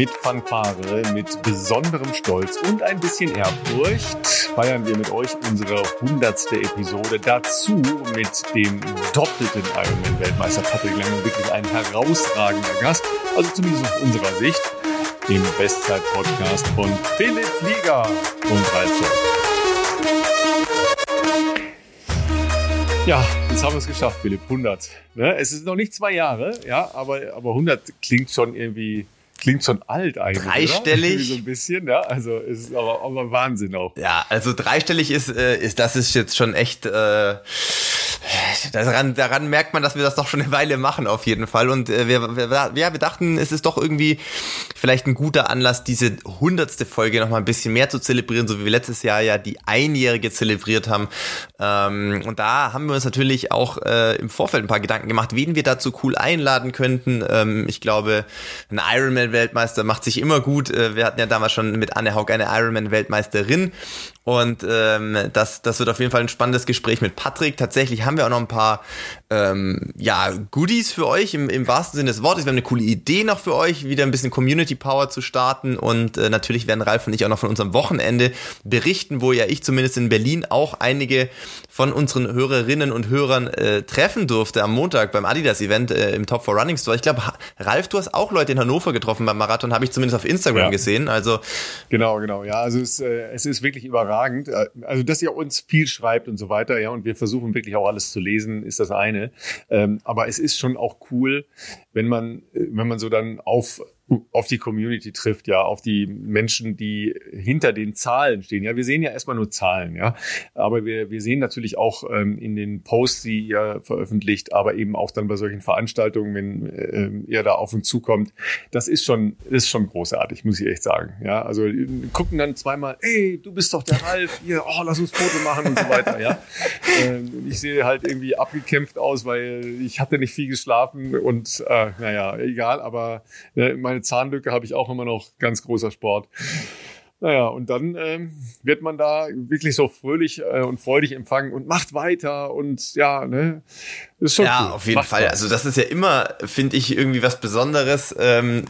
Mit Fanfare, mit besonderem Stolz und ein bisschen Ehrfurcht feiern wir mit euch unsere hundertste Episode. Dazu mit dem doppelten Ironman-Weltmeister Patrick Lange, wirklich ein herausragender Gast, also zumindest aus unserer Sicht, im Bestzeit-Podcast von Philipp Flieger und Ralf Scholz. Ja, jetzt haben wir es geschafft, Philipp. 100. Ne? Es ist noch nicht zwei Jahre, ja, aber, aber 100 klingt schon irgendwie klingt schon alt eigentlich. Dreistellig. So ein bisschen, ja. Also ist aber, aber Wahnsinn auch. Ja, also dreistellig ist, äh, ist das ist jetzt schon echt. Äh, daran, daran merkt man, dass wir das doch schon eine Weile machen auf jeden Fall. Und äh, wir, wir, ja, wir dachten, es ist doch irgendwie vielleicht ein guter Anlass, diese hundertste Folge noch mal ein bisschen mehr zu zelebrieren, so wie wir letztes Jahr ja die einjährige zelebriert haben. Ähm, und da haben wir uns natürlich auch äh, im Vorfeld ein paar Gedanken gemacht, wen wir dazu cool einladen könnten. Ähm, ich glaube, ein Ironman-Weltmeister macht sich immer gut. Äh, wir hatten ja damals schon mit Anne Haug eine Ironman-Weltmeisterin. Und ähm, das, das wird auf jeden Fall ein spannendes Gespräch mit Patrick. Tatsächlich haben wir auch noch ein paar ähm, ja, Goodies für euch im, im wahrsten Sinne des Wortes. Wir haben eine coole Idee noch für euch, wieder ein bisschen Community Power zu starten. Und äh, natürlich werden Ralf und ich auch noch von unserem Wochenende berichten, wo ja ich zumindest in Berlin auch einige von unseren Hörerinnen und Hörern äh, treffen durfte am Montag beim Adidas-Event äh, im Top 4 Running Store. Ich glaube, Ralf, du hast auch Leute in Hannover getroffen beim Marathon, habe ich zumindest auf Instagram ja. gesehen. Also Genau, genau. Ja, also es, äh, es ist wirklich überragend. Äh, also, dass ihr uns viel schreibt und so weiter, ja, und wir versuchen wirklich auch alles zu lesen, ist das eine. Ähm, aber es ist schon auch cool, wenn man, äh, wenn man so dann auf auf die Community trifft, ja, auf die Menschen, die hinter den Zahlen stehen. Ja, wir sehen ja erstmal nur Zahlen, ja, aber wir, wir sehen natürlich auch ähm, in den Posts, die ihr veröffentlicht, aber eben auch dann bei solchen Veranstaltungen, wenn ähm, ihr da auf uns zukommt, das ist schon, ist schon großartig, muss ich echt sagen. Ja, also gucken dann zweimal, ey, du bist doch der Ralf, hier, oh, lass uns Foto machen und so weiter, ja. Ähm, ich sehe halt irgendwie abgekämpft aus, weil ich hatte nicht viel geschlafen und äh, naja, egal, aber äh, meine Zahnlücke habe ich auch immer noch ganz großer Sport. Naja, und dann ähm, wird man da wirklich so fröhlich äh, und freudig empfangen und macht weiter und ja, ne, ist schon Ja, cool. auf jeden macht Fall. Was. Also das ist ja immer, finde ich, irgendwie was Besonderes. Ähm,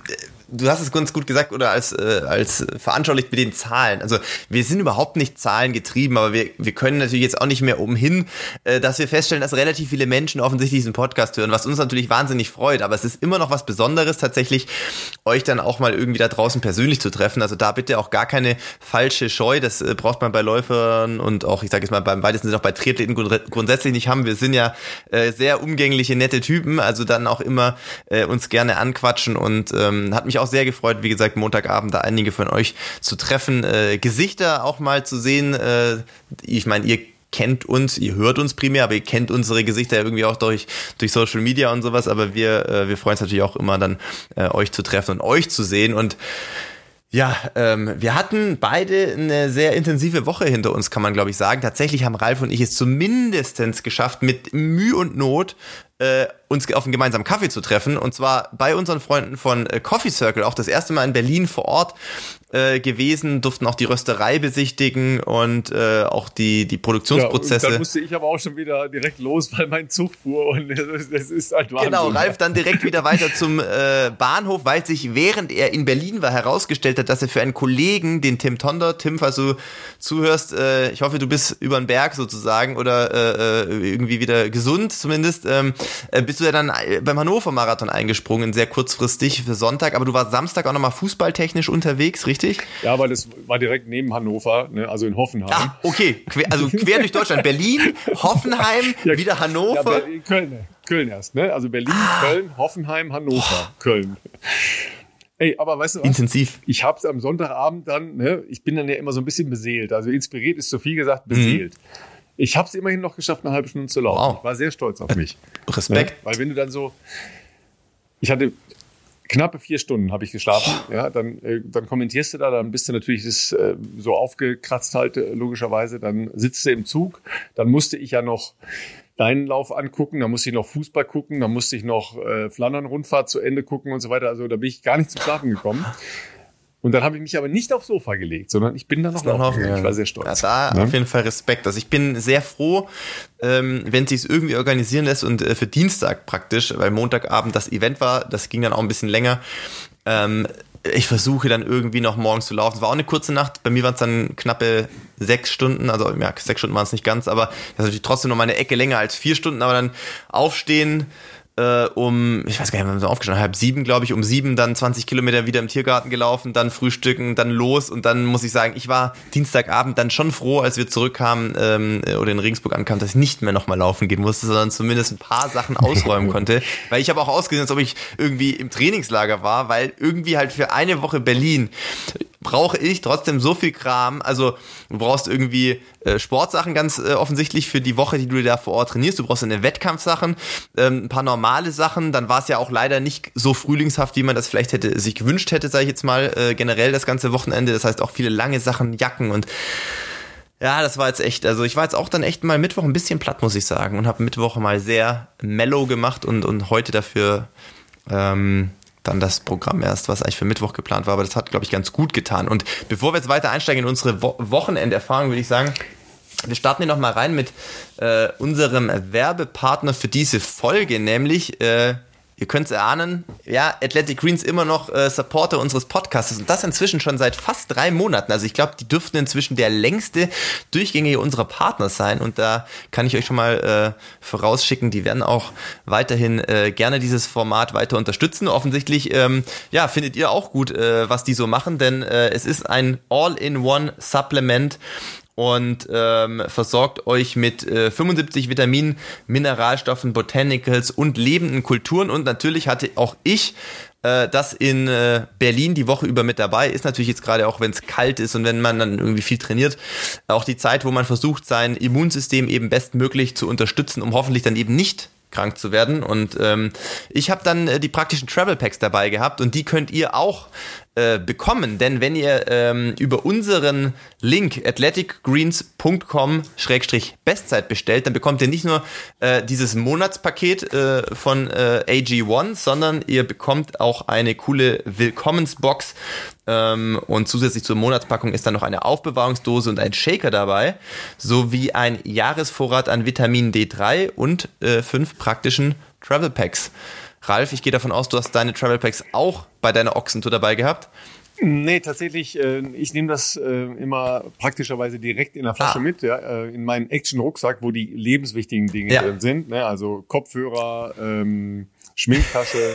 du hast es ganz gut gesagt oder als, äh, als veranschaulicht mit den Zahlen. Also wir sind überhaupt nicht zahlengetrieben, aber wir, wir können natürlich jetzt auch nicht mehr umhin, äh, dass wir feststellen, dass relativ viele Menschen offensichtlich diesen Podcast hören, was uns natürlich wahnsinnig freut. Aber es ist immer noch was Besonderes, tatsächlich euch dann auch mal irgendwie da draußen persönlich zu treffen. Also da bitte auch gar keine falsche Scheu. Das äh, braucht man bei Läufern und auch, ich sage jetzt mal, beim weitesten Sinne auch bei Triathleten grundsätzlich nicht haben. Wir sind ja äh, sehr umgängliche, nette Typen, also dann auch immer äh, uns gerne anquatschen und ähm, hat mich auch sehr gefreut, wie gesagt, Montagabend da einige von euch zu treffen, äh, Gesichter auch mal zu sehen. Äh, ich meine, ihr kennt uns, ihr hört uns primär, aber ihr kennt unsere Gesichter irgendwie auch durch, durch Social Media und sowas. Aber wir, äh, wir freuen uns natürlich auch immer dann, äh, euch zu treffen und euch zu sehen. Und ja, ähm, wir hatten beide eine sehr intensive Woche hinter uns, kann man glaube ich sagen. Tatsächlich haben Ralf und ich es zumindestens geschafft, mit Mühe und Not äh, uns auf einen gemeinsamen Kaffee zu treffen. Und zwar bei unseren Freunden von äh, Coffee Circle, auch das erste Mal in Berlin vor Ort äh, gewesen, durften auch die Rösterei besichtigen und äh, auch die, die Produktionsprozesse. Ja, dann musste ich aber auch schon wieder direkt los, weil mein Zug fuhr und es ist halt Wahnsinn. Genau, Ralf dann direkt wieder weiter zum äh, Bahnhof, weil sich während er in Berlin war herausgestellt hat, dass er für einen Kollegen, den Tim Tonder, Tim, falls du zuhörst, äh, ich hoffe, du bist über den Berg sozusagen oder äh, äh irgendwie wieder gesund zumindest, ähm, äh, bist du ja dann äh, beim Hannover Marathon eingesprungen, sehr kurzfristig für Sonntag, aber du warst Samstag auch nochmal fußballtechnisch unterwegs, richtig? Ja, weil das war direkt neben Hannover, ne, also in Hoffenheim. Ah, okay, also quer durch Deutschland. Berlin, Hoffenheim, ja, wieder Hannover. Ja, Köln, Köln erst, ne? Also Berlin, ah. Köln, Hoffenheim, Hannover, oh. Köln. Ey, aber weißt du was? Intensiv. Ich hab's am Sonntagabend dann, ne, ich bin dann ja immer so ein bisschen beseelt. Also inspiriert ist zu viel gesagt, beseelt. Mhm. Ich habe es immerhin noch geschafft, eine halbe Stunde zu laufen. Wow. Ich war sehr stolz auf mich. Respekt. Ja, weil wenn du dann so, ich hatte knappe vier Stunden habe ich geschlafen. Ja, dann, äh, dann kommentierst du da, dann bist du natürlich das, äh, so aufgekratzt halt äh, logischerweise. Dann sitzt du im Zug. Dann musste ich ja noch deinen Lauf angucken, dann musste ich noch Fußball gucken, dann musste ich noch äh, Flandern-Rundfahrt zu Ende gucken und so weiter. Also da bin ich gar nicht zum Schlafen gekommen. Und dann habe ich mich aber nicht aufs Sofa gelegt, sondern ich bin da noch. Ja. Ich war sehr stolz. Ja, da ja? auf jeden Fall Respekt. Also ich bin sehr froh, ähm, wenn sich irgendwie organisieren lässt und äh, für Dienstag praktisch, weil Montagabend das Event war, das ging dann auch ein bisschen länger. Ähm, ich versuche dann irgendwie noch morgens zu laufen. Es war auch eine kurze Nacht. Bei mir waren es dann knappe sechs Stunden. Also ja, sechs Stunden waren es nicht ganz, aber das ist natürlich trotzdem noch mal eine Ecke länger als vier Stunden. Aber dann aufstehen, äh, um, ich weiß gar nicht, wann wir so aufgestanden, halb sieben, glaube ich, um sieben dann 20 Kilometer wieder im Tiergarten gelaufen, dann frühstücken, dann los und dann muss ich sagen, ich war Dienstagabend dann schon froh, als wir zurückkamen ähm, oder in Regensburg ankamen, dass ich nicht mehr nochmal laufen gehen musste, sondern zumindest ein paar Sachen ausräumen konnte, weil ich habe auch ausgesehen, als ob ich irgendwie im Trainingslager war, weil irgendwie halt für eine Woche Berlin brauche ich trotzdem so viel Kram. Also du brauchst irgendwie äh, Sportsachen ganz äh, offensichtlich für die Woche, die du da vor Ort trainierst. Du brauchst eine Wettkampfsachen, ähm, ein paar normale Sachen. Dann war es ja auch leider nicht so frühlingshaft, wie man das vielleicht hätte sich gewünscht hätte, sage ich jetzt mal, äh, generell das ganze Wochenende. Das heißt auch viele lange Sachen, Jacken und ja, das war jetzt echt, also ich war jetzt auch dann echt mal Mittwoch ein bisschen platt, muss ich sagen, und habe Mittwoch mal sehr mellow gemacht und, und heute dafür ähm, dann das Programm erst, was eigentlich für Mittwoch geplant war, aber das hat, glaube ich, ganz gut getan. Und bevor wir jetzt weiter einsteigen in unsere Wo Wochenenderfahrung, würde ich sagen, wir starten hier nochmal rein mit äh, unserem Werbepartner für diese Folge, nämlich äh, Ihr könnt es erahnen, ja, Athletic Greens immer noch äh, Supporter unseres Podcasts und das inzwischen schon seit fast drei Monaten. Also ich glaube, die dürften inzwischen der längste Durchgängige unserer Partner sein und da kann ich euch schon mal äh, vorausschicken, die werden auch weiterhin äh, gerne dieses Format weiter unterstützen. Offensichtlich, ähm, ja, findet ihr auch gut, äh, was die so machen, denn äh, es ist ein All-in-One-Supplement und ähm, versorgt euch mit äh, 75 Vitaminen, Mineralstoffen, Botanicals und lebenden Kulturen. Und natürlich hatte auch ich äh, das in äh, Berlin die Woche über mit dabei. Ist natürlich jetzt gerade auch, wenn es kalt ist und wenn man dann irgendwie viel trainiert, auch die Zeit, wo man versucht, sein Immunsystem eben bestmöglich zu unterstützen, um hoffentlich dann eben nicht krank zu werden. Und ähm, ich habe dann äh, die praktischen Travel Packs dabei gehabt und die könnt ihr auch äh, bekommen. Denn wenn ihr ähm, über unseren Link athleticgreens.com-bestzeit bestellt, dann bekommt ihr nicht nur äh, dieses Monatspaket äh, von äh, AG1, sondern ihr bekommt auch eine coole Willkommensbox. Ähm, und zusätzlich zur Monatspackung ist dann noch eine Aufbewahrungsdose und ein Shaker dabei, sowie ein Jahresvorrat an Vitamin D3 und äh, fünf praktischen Travel Packs. Ralf, ich gehe davon aus, du hast deine Travel Packs auch bei deiner Ochsentour dabei gehabt. Nee, tatsächlich, äh, ich nehme das äh, immer praktischerweise direkt in der Flasche ah. mit, ja, äh, in meinen Action-Rucksack, wo die lebenswichtigen Dinge ja. drin sind, ne? also Kopfhörer, ähm, Schminktasche.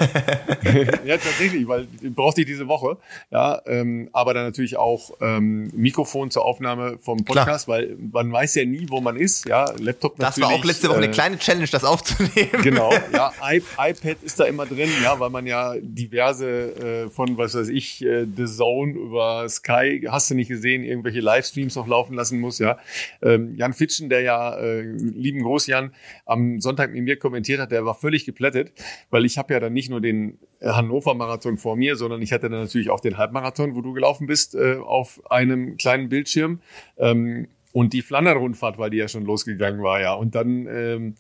ja, tatsächlich, weil brauchte ich diese Woche. Ja, ähm, aber dann natürlich auch ähm, Mikrofon zur Aufnahme vom Podcast, Klar. weil man weiß ja nie, wo man ist. Ja, Laptop natürlich. Das war auch letzte Woche äh, eine kleine Challenge, das aufzunehmen. Genau, ja, I iPad ist da immer drin, ja, weil man ja diverse äh, von, was weiß ich, äh, The Zone über Sky, hast du nicht gesehen, irgendwelche Livestreams noch laufen lassen muss, ja. Ähm, Jan Fitschen, der ja, äh, lieben Groß Jan, am Sonntag mit mir kommentiert hat, der war völlig geplättet, weil ich habe ja dann nicht nur den äh, Hannover-Marathon vor mir, sondern ich hatte dann natürlich auch den Halbmarathon, wo du gelaufen bist, äh, auf einem kleinen Bildschirm. Ähm, und die Flandern-Rundfahrt, weil die ja schon losgegangen war, ja. Und dann ähm,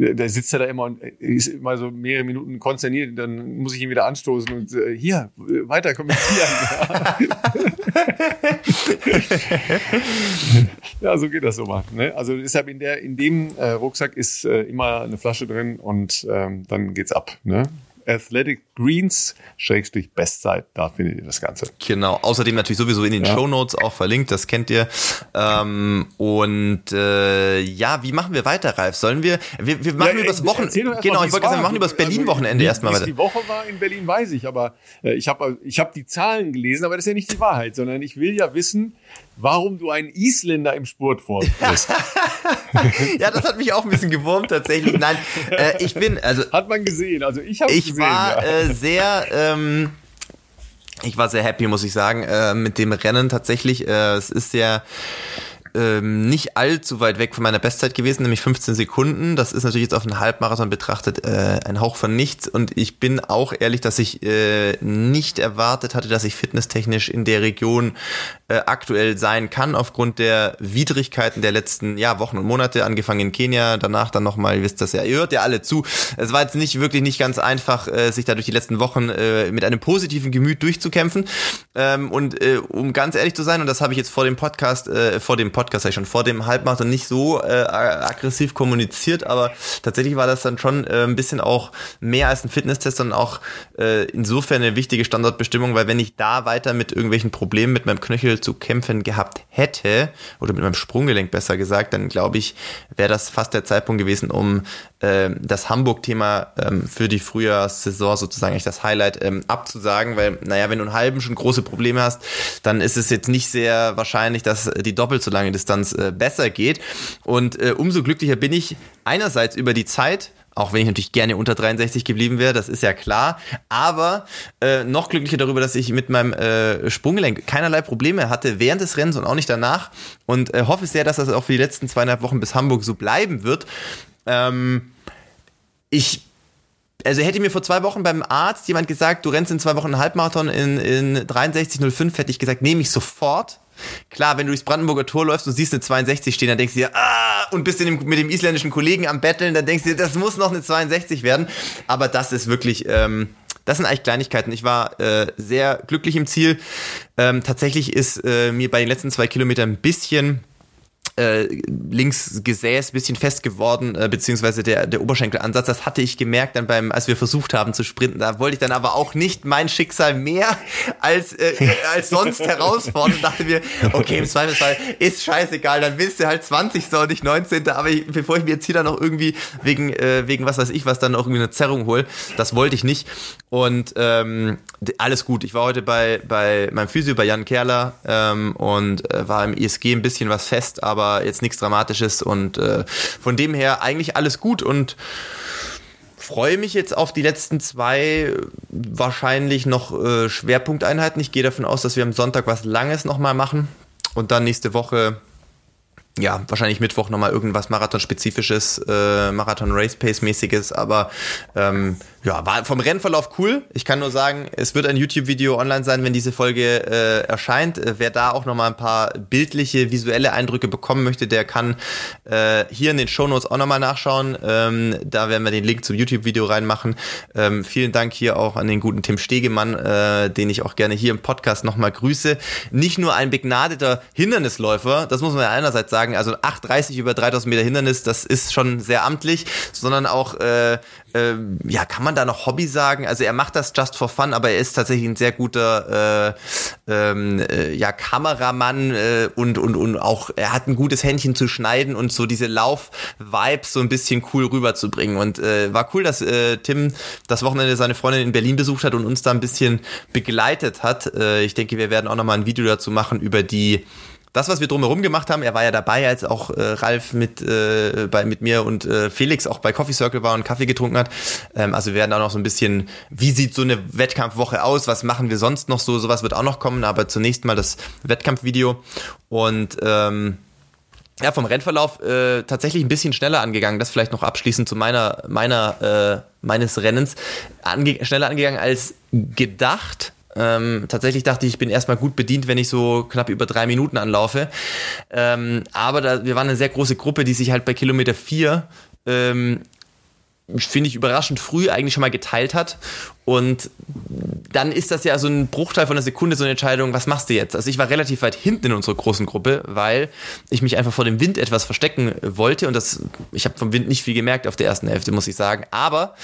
da sitzt er da immer und ist immer so mehrere Minuten konsterniert, dann muss ich ihn wieder anstoßen und äh, hier, weiter kommentieren. ja, so geht das so mal. Ne? Also deshalb in der, in dem äh, Rucksack ist äh, immer eine Flasche drin und ähm, dann geht's ab. Ne? Athletic Greens, Schrägstrich Bestzeit, da findet ihr das Ganze. Genau, außerdem natürlich sowieso in den ja. Show Notes auch verlinkt, das kennt ihr. Ähm, und äh, ja, wie machen wir weiter, Ralf? Sollen wir, wir, wir machen ja, über das Wochenende, genau, ich wollte sagen, wir machen über das Berlin-Wochenende also, erstmal weiter. die Woche war in Berlin, weiß ich, aber äh, ich habe ich hab die Zahlen gelesen, aber das ist ja nicht die Wahrheit, sondern ich will ja wissen, warum du einen Isländer im Sport vorführst. ja, das hat mich auch ein bisschen gewurmt tatsächlich. Nein, äh, ich bin also hat man gesehen. Also ich habe ich war ja. äh, sehr ähm, ich war sehr happy, muss ich sagen, äh, mit dem Rennen tatsächlich. Äh, es ist ja ähm, nicht allzu weit weg von meiner Bestzeit gewesen, nämlich 15 Sekunden. Das ist natürlich jetzt auf einen Halbmarathon betrachtet äh, ein Hauch von nichts. Und ich bin auch ehrlich, dass ich äh, nicht erwartet hatte, dass ich fitnesstechnisch in der Region äh, aktuell sein kann, aufgrund der Widrigkeiten der letzten ja, Wochen und Monate, angefangen in Kenia, danach dann nochmal, ihr wisst das ja, ihr hört ja alle zu. Es war jetzt nicht wirklich nicht ganz einfach, äh, sich da durch die letzten Wochen äh, mit einem positiven Gemüt durchzukämpfen. Ähm, und äh, um ganz ehrlich zu sein, und das habe ich jetzt vor dem Podcast, äh, vor dem Podcast Podcast ich schon vor dem Halbmarathon nicht so äh, aggressiv kommuniziert, aber tatsächlich war das dann schon äh, ein bisschen auch mehr als ein Fitnesstest, sondern auch äh, insofern eine wichtige Standortbestimmung, weil wenn ich da weiter mit irgendwelchen Problemen mit meinem Knöchel zu kämpfen gehabt hätte, oder mit meinem Sprunggelenk besser gesagt, dann glaube ich, wäre das fast der Zeitpunkt gewesen, um äh, das Hamburg-Thema ähm, für die Frühjahrssaison sozusagen eigentlich das Highlight ähm, abzusagen, weil, naja, wenn du einen halben schon große Probleme hast, dann ist es jetzt nicht sehr wahrscheinlich, dass die doppelt so lange Distanz äh, besser geht. Und äh, umso glücklicher bin ich einerseits über die Zeit, auch wenn ich natürlich gerne unter 63 geblieben wäre, das ist ja klar. Aber äh, noch glücklicher darüber, dass ich mit meinem äh, Sprunggelenk keinerlei Probleme hatte während des Rennens und auch nicht danach. Und äh, hoffe sehr, dass das auch für die letzten zweieinhalb Wochen bis Hamburg so bleiben wird. Ähm, ich also hätte mir vor zwei Wochen beim Arzt jemand gesagt, du rennst in zwei Wochen einen Halbmarathon in, in 63,05, hätte ich gesagt, nehme ich sofort. Klar, wenn du durchs Brandenburger Tor läufst und siehst eine 62 stehen, dann denkst du dir, ah, und bist dem, mit dem isländischen Kollegen am Betteln, dann denkst du dir, das muss noch eine 62 werden. Aber das ist wirklich, ähm, das sind eigentlich Kleinigkeiten. Ich war äh, sehr glücklich im Ziel. Ähm, tatsächlich ist äh, mir bei den letzten zwei Kilometern ein bisschen äh, links Gesäß bisschen fest geworden, äh, beziehungsweise der, der Oberschenkelansatz, das hatte ich gemerkt dann beim, als wir versucht haben zu sprinten. Da wollte ich dann aber auch nicht mein Schicksal mehr als, äh, als sonst herausfordern dachte mir, okay, im Zweifelsfall ist scheißegal, dann willst du halt 20. und nicht 19. Aber ich, bevor ich mir jetzt hier dann noch irgendwie wegen, äh, wegen was weiß ich was dann noch irgendwie eine Zerrung hole, das wollte ich nicht. Und ähm, alles gut. Ich war heute bei, bei meinem Physio, bei Jan Kerler ähm, und äh, war im ISG ein bisschen was fest, aber jetzt nichts Dramatisches und äh, von dem her eigentlich alles gut und freue mich jetzt auf die letzten zwei wahrscheinlich noch äh, Schwerpunkteinheiten. Ich gehe davon aus, dass wir am Sonntag was Langes nochmal machen und dann nächste Woche ja, wahrscheinlich Mittwoch nochmal irgendwas Marathon-spezifisches, äh, Marathon-Race-Pace-mäßiges, aber ähm, ja, war vom Rennverlauf cool. Ich kann nur sagen, es wird ein YouTube-Video online sein, wenn diese Folge äh, erscheint. Äh, wer da auch nochmal ein paar bildliche, visuelle Eindrücke bekommen möchte, der kann äh, hier in den Shownotes auch nochmal nachschauen. Ähm, da werden wir den Link zum YouTube-Video reinmachen. Ähm, vielen Dank hier auch an den guten Tim Stegemann, äh, den ich auch gerne hier im Podcast nochmal grüße. Nicht nur ein begnadeter Hindernisläufer, das muss man ja einerseits sagen, also 8,30 über 3000 Meter Hindernis, das ist schon sehr amtlich, sondern auch äh, ähm, ja, kann man da noch Hobby sagen? Also er macht das just for fun, aber er ist tatsächlich ein sehr guter äh, ähm, äh, ja, Kameramann äh, und, und, und auch er hat ein gutes Händchen zu schneiden und so diese Lauf-Vibes so ein bisschen cool rüberzubringen. Und äh, war cool, dass äh, Tim das Wochenende seine Freundin in Berlin besucht hat und uns da ein bisschen begleitet hat. Äh, ich denke, wir werden auch nochmal ein Video dazu machen über die das, was wir drumherum gemacht haben, er war ja dabei, als auch äh, Ralf mit, äh, bei, mit mir und äh, Felix auch bei Coffee Circle war und Kaffee getrunken hat. Ähm, also wir werden auch noch so ein bisschen, wie sieht so eine Wettkampfwoche aus? Was machen wir sonst noch so? Sowas wird auch noch kommen, aber zunächst mal das Wettkampfvideo. Und ähm, ja, vom Rennverlauf äh, tatsächlich ein bisschen schneller angegangen. Das vielleicht noch abschließend zu meiner, meiner, äh, meines Rennens. Ange schneller angegangen als gedacht ähm, tatsächlich dachte ich, ich bin erstmal gut bedient, wenn ich so knapp über drei Minuten anlaufe. Ähm, aber da, wir waren eine sehr große Gruppe, die sich halt bei Kilometer vier ähm, finde ich überraschend früh eigentlich schon mal geteilt hat und dann ist das ja so ein Bruchteil von einer Sekunde so eine Entscheidung, was machst du jetzt? Also ich war relativ weit hinten in unserer großen Gruppe, weil ich mich einfach vor dem Wind etwas verstecken wollte und das, ich habe vom Wind nicht viel gemerkt auf der ersten Hälfte, muss ich sagen. Aber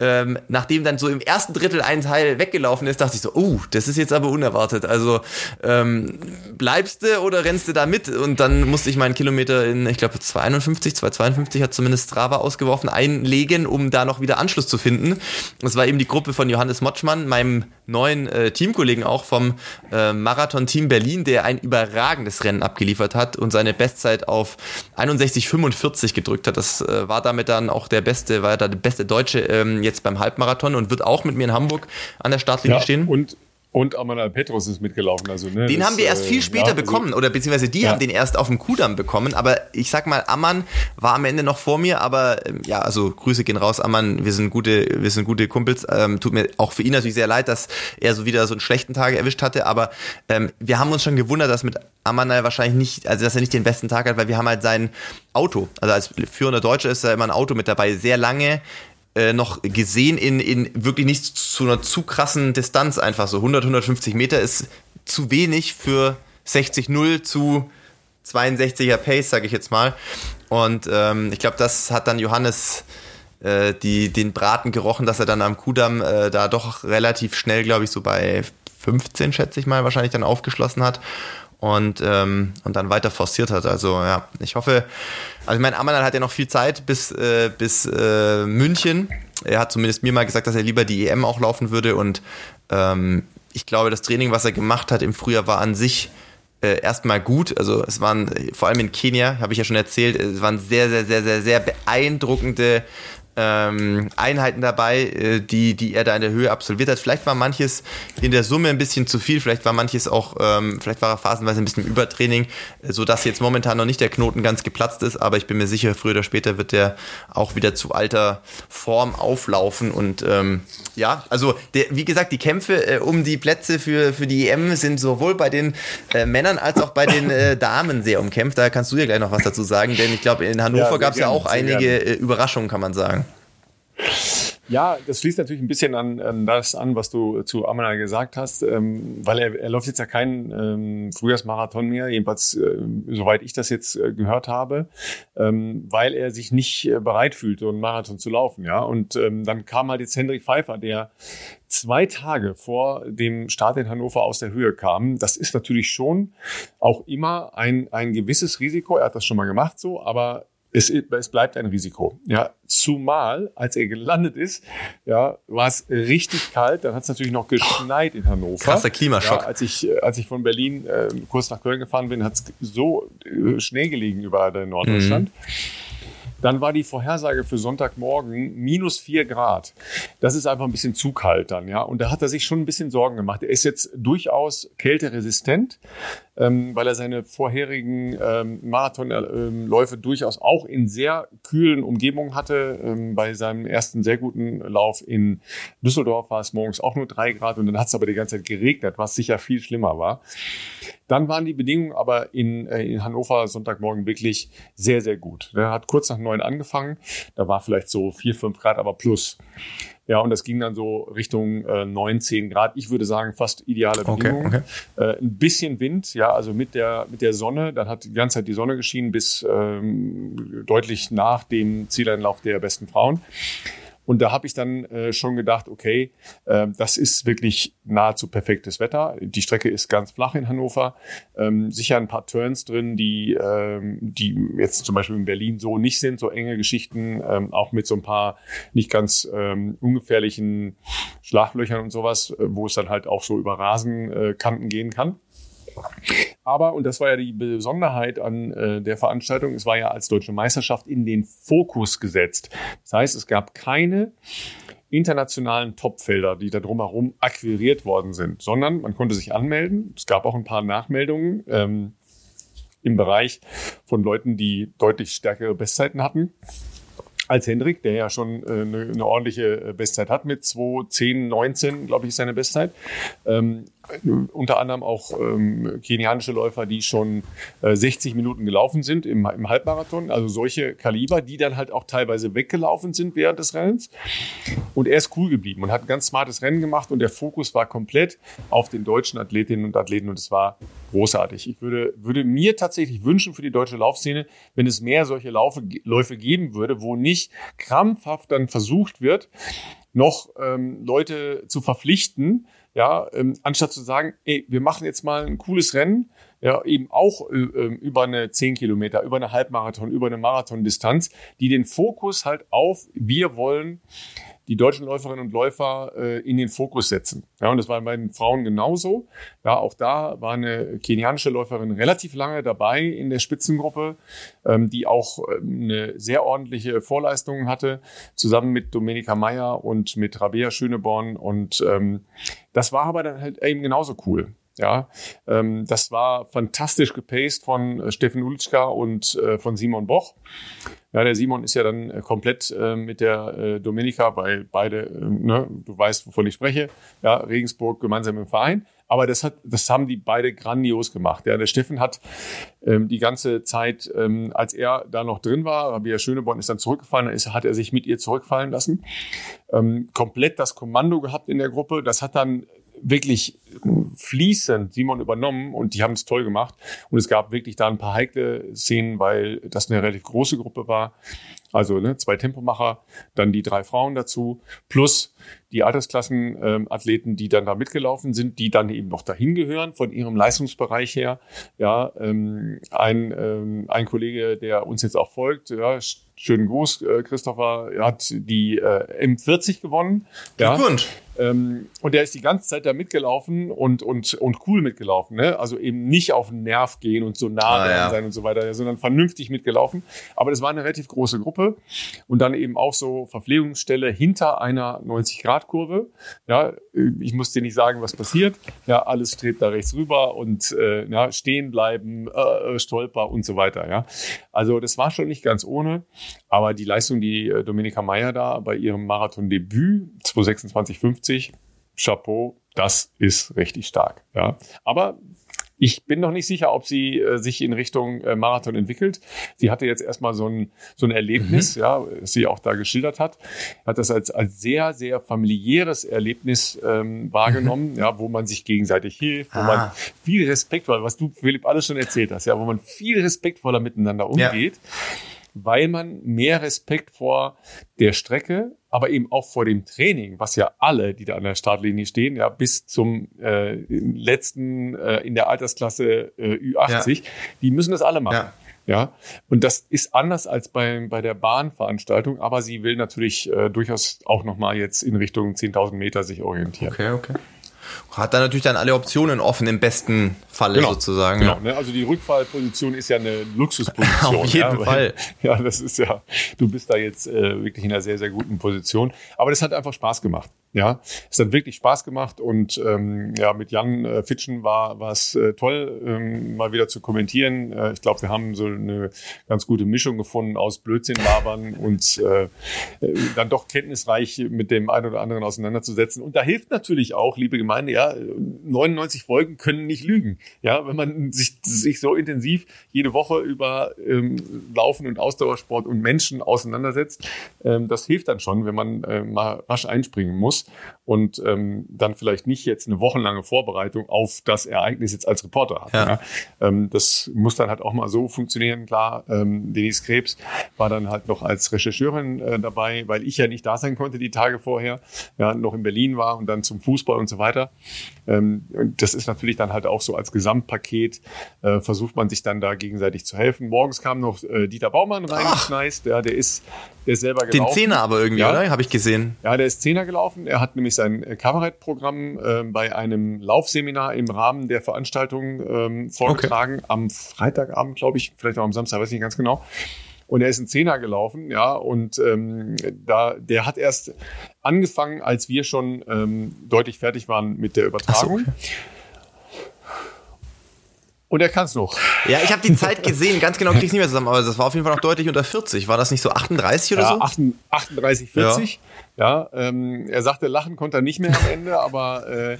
ähm, nachdem dann so im ersten Drittel ein Teil weggelaufen ist, dachte ich so, oh, das ist jetzt aber unerwartet. Also ähm, bleibst du oder rennst du da mit? Und dann musste ich meinen Kilometer in, ich glaube, 52, 252 hat zumindest Strava ausgeworfen, einlegen, um da noch wieder Anschluss zu finden. Das war eben die Gruppe von Johannes Motschmann, meinem neuen äh, Teamkollegen auch vom äh, Marathon-Team Berlin, der ein überragendes Rennen abgeliefert hat und seine Bestzeit auf 61,45 gedrückt hat. Das äh, war damit dann auch der beste, war da der beste Deutsche ähm, jetzt beim Halbmarathon und wird auch mit mir in Hamburg an der Startlinie ja, stehen. Und und Amanal Petrus ist mitgelaufen. Also, ne, den das, haben wir erst viel äh, später ja, bekommen, oder beziehungsweise die ja. haben den erst auf dem Kudamm bekommen. Aber ich sag mal, Ammann war am Ende noch vor mir, aber ähm, ja, also Grüße gehen raus, Ammann, wir sind gute, wir sind gute Kumpels. Ähm, tut mir auch für ihn natürlich sehr leid, dass er so wieder so einen schlechten Tag erwischt hatte, aber ähm, wir haben uns schon gewundert, dass mit Amanal wahrscheinlich nicht, also dass er nicht den besten Tag hat, weil wir haben halt sein Auto, also als führender Deutscher ist da immer ein Auto mit dabei, sehr lange äh, noch gesehen in, in wirklich nicht zu einer zu krassen Distanz einfach so. 100, 150 Meter ist zu wenig für 60-0 zu 62er Pace, sage ich jetzt mal. Und ähm, ich glaube, das hat dann Johannes äh, die, den Braten gerochen, dass er dann am Kudamm äh, da doch relativ schnell, glaube ich, so bei 15, schätze ich mal, wahrscheinlich dann aufgeschlossen hat und, ähm, und dann weiter forciert hat. Also ja, ich hoffe, also ich meine, Amanal hat ja noch viel Zeit bis, äh, bis äh, München. Er hat zumindest mir mal gesagt, dass er lieber die EM auch laufen würde und ähm, ich glaube, das Training, was er gemacht hat im Frühjahr, war an sich äh, erstmal gut. Also es waren vor allem in Kenia, habe ich ja schon erzählt, es waren sehr, sehr, sehr, sehr, sehr beeindruckende ähm, Einheiten dabei, äh, die, die er da in der Höhe absolviert hat. Vielleicht war manches in der Summe ein bisschen zu viel, vielleicht war manches auch, ähm, vielleicht war er phasenweise ein bisschen im Übertraining, äh, sodass jetzt momentan noch nicht der Knoten ganz geplatzt ist, aber ich bin mir sicher, früher oder später wird der auch wieder zu alter Form auflaufen und ähm, ja, also der, wie gesagt, die Kämpfe äh, um die Plätze für, für die EM sind sowohl bei den äh, Männern als auch bei den äh, Damen sehr umkämpft. Da kannst du ja gleich noch was dazu sagen, denn ich glaube, in Hannover ja, gab es ja auch einige äh, Überraschungen, kann man sagen. Ja, das schließt natürlich ein bisschen an, an das an, was du zu Amana gesagt hast, ähm, weil er, er läuft jetzt ja keinen ähm, Frühjahrsmarathon mehr, jedenfalls äh, soweit ich das jetzt äh, gehört habe, ähm, weil er sich nicht äh, bereit fühlte, einen Marathon zu laufen. Ja, und ähm, dann kam halt jetzt Hendrik Pfeiffer, der zwei Tage vor dem Start in Hannover aus der Höhe kam. Das ist natürlich schon auch immer ein, ein gewisses Risiko. Er hat das schon mal gemacht so, aber es, es bleibt ein Risiko. Ja, zumal, als er gelandet ist, ja, war es richtig kalt. Dann hat es natürlich noch geschneit in Hannover. Krasser Klimaschock. Ja, als ich, als ich von Berlin äh, kurz nach Köln gefahren bin, hat es so äh, Schnee gelegen über in Norddeutschland. Mhm. Dann war die Vorhersage für Sonntagmorgen minus vier Grad. Das ist einfach ein bisschen zu kalt dann, ja. Und da hat er sich schon ein bisschen Sorgen gemacht. Er ist jetzt durchaus kälteresistent, ähm, weil er seine vorherigen ähm, Marathonläufe durchaus auch in sehr kühlen Umgebungen hatte. Ähm, bei seinem ersten sehr guten Lauf in Düsseldorf war es morgens auch nur drei Grad und dann hat es aber die ganze Zeit geregnet, was sicher viel schlimmer war. Dann waren die Bedingungen aber in, äh, in Hannover Sonntagmorgen wirklich sehr, sehr gut. Er hat kurz nach neun angefangen. Da war vielleicht so vier, fünf Grad, aber plus. Ja, und das ging dann so Richtung äh, 9, 10 Grad. Ich würde sagen, fast ideale Bedingungen. Okay, okay. Äh, ein bisschen Wind, ja, also mit der, mit der Sonne. Dann hat die ganze Zeit die Sonne geschienen bis ähm, deutlich nach dem Zieleinlauf der besten Frauen. Und da habe ich dann äh, schon gedacht, okay, äh, das ist wirklich nahezu perfektes Wetter. Die Strecke ist ganz flach in Hannover. Ähm, sicher ein paar Turns drin, die, ähm, die jetzt zum Beispiel in Berlin so nicht sind, so enge Geschichten, ähm, auch mit so ein paar nicht ganz ähm, ungefährlichen Schlaglöchern und sowas, äh, wo es dann halt auch so über Rasenkanten gehen kann. Aber, und das war ja die Besonderheit an äh, der Veranstaltung, es war ja als deutsche Meisterschaft in den Fokus gesetzt. Das heißt, es gab keine internationalen Topfelder, die da drumherum akquiriert worden sind, sondern man konnte sich anmelden. Es gab auch ein paar Nachmeldungen ähm, im Bereich von Leuten, die deutlich stärkere Bestzeiten hatten als Hendrik, der ja schon äh, eine, eine ordentliche äh, Bestzeit hat mit 2, 10, 19, glaube ich, ist seine Bestzeit. Ähm, unter anderem auch ähm, kenianische Läufer, die schon äh, 60 Minuten gelaufen sind im, im Halbmarathon, also solche Kaliber, die dann halt auch teilweise weggelaufen sind während des Rennens. Und er ist cool geblieben und hat ein ganz smartes Rennen gemacht und der Fokus war komplett auf den deutschen Athletinnen und Athleten und es war großartig. Ich würde, würde mir tatsächlich wünschen für die deutsche Laufszene, wenn es mehr solche Laufe, Läufe geben würde, wo nicht krampfhaft dann versucht wird, noch ähm, Leute zu verpflichten, ja, ähm, anstatt zu sagen, ey, wir machen jetzt mal ein cooles Rennen, ja, eben auch äh, ähm, über eine 10 Kilometer, über eine Halbmarathon, über eine Marathondistanz, die den Fokus halt auf, wir wollen die deutschen Läuferinnen und Läufer äh, in den Fokus setzen. Ja, und das war bei den Frauen genauso. Ja, auch da war eine kenianische Läuferin relativ lange dabei in der Spitzengruppe, ähm, die auch ähm, eine sehr ordentliche Vorleistung hatte, zusammen mit Domenica Meyer und mit Rabea Schöneborn. Und ähm, das war aber dann halt eben genauso cool. Ja, ähm, das war fantastisch gepaced von äh, Steffen Ulitschka und äh, von Simon Boch. Ja, der Simon ist ja dann äh, komplett äh, mit der äh, Dominika, weil beide, äh, ne, du weißt, wovon ich spreche, ja, Regensburg gemeinsam im Verein. Aber das hat, das haben die beide grandios gemacht. Ja, der Steffen hat ähm, die ganze Zeit, ähm, als er da noch drin war, Rabia Schöneborn ist dann zurückgefallen, ist, hat er sich mit ihr zurückfallen lassen. Ähm, komplett das Kommando gehabt in der Gruppe. Das hat dann wirklich fließend Simon übernommen und die haben es toll gemacht. Und es gab wirklich da ein paar heikle Szenen, weil das eine relativ große Gruppe war. Also ne, zwei Tempomacher, dann die drei Frauen dazu, plus die Altersklassenathleten, ähm, die dann da mitgelaufen sind, die dann eben noch dahin gehören von ihrem Leistungsbereich her. Ja, ähm, ein, ähm, ein Kollege, der uns jetzt auch folgt, ja, schönen Gruß, äh, Christopher, hat die äh, M40 gewonnen. Glückwunsch. Ja. Ähm, und der ist die ganze Zeit da mitgelaufen und, und, und cool mitgelaufen. Ne? Also eben nicht auf den Nerv gehen und so nah ah, ja. sein und so weiter, sondern vernünftig mitgelaufen. Aber das war eine relativ große Gruppe. Und dann eben auch so Verpflegungsstelle hinter einer 90-Grad-Kurve. Ja, ich muss dir nicht sagen, was passiert. Ja, alles strebt da rechts rüber und äh, ja, stehen bleiben, äh, stolper und so weiter. Ja, also das war schon nicht ganz ohne. Aber die Leistung, die äh, Dominika Meyer da bei ihrem Marathon-Debüt 226,50, Chapeau, das ist richtig stark. Ja. Aber ich bin noch nicht sicher, ob sie äh, sich in Richtung äh, Marathon entwickelt. Sie hatte jetzt erstmal so ein, so ein Erlebnis, mhm. ja, das sie auch da geschildert hat, hat das als, als sehr, sehr familiäres Erlebnis ähm, wahrgenommen, mhm. ja, wo man sich gegenseitig hilft, wo ah. man viel respektvoll, was du, Philipp, alles schon erzählt hast, ja, wo man viel respektvoller miteinander umgeht. Ja weil man mehr Respekt vor der Strecke, aber eben auch vor dem Training, was ja alle, die da an der Startlinie stehen, ja bis zum äh, letzten äh, in der Altersklasse äh, Ü80, ja. die müssen das alle machen. Ja. Ja, und das ist anders als bei, bei der Bahnveranstaltung, aber sie will natürlich äh, durchaus auch nochmal jetzt in Richtung 10.000 Meter sich orientieren. Okay, okay. Hat dann natürlich dann alle Optionen offen im besten Falle genau. sozusagen. Genau, ja. ne? also die Rückfallposition ist ja eine Luxusposition. Auf jeden ja, Fall. Ja, das ist ja, du bist da jetzt äh, wirklich in einer sehr, sehr guten Position. Aber das hat einfach Spaß gemacht. Ja, es hat wirklich Spaß gemacht und ähm, ja, mit Jan äh, Fitschen war es äh, toll, ähm, mal wieder zu kommentieren. Äh, ich glaube, wir haben so eine ganz gute Mischung gefunden aus Blödsinn labern und äh, äh, dann doch kenntnisreich mit dem einen oder anderen auseinanderzusetzen. Und da hilft natürlich auch, liebe Gemeinde, ja, 99 Folgen können nicht lügen. Ja, wenn man sich, sich so intensiv jede Woche über ähm, Laufen und Ausdauersport und Menschen auseinandersetzt, ähm, das hilft dann schon, wenn man äh, mal rasch einspringen muss und ähm, dann vielleicht nicht jetzt eine wochenlange Vorbereitung auf das Ereignis jetzt als Reporter hat. Ja. ja. Ähm, das muss dann halt auch mal so funktionieren. Klar, ähm, Denise Krebs war dann halt noch als Rechercheurin äh, dabei, weil ich ja nicht da sein konnte die Tage vorher, ja, noch in Berlin war und dann zum Fußball und so weiter. Ähm, das ist natürlich dann halt auch so als Gesamtpaket, äh, versucht man sich dann da gegenseitig zu helfen. Morgens kam noch äh, Dieter Baumann reingeschneist, ja, der ist, der ist selber gelaufen. Den Zehner aber irgendwie, ja. oder? Habe ich gesehen. Ja, der ist Zehner gelaufen. Er hat nämlich sein äh, Kabarettprogramm äh, bei einem Laufseminar im Rahmen der Veranstaltung ähm, vorgetragen. Okay. Am Freitagabend, glaube ich, vielleicht auch am Samstag, weiß ich nicht ganz genau. Und er ist ein Zehner gelaufen, ja, und ähm, da, der hat erst angefangen, als wir schon ähm, deutlich fertig waren mit der Übertragung. So, okay. Und er kann es noch. Ja, ich habe die Zeit gesehen, ganz genau kriege ich nicht mehr zusammen, aber das war auf jeden Fall noch deutlich unter 40. War das nicht so 38 oder ja, so? 38, 40. Ja, ja ähm, er sagte, lachen konnte er nicht mehr am Ende, aber äh,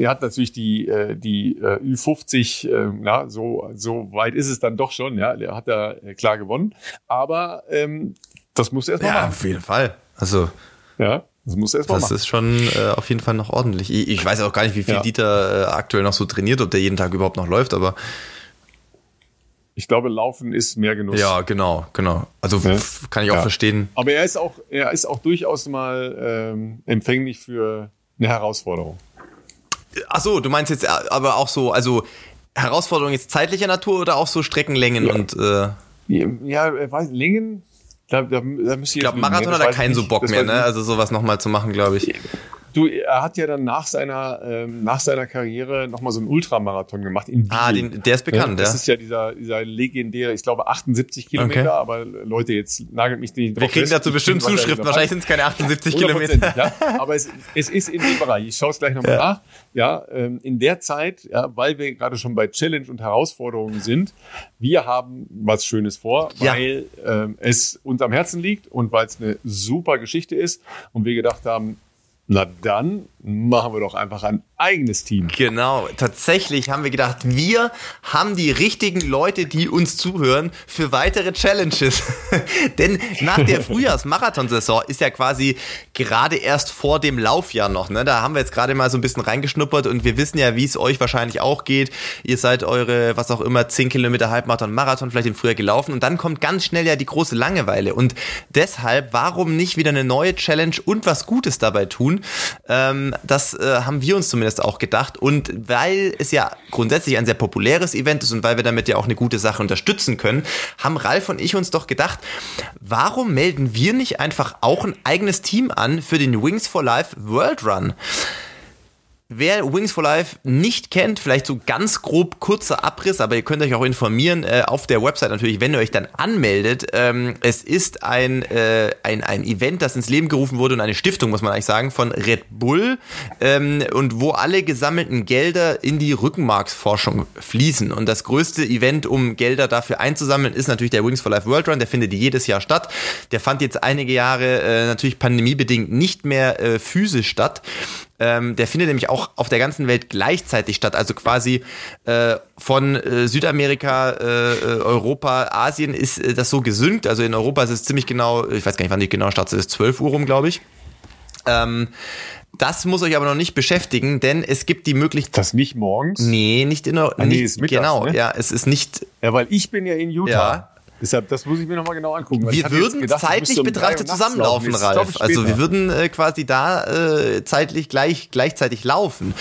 er hat natürlich die, äh, die äh, Ü50, äh, na, so, so weit ist es dann doch schon, ja, er hat da äh, klar gewonnen. Aber ähm, das muss er erstmal ja, machen. auf jeden Fall. Also. Ja. Das muss erst mal Das machen. ist schon äh, auf jeden Fall noch ordentlich. Ich, ich weiß auch gar nicht, wie viel ja. Dieter äh, aktuell noch so trainiert, ob der jeden Tag überhaupt noch läuft, aber ich glaube, Laufen ist mehr Genuss. Ja, genau, genau. Also ja. kann ich auch ja. verstehen. Aber er ist auch, er ist auch durchaus mal ähm, empfänglich für eine Herausforderung. Ach so, du meinst jetzt äh, aber auch so, also Herausforderung jetzt zeitlicher Natur oder auch so Streckenlängen ja. und äh ja, weiß Längen da, da, da ich glaube, Marathon hat er keinen so Bock mehr, ne? Also sowas nochmal zu machen, glaube ich. Du, er hat ja dann nach seiner, ähm, nach seiner Karriere nochmal so einen Ultramarathon gemacht. In ah, den, der ist bekannt, ja. Das ist ja dieser, dieser legendäre, ich glaube 78 Kilometer, okay. aber Leute, jetzt nagelt mich nicht drauf Wir kriegen dazu bestimmt Zuschriften, wahrscheinlich sind es keine 78 Kilometer. Ja, aber es, es ist in dem Bereich, ich schaue es gleich nochmal ja. nach. Ja, ähm, in der Zeit, ja, weil wir gerade schon bei Challenge und Herausforderungen sind, wir haben was Schönes vor, weil ja. ähm, es uns am Herzen liegt und weil es eine super Geschichte ist und wir gedacht haben, na dann machen wir doch einfach ein eigenes Team. Genau, tatsächlich haben wir gedacht, wir haben die richtigen Leute, die uns zuhören, für weitere Challenges. Denn nach der Frühjahrsmarathonsaison ist ja quasi gerade erst vor dem Laufjahr noch. Ne? Da haben wir jetzt gerade mal so ein bisschen reingeschnuppert und wir wissen ja, wie es euch wahrscheinlich auch geht. Ihr seid eure, was auch immer, 10 Kilometer Halbmarathon, Marathon vielleicht im Frühjahr gelaufen und dann kommt ganz schnell ja die große Langeweile. Und deshalb, warum nicht wieder eine neue Challenge und was Gutes dabei tun? Ähm, das äh, haben wir uns zumindest auch gedacht. Und weil es ja grundsätzlich ein sehr populäres Event ist und weil wir damit ja auch eine gute Sache unterstützen können, haben Ralf und ich uns doch gedacht, warum melden wir nicht einfach auch ein eigenes Team an für den Wings for Life World Run? Wer Wings for Life nicht kennt, vielleicht so ganz grob kurzer Abriss, aber ihr könnt euch auch informieren äh, auf der Website natürlich, wenn ihr euch dann anmeldet. Ähm, es ist ein, äh, ein, ein Event, das ins Leben gerufen wurde und eine Stiftung, muss man eigentlich sagen, von Red Bull ähm, und wo alle gesammelten Gelder in die Rückenmarksforschung fließen. Und das größte Event, um Gelder dafür einzusammeln, ist natürlich der Wings for Life World Run. Der findet jedes Jahr statt. Der fand jetzt einige Jahre äh, natürlich pandemiebedingt nicht mehr äh, physisch statt. Ähm, der findet nämlich auch auf der ganzen Welt gleichzeitig statt. Also quasi äh, von äh, Südamerika, äh, äh Europa, Asien ist äh, das so gesynkt. Also in Europa ist es ziemlich genau, ich weiß gar nicht, wann die genau startet, es ist 12 Uhr rum, glaube ich. Ähm, das muss euch aber noch nicht beschäftigen, denn es gibt die Möglichkeit. Das nicht morgens? Nee, nicht in der. Ah, nee, ist mittags, Genau, ne? ja, es ist nicht. Ja, weil ich bin ja in Utah. Ja. Deshalb, das muss ich mir nochmal genau angucken. Wir würden gedacht, zeitlich um betrachtet zusammenlaufen, Ralf. Also wir würden äh, quasi da äh, zeitlich gleich, gleichzeitig laufen.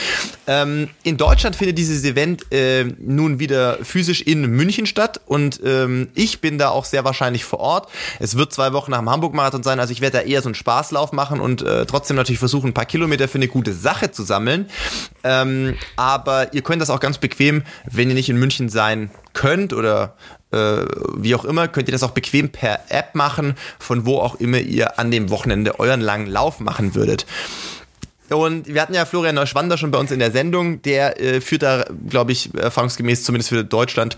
Ähm, in Deutschland findet dieses Event äh, nun wieder physisch in München statt und ähm, ich bin da auch sehr wahrscheinlich vor Ort. Es wird zwei Wochen nach dem Hamburg-Marathon sein, also ich werde da eher so einen Spaßlauf machen und äh, trotzdem natürlich versuchen, ein paar Kilometer für eine gute Sache zu sammeln. Ähm, aber ihr könnt das auch ganz bequem, wenn ihr nicht in München sein könnt oder äh, wie auch immer, könnt ihr das auch bequem per App machen, von wo auch immer ihr an dem Wochenende euren langen Lauf machen würdet. Und wir hatten ja Florian Neuschwander schon bei uns in der Sendung, der äh, führt da, glaube ich, erfahrungsgemäß zumindest für Deutschland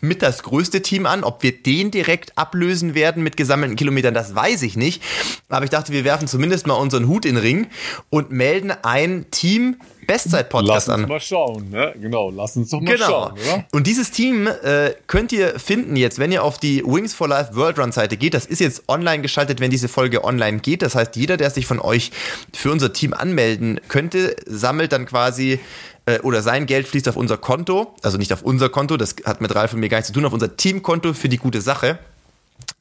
mit das größte Team an. Ob wir den direkt ablösen werden mit gesammelten Kilometern, das weiß ich nicht. Aber ich dachte, wir werfen zumindest mal unseren Hut in den Ring und melden ein Team Bestzeit-Podcast an. Lass uns mal schauen, ne? Genau, lass uns doch mal genau. schauen, oder? Und dieses Team äh, könnt ihr finden jetzt, wenn ihr auf die Wings for Life World Run Seite geht. Das ist jetzt online geschaltet, wenn diese Folge online geht. Das heißt, jeder, der sich von euch für unser Team anmelden könnte, sammelt dann quasi äh, oder sein Geld fließt auf unser Konto, also nicht auf unser Konto, das hat mit Ralf und mir gar nichts zu tun, auf unser Teamkonto für die gute Sache.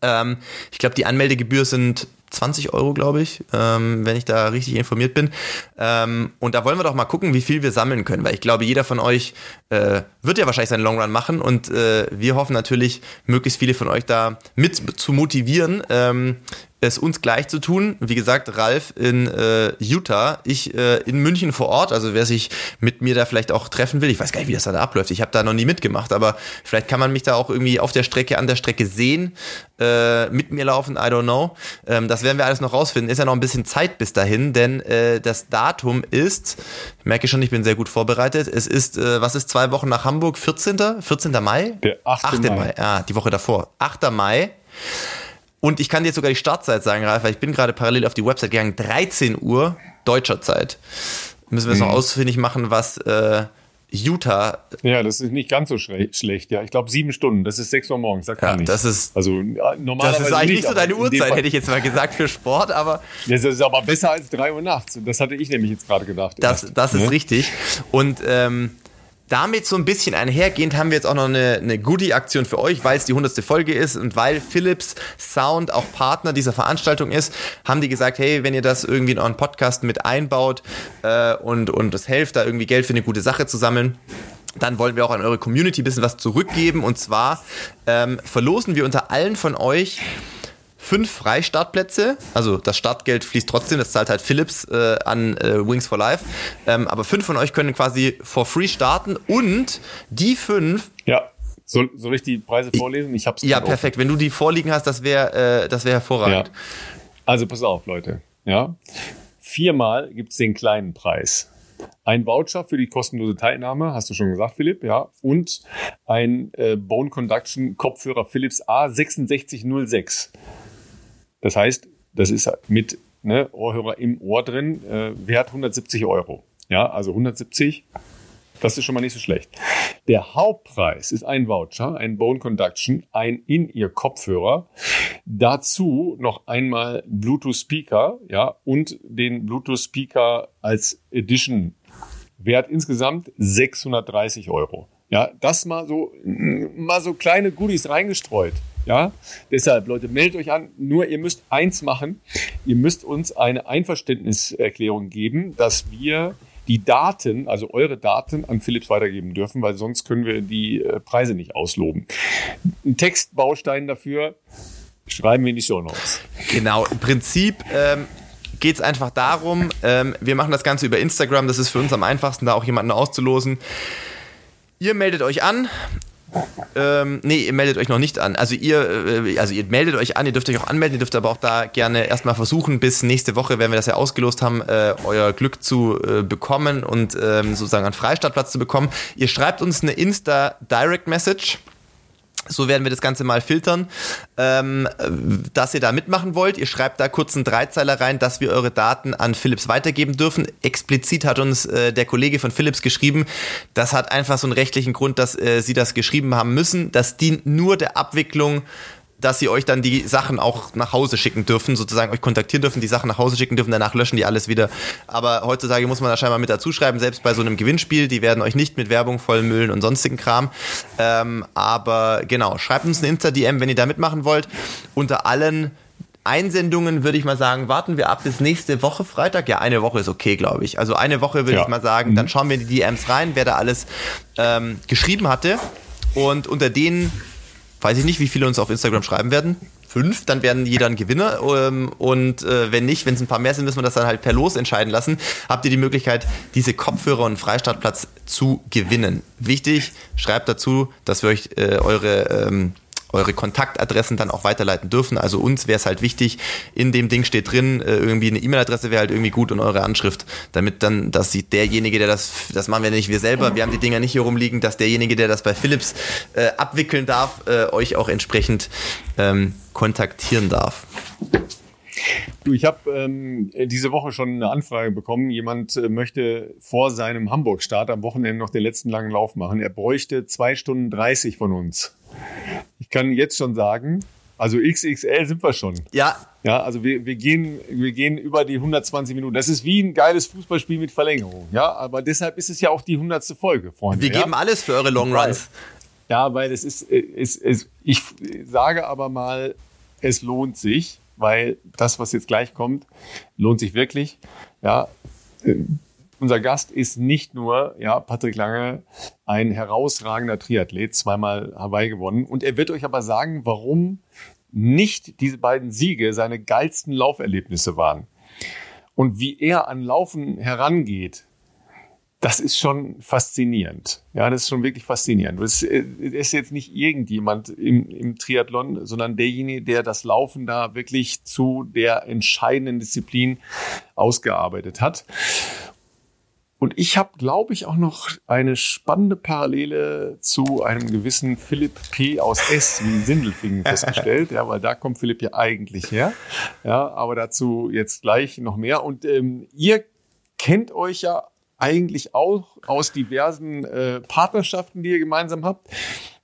Ähm, ich glaube, die Anmeldegebühr sind 20 Euro, glaube ich, ähm, wenn ich da richtig informiert bin. Ähm, und da wollen wir doch mal gucken, wie viel wir sammeln können, weil ich glaube, jeder von euch äh, wird ja wahrscheinlich seinen Long Run machen und äh, wir hoffen natürlich, möglichst viele von euch da mit zu motivieren, ähm, es uns gleich zu tun. Wie gesagt, Ralf in äh, Utah, ich äh, in München vor Ort. Also wer sich mit mir da vielleicht auch treffen will, ich weiß gar nicht, wie das da abläuft. Ich habe da noch nie mitgemacht, aber vielleicht kann man mich da auch irgendwie auf der Strecke, an der Strecke sehen, äh, mit mir laufen. I don't know. Ähm, das werden wir alles noch rausfinden. Ist ja noch ein bisschen Zeit bis dahin, denn äh, das Datum ist, ich merke schon, ich bin sehr gut vorbereitet. Es ist, äh, was ist zwei Wochen nach Hamburg? 14. 14. Mai? Der 8. 8. Mai. Mai. Ah, die Woche davor. 8. Mai. Und ich kann dir jetzt sogar die Startzeit sagen, Ralf, weil ich bin gerade parallel auf die Website gegangen. 13 Uhr deutscher Zeit. Müssen wir es mhm. noch ausfindig machen, was äh, Utah. Ja, das ist nicht ganz so schlecht. Ja, ich glaube sieben Stunden. Das ist sechs Uhr morgens. Sagt ja, das ist also normalerweise. Das ist eigentlich nicht, so deine Uhrzeit, hätte ich jetzt mal gesagt für Sport, aber. Das ist aber besser als drei Uhr nachts. Das hatte ich nämlich jetzt gerade gedacht. Das, das ist ne? richtig. Und ähm, damit so ein bisschen einhergehend haben wir jetzt auch noch eine, eine Goodie-Aktion für euch, weil es die 100. Folge ist und weil Philips Sound auch Partner dieser Veranstaltung ist, haben die gesagt, hey, wenn ihr das irgendwie in euren Podcast mit einbaut äh, und, und das hilft, da irgendwie Geld für eine gute Sache zu sammeln, dann wollen wir auch an eure Community ein bisschen was zurückgeben und zwar ähm, verlosen wir unter allen von euch fünf Freistartplätze. Also das Startgeld fließt trotzdem, das zahlt halt Philips äh, an äh, Wings for Life. Ähm, aber fünf von euch können quasi for free starten und die fünf. Ja. Soll, soll ich die Preise vorlesen? Ich hab's Ja, perfekt. Offen. Wenn du die vorliegen hast, das wäre äh, das wäre hervorragend. Ja. Also pass auf, Leute. Ja. Viermal gibt's den kleinen Preis. Ein Voucher für die kostenlose Teilnahme, hast du schon gesagt, Philipp, ja. Und ein äh, Bone Conduction Kopfhörer Philips A6606. Das heißt, das ist mit ne, Ohrhörer im Ohr drin, äh, wert 170 Euro. Ja, also 170. Das ist schon mal nicht so schlecht. Der Hauptpreis ist ein Voucher, ein Bone Conduction, ein In-Ear-Kopfhörer. Dazu noch einmal Bluetooth Speaker, ja, und den Bluetooth Speaker als Edition. Wert insgesamt 630 Euro. Ja, das mal so, mal so kleine Goodies reingestreut. Ja, deshalb, Leute, meldet euch an. Nur ihr müsst eins machen. Ihr müsst uns eine Einverständniserklärung geben, dass wir die Daten, also eure Daten an Philips weitergeben dürfen, weil sonst können wir die äh, Preise nicht ausloben. Ein Textbaustein dafür schreiben wir in die Show Notes. Genau, im Prinzip ähm, geht es einfach darum, ähm, wir machen das Ganze über Instagram, das ist für uns am einfachsten, da auch jemanden auszulosen. Ihr meldet euch an, ähm, nee, ihr meldet euch noch nicht an. Also ihr, äh, also ihr meldet euch an, ihr dürft euch auch anmelden, ihr dürft aber auch da gerne erstmal versuchen, bis nächste Woche, wenn wir das ja ausgelost haben, äh, euer Glück zu äh, bekommen und ähm, sozusagen einen Freistartplatz zu bekommen. Ihr schreibt uns eine Insta Direct Message so werden wir das Ganze mal filtern, ähm, dass ihr da mitmachen wollt. Ihr schreibt da kurz einen Dreizeiler rein, dass wir eure Daten an Philips weitergeben dürfen. Explizit hat uns äh, der Kollege von Philips geschrieben, das hat einfach so einen rechtlichen Grund, dass äh, sie das geschrieben haben müssen. Das dient nur der Abwicklung dass sie euch dann die Sachen auch nach Hause schicken dürfen, sozusagen euch kontaktieren dürfen, die Sachen nach Hause schicken dürfen, danach löschen die alles wieder. Aber heutzutage muss man da scheinbar mit dazu schreiben, selbst bei so einem Gewinnspiel, die werden euch nicht mit Werbung vollmüllen und sonstigen Kram. Ähm, aber genau, schreibt uns ein Insta-DM, wenn ihr da mitmachen wollt. Unter allen Einsendungen würde ich mal sagen, warten wir ab bis nächste Woche Freitag. Ja, eine Woche ist okay, glaube ich. Also eine Woche würde ja. ich mal sagen, dann schauen wir in die DMs rein, wer da alles ähm, geschrieben hatte. Und unter denen weiß ich nicht, wie viele uns auf Instagram schreiben werden. Fünf, dann werden jeder ein Gewinner. Ähm, und äh, wenn nicht, wenn es ein paar mehr sind, müssen wir das dann halt per Los entscheiden lassen. Habt ihr die Möglichkeit, diese Kopfhörer und Freistartplatz zu gewinnen. Wichtig, schreibt dazu, dass wir euch äh, eure ähm, eure Kontaktadressen dann auch weiterleiten dürfen. Also uns wäre es halt wichtig, in dem Ding steht drin, äh, irgendwie eine E-Mail-Adresse wäre halt irgendwie gut und eure Anschrift, damit dann, dass sie derjenige, der das, das machen wir nicht wir selber, wir haben die Dinger nicht hier rumliegen, dass derjenige, der das bei Philips äh, abwickeln darf, äh, euch auch entsprechend ähm, kontaktieren darf. Du, ich habe ähm, diese Woche schon eine Anfrage bekommen. Jemand äh, möchte vor seinem Hamburg-Start am Wochenende noch den letzten langen Lauf machen. Er bräuchte zwei Stunden 30 von uns. Ich kann jetzt schon sagen, also XXL sind wir schon. Ja. Ja, also wir, wir, gehen, wir gehen über die 120 Minuten. Das ist wie ein geiles Fußballspiel mit Verlängerung. Ja, aber deshalb ist es ja auch die 100. Folge, Freunde. Wir geben ja? alles für eure Long Runs. Ja, weil es ist, es, es, ich sage aber mal, es lohnt sich, weil das, was jetzt gleich kommt, lohnt sich wirklich. Ja, unser Gast ist nicht nur, ja, Patrick Lange, ein herausragender Triathlet, zweimal Hawaii gewonnen. Und er wird euch aber sagen, warum nicht diese beiden Siege seine geilsten Lauferlebnisse waren. Und wie er an Laufen herangeht, das ist schon faszinierend. Ja, das ist schon wirklich faszinierend. Das ist jetzt nicht irgendjemand im, im Triathlon, sondern derjenige, der das Laufen da wirklich zu der entscheidenden Disziplin ausgearbeitet hat. Und ich habe, glaube ich, auch noch eine spannende Parallele zu einem gewissen Philipp P. aus S. wie Sindelfingen festgestellt. ja, weil da kommt Philipp ja eigentlich her. Ja, aber dazu jetzt gleich noch mehr. Und ähm, ihr kennt euch ja eigentlich auch aus diversen äh, Partnerschaften, die ihr gemeinsam habt.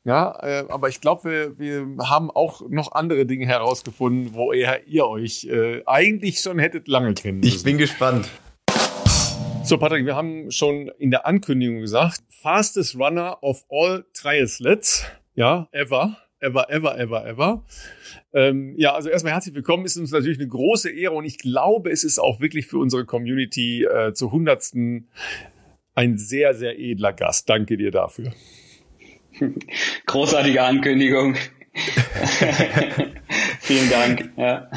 Ja, äh, aber ich glaube, wir, wir haben auch noch andere Dinge herausgefunden, wo ihr, ihr euch äh, eigentlich schon hättet lange kennen müssen. Ich bin gespannt. So, Patrick, wir haben schon in der Ankündigung gesagt, fastest runner of all triathletes, ja, ever, ever, ever, ever, ever. Ähm, ja, also erstmal herzlich willkommen. Ist uns natürlich eine große Ehre und ich glaube, es ist auch wirklich für unsere Community äh, zu hundertsten ein sehr, sehr edler Gast. Danke dir dafür. Großartige Ankündigung. Vielen Dank. Ja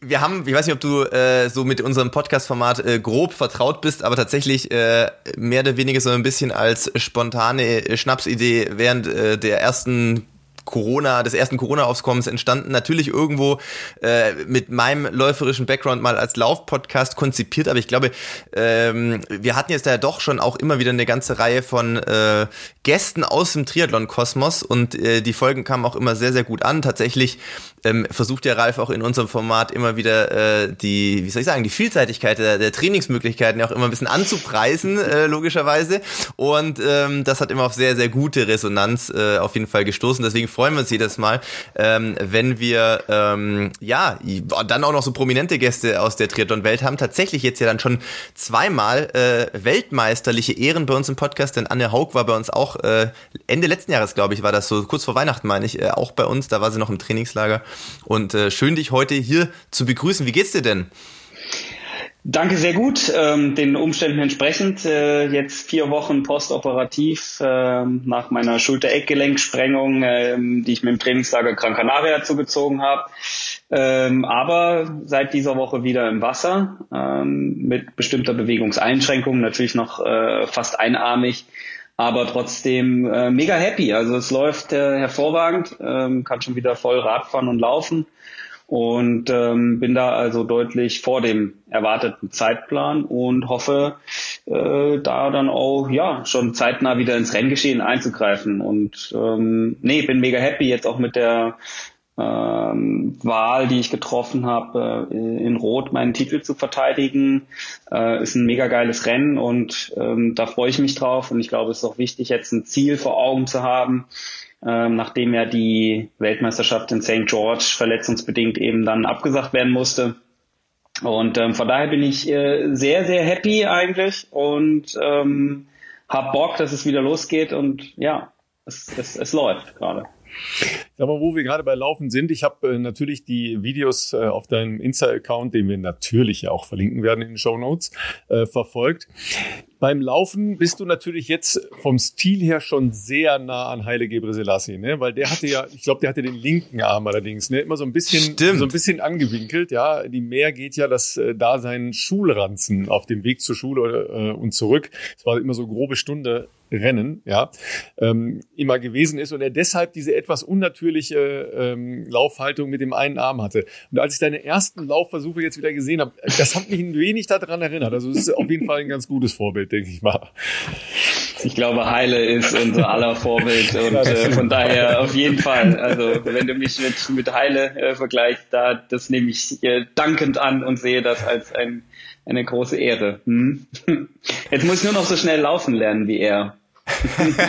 wir haben, ich weiß nicht, ob du äh, so mit unserem Podcast-Format äh, grob vertraut bist, aber tatsächlich äh, mehr oder weniger so ein bisschen als spontane äh, Schnapsidee während äh, der ersten Corona, des ersten Corona-Aufkommens entstanden. Natürlich irgendwo äh, mit meinem läuferischen Background mal als Lauf-Podcast konzipiert, aber ich glaube, ähm, wir hatten jetzt da ja doch schon auch immer wieder eine ganze Reihe von äh, Gästen aus dem Triathlon-Kosmos und äh, die Folgen kamen auch immer sehr, sehr gut an. Tatsächlich ähm, versucht der Ralf auch in unserem Format immer wieder äh, die, wie soll ich sagen, die Vielseitigkeit der, der Trainingsmöglichkeiten auch immer ein bisschen anzupreisen, äh, logischerweise. Und ähm, das hat immer auf sehr, sehr gute Resonanz äh, auf jeden Fall gestoßen. Deswegen freuen wir uns jedes Mal, ähm, wenn wir ähm, ja dann auch noch so prominente Gäste aus der Triathlon-Welt haben. Tatsächlich jetzt ja dann schon zweimal äh, weltmeisterliche Ehren bei uns im Podcast, denn Anne Haug war bei uns auch äh, Ende letzten Jahres, glaube ich, war das so, kurz vor Weihnachten meine ich, äh, auch bei uns. Da war sie noch im Trainingslager. Und äh, schön, dich heute hier zu begrüßen. Wie geht's dir denn? Danke sehr gut, ähm, den Umständen entsprechend. Äh, jetzt vier Wochen postoperativ äh, nach meiner Schulter-Eckgelenksprengung, äh, die ich mit dem Trainingslager Gran Canaria zugezogen habe. Ähm, aber seit dieser Woche wieder im Wasser ähm, mit bestimmter Bewegungseinschränkung, natürlich noch äh, fast einarmig, aber trotzdem äh, mega happy. Also es läuft äh, hervorragend, ähm, kann schon wieder voll Radfahren und laufen und ähm, bin da also deutlich vor dem erwarteten Zeitplan und hoffe, äh, da dann auch ja schon zeitnah wieder ins Renngeschehen einzugreifen. Und ähm, nee, bin mega happy jetzt auch mit der ähm, Wahl, die ich getroffen habe, äh, in Rot meinen Titel zu verteidigen. Äh, ist ein mega geiles Rennen und ähm, da freue ich mich drauf. Und ich glaube, es ist auch wichtig, jetzt ein Ziel vor Augen zu haben ähm, nachdem ja die Weltmeisterschaft in St. George verletzungsbedingt eben dann abgesagt werden musste. Und ähm, von daher bin ich äh, sehr, sehr happy eigentlich und ähm, hab Bock, dass es wieder losgeht und ja, es, es, es läuft gerade. Mal, wo wir gerade bei Laufen sind, ich habe äh, natürlich die Videos äh, auf deinem Insta-Account, den wir natürlich auch verlinken werden in den Show Notes, äh, verfolgt. Beim Laufen bist du natürlich jetzt vom Stil her schon sehr nah an Heile Gebre ne? Weil der hatte ja, ich glaube, der hatte den linken Arm allerdings, ne? Immer so ein bisschen, Stimmt. so ein bisschen angewinkelt, ja. Die Mehr geht ja, dass äh, da sein Schulranzen auf dem Weg zur Schule äh, und zurück, es war immer so grobe Stunde Rennen, ja, ähm, immer gewesen ist und er deshalb diese etwas unnatürliche ähm, Laufhaltung mit dem einen Arm hatte. Und als ich deine ersten Laufversuche jetzt wieder gesehen habe, das hat mich ein wenig daran erinnert. Also es ist auf jeden Fall ein ganz gutes Vorbild, denke ich mal. Ich glaube, Heile ist unser aller Vorbild und äh, von daher auf jeden Fall. Also wenn du mich mit, mit Heile äh, vergleichst, da das nehme ich äh, dankend an und sehe das als ein, eine große Ehre. Hm? Jetzt muss ich nur noch so schnell laufen lernen wie er.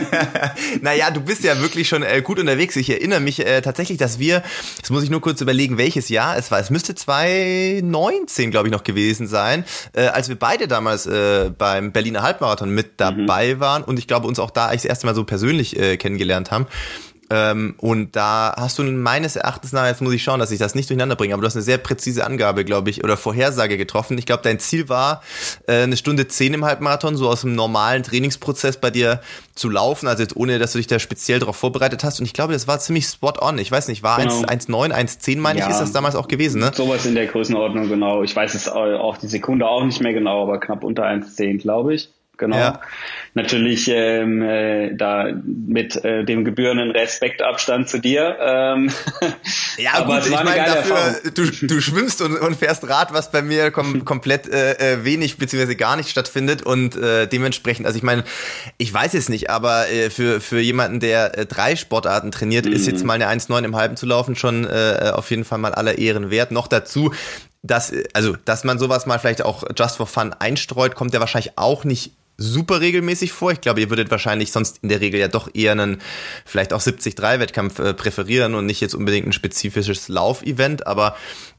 naja, du bist ja wirklich schon äh, gut unterwegs. Ich erinnere mich äh, tatsächlich, dass wir, jetzt muss ich nur kurz überlegen, welches Jahr es war. Es müsste 2019, glaube ich, noch gewesen sein, äh, als wir beide damals äh, beim Berliner Halbmarathon mit dabei mhm. waren und ich glaube, uns auch da eigentlich das erste Mal so persönlich äh, kennengelernt haben. Ähm, und da hast du meines Erachtens nach, jetzt muss ich schauen, dass ich das nicht durcheinander bringe, aber du hast eine sehr präzise Angabe, glaube ich, oder Vorhersage getroffen. Ich glaube, dein Ziel war, äh, eine Stunde zehn im Halbmarathon, so aus dem normalen Trainingsprozess bei dir zu laufen, also jetzt ohne, dass du dich da speziell darauf vorbereitet hast. Und ich glaube, das war ziemlich spot on. Ich weiß nicht, war genau. 1,9, 1,10 meine ja, ich, ist das damals auch gewesen, ne? Sowas in der Größenordnung, genau. Ich weiß es auch die Sekunde auch nicht mehr genau, aber knapp unter 1,10, glaube ich genau. Ja. Natürlich ähm, äh, da mit äh, dem gebührenden Respektabstand zu dir. Ähm, ja, aber gut, ich meine dafür, du, du schwimmst und, und fährst Rad, was bei mir kom komplett äh, äh, wenig beziehungsweise gar nicht stattfindet und äh, dementsprechend, also ich meine, ich weiß es nicht, aber äh, für, für jemanden, der äh, drei Sportarten trainiert, mhm. ist jetzt mal eine 1,9 im Halben zu laufen schon äh, auf jeden Fall mal aller Ehren wert. Noch dazu, dass, also, dass man sowas mal vielleicht auch just for fun einstreut, kommt ja wahrscheinlich auch nicht super regelmäßig vor. Ich glaube, ihr würdet wahrscheinlich sonst in der Regel ja doch eher einen vielleicht auch 70-3-Wettkampf äh, präferieren und nicht jetzt unbedingt ein spezifisches Laufevent, aber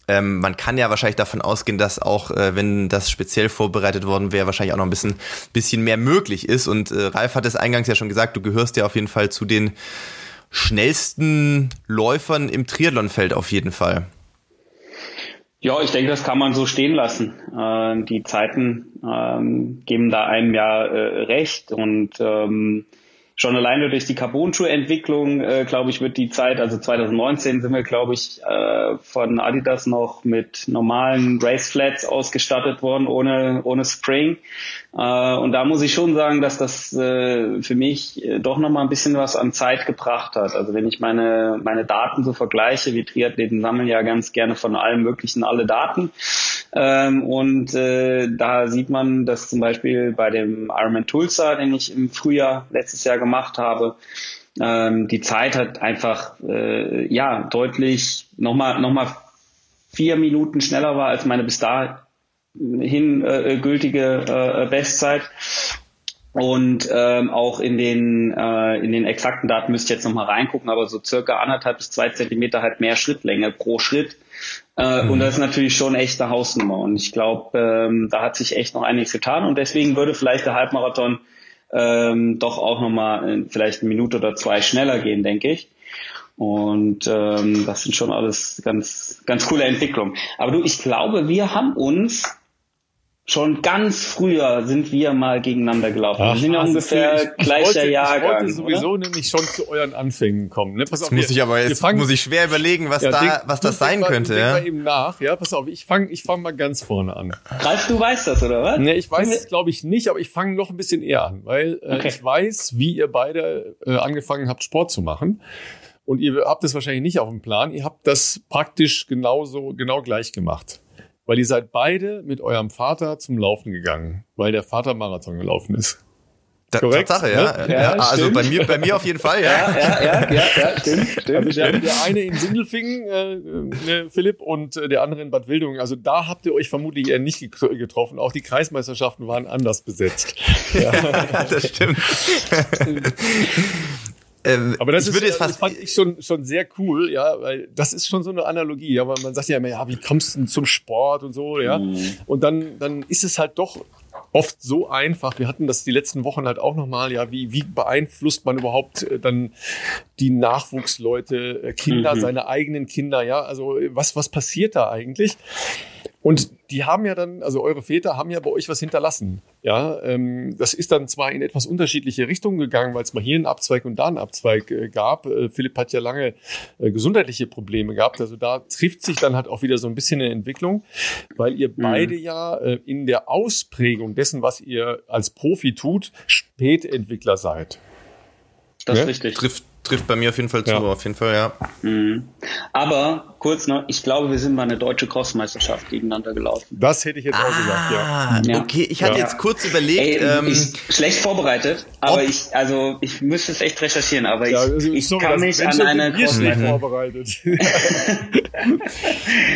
ähm, man kann ja wahrscheinlich davon ausgehen, dass auch, äh, wenn das speziell vorbereitet worden wäre, wahrscheinlich auch noch ein bisschen, bisschen mehr möglich ist. Und äh, Ralf hat es eingangs ja schon gesagt, du gehörst ja auf jeden Fall zu den schnellsten Läufern im Triathlonfeld auf jeden Fall. Ja, ich denke, das kann man so stehen lassen. Äh, die Zeiten ähm, geben da einem ja äh, recht und ähm, schon alleine durch die Carbon-Schuh-Entwicklung, äh, glaube ich, wird die Zeit, also 2019 sind wir, glaube ich, äh, von Adidas noch mit normalen Race Flats ausgestattet worden, ohne, ohne Spring. Äh, und da muss ich schon sagen, dass das äh, für mich äh, doch nochmal ein bisschen was an Zeit gebracht hat. Also wenn ich meine, meine Daten so vergleiche, wir Triathleten sammeln ja ganz gerne von allem Möglichen alle Daten. Ähm, und da sieht man, dass zum Beispiel bei dem Ironman Tulsa, den ich im Frühjahr letztes Jahr gemacht habe, ähm, die Zeit hat einfach ja deutlich nochmal noch mal vier Minuten schneller war als meine bis dahin äh, gültige äh, Bestzeit. Und ähm, auch in den äh, in den exakten Daten müsste ich jetzt nochmal reingucken, aber so circa anderthalb bis zwei Zentimeter halt mehr Schrittlänge pro Schritt. Äh, mhm. Und das ist natürlich schon echt eine Hausnummer. Und ich glaube, ähm, da hat sich echt noch einiges getan. Und deswegen würde vielleicht der Halbmarathon ähm, doch auch nochmal äh, vielleicht eine Minute oder zwei schneller gehen, denke ich. Und ähm, das sind schon alles ganz, ganz coole Entwicklungen. Aber du, ich glaube, wir haben uns schon ganz früher sind wir mal gegeneinander gelaufen. Ach, wir sind ja ungefähr ich, gleicher ich wollte, Jahrgang. Ich wollte sowieso oder? nämlich schon zu euren Anfängen kommen. Ne? Pass auf, muss wir, ich aber jetzt fangen, muss ich schwer überlegen, was ja, da, denk, was das sein mal, könnte. Ja? Mal eben nach. Ja, pass auf, ich fange, ich fange mal ganz vorne an. Ralf, du weißt das oder was? Ne, ich weiß es, glaube ich nicht, aber ich fange noch ein bisschen eher an, weil äh, okay. ich weiß, wie ihr beide äh, angefangen habt, Sport zu machen. Und ihr habt es wahrscheinlich nicht auf dem Plan. Ihr habt das praktisch genauso, genau gleich gemacht weil ihr seid beide mit eurem Vater zum Laufen gegangen, weil der Vater Marathon gelaufen ist. Da, Korrekt, Tatsache, ja. Ne? ja, ja also bei mir, bei mir auf jeden Fall, ja. Ja, ja, ja, ja, ja stimmt, stimmt. Also der, der eine in Sindelfingen, äh, äh, Philipp, und äh, der andere in Bad Wildungen. Also da habt ihr euch vermutlich eher nicht getroffen. Auch die Kreismeisterschaften waren anders besetzt. Ja, das stimmt. Ähm, aber das, ist, jetzt fast das fand ich schon, schon sehr cool, ja, weil das ist schon so eine Analogie, ja, weil man sagt ja immer, ja, wie kommst du denn zum Sport und so, ja. Mhm. Und dann, dann ist es halt doch oft so einfach. Wir hatten das die letzten Wochen halt auch nochmal, ja, wie, wie beeinflusst man überhaupt äh, dann die Nachwuchsleute, äh, Kinder, mhm. seine eigenen Kinder, ja, also was, was passiert da eigentlich? Und die haben ja dann, also eure Väter haben ja bei euch was hinterlassen. Ja, ähm, das ist dann zwar in etwas unterschiedliche Richtungen gegangen, weil es mal hier einen Abzweig und da einen Abzweig äh, gab. Äh, Philipp hat ja lange äh, gesundheitliche Probleme gehabt. Also da trifft sich dann halt auch wieder so ein bisschen eine Entwicklung, weil ihr mhm. beide ja äh, in der Ausprägung dessen, was ihr als Profi tut, Spätentwickler seid. Das ist ja? richtig. Trifft, trifft bei mir auf jeden Fall zu, ja. auf jeden Fall, ja. Mhm. Aber kurz noch, ich glaube, wir sind mal eine deutsche Crossmeisterschaft gegeneinander gelaufen. Das hätte ich jetzt ah, auch gesagt, ja. ja. Okay, ich hatte ja. jetzt kurz überlegt. Ey, ähm, ich, schlecht vorbereitet, aber ich, also ich müsste es echt recherchieren, aber ich, also, ich sorry, kann mich an eine Crossmeisterschaft. vorbereitet.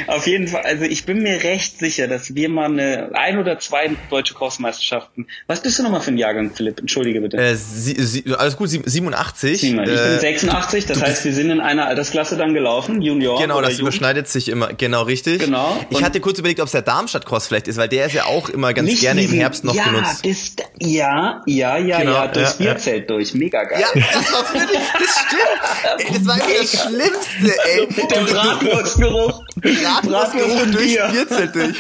auf jeden Fall, also ich bin mir recht sicher, dass wir mal eine ein oder zwei deutsche Crossmeisterschaften. Was bist du nochmal für ein Jahrgang, Philipp? Entschuldige bitte. Äh, sie, sie, alles gut, 87. 87. Ich bin 86, äh, das heißt, wir sind in einer Altersklasse dann gelaufen, Junior. Genau, das Jugend. überschneidet sich immer, genau richtig. Genau. Ich hatte kurz überlegt, ob es der Darmstadt Cross vielleicht ist, weil der ist ja auch immer ganz gerne diesen, im Herbst noch ja, genutzt. Das, ja, ja, ja, genau, ja, durchs ja, Bierzelt ja. durch, mega geil. Ja, das war wirklich, das stimmt. Ey, das war das Schlimmste, ey. Mit dem Bratwurstgeruch. Bratwurstgeruch durchs Bierzelt durch.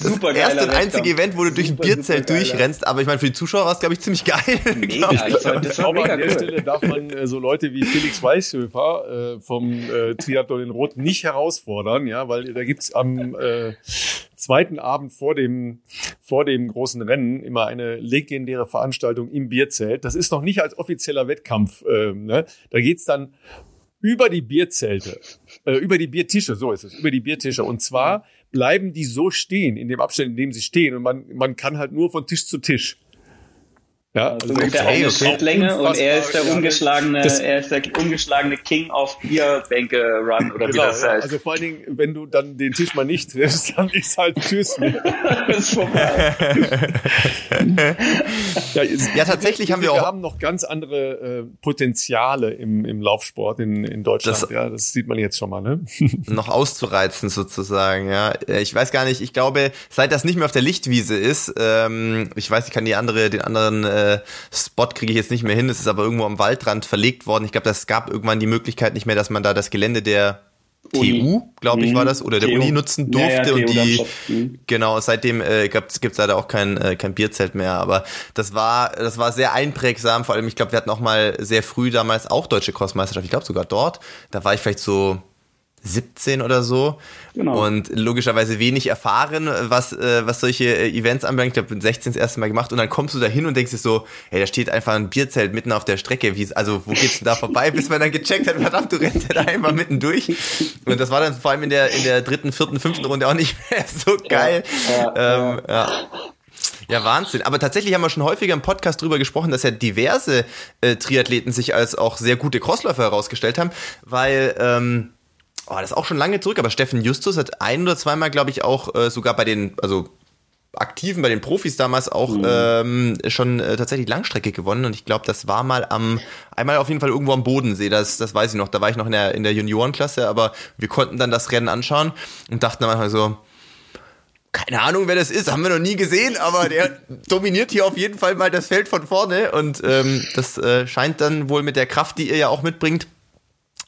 Das super erste und einzige Event, wo du durch ein Bierzelt durchrennst, aber ich meine, für die Zuschauer war es, glaube ich, ziemlich geil. Mega, ich. Das war, das war mega an der cool. Stelle darf man äh, so Leute wie Felix Weißhöfer äh, vom äh, Triathlon in Rot nicht herausfordern, ja, weil da gibt's am äh, zweiten Abend vor dem, vor dem großen Rennen immer eine legendäre Veranstaltung im Bierzelt. Das ist noch nicht als offizieller Wettkampf. Äh, ne? Da geht's dann über die Bierzelte, äh, über die Biertische, so ist es, über die Biertische. Und zwar bleiben die so stehen, in dem Abstand, in dem sie stehen. Und man, man kann halt nur von Tisch zu Tisch. Ja, also okay, der okay. Schrittlänge und er ist der ungeschlagene, das, er ist der ungeschlagene King auf Bierbänke Run oder genau, wie das heißt. Also vor allen Dingen, wenn du dann den Tisch mal nicht triffst, dann ist halt Tschüss. ist vorbei. ja, ja, tatsächlich haben wir auch. Wir haben noch ganz andere äh, Potenziale im, im Laufsport in, in Deutschland. Das, ja, das sieht man jetzt schon mal, ne? noch auszureizen sozusagen, ja. Ich weiß gar nicht, ich glaube, seit das nicht mehr auf der Lichtwiese ist, ähm, ich weiß, ich kann die andere, den anderen äh, äh, Spot kriege ich jetzt nicht mehr hin. Es ist aber irgendwo am Waldrand verlegt worden. Ich glaube, das gab irgendwann die Möglichkeit nicht mehr, dass man da das Gelände der TU, glaube ich, war das, oder der TU. Uni nutzen durfte ja, ja, und die, mhm. genau, seitdem äh, gibt es leider auch kein, äh, kein Bierzelt mehr, aber das war, das war sehr einprägsam, vor allem, ich glaube, wir hatten auch mal sehr früh damals auch deutsche Crossmeisterschaft, ich glaube sogar dort, da war ich vielleicht so 17 oder so. Genau. Und logischerweise wenig erfahren, was, äh, was solche äh, Events anbelangt. Ich glaube, bin 16 das erste Mal gemacht und dann kommst du da hin und denkst dir so, hey, da steht einfach ein Bierzelt mitten auf der Strecke. Wie, also, wo geht's denn da vorbei? Bis man dann gecheckt hat, verdammt, du rennst da einfach mitten durch. Und das war dann vor allem in der, in der dritten, vierten, fünften Runde auch nicht mehr so geil. Ja, ja, ähm, ja. Ja, Wahnsinn. Aber tatsächlich haben wir schon häufiger im Podcast drüber gesprochen, dass ja diverse äh, Triathleten sich als auch sehr gute Crossläufer herausgestellt haben, weil ähm, oh, das ist auch schon lange zurück, aber Steffen Justus hat ein oder zweimal, glaube ich, auch äh, sogar bei den, also Aktiven, bei den Profis damals auch mhm. ähm, schon äh, tatsächlich Langstrecke gewonnen. Und ich glaube, das war mal am, einmal auf jeden Fall irgendwo am Bodensee, das, das weiß ich noch, da war ich noch in der, in der Juniorenklasse, aber wir konnten dann das Rennen anschauen und dachten dann manchmal so, keine Ahnung, wer das ist, haben wir noch nie gesehen, aber der dominiert hier auf jeden Fall mal das Feld von vorne. Und ähm, das äh, scheint dann wohl mit der Kraft, die ihr ja auch mitbringt,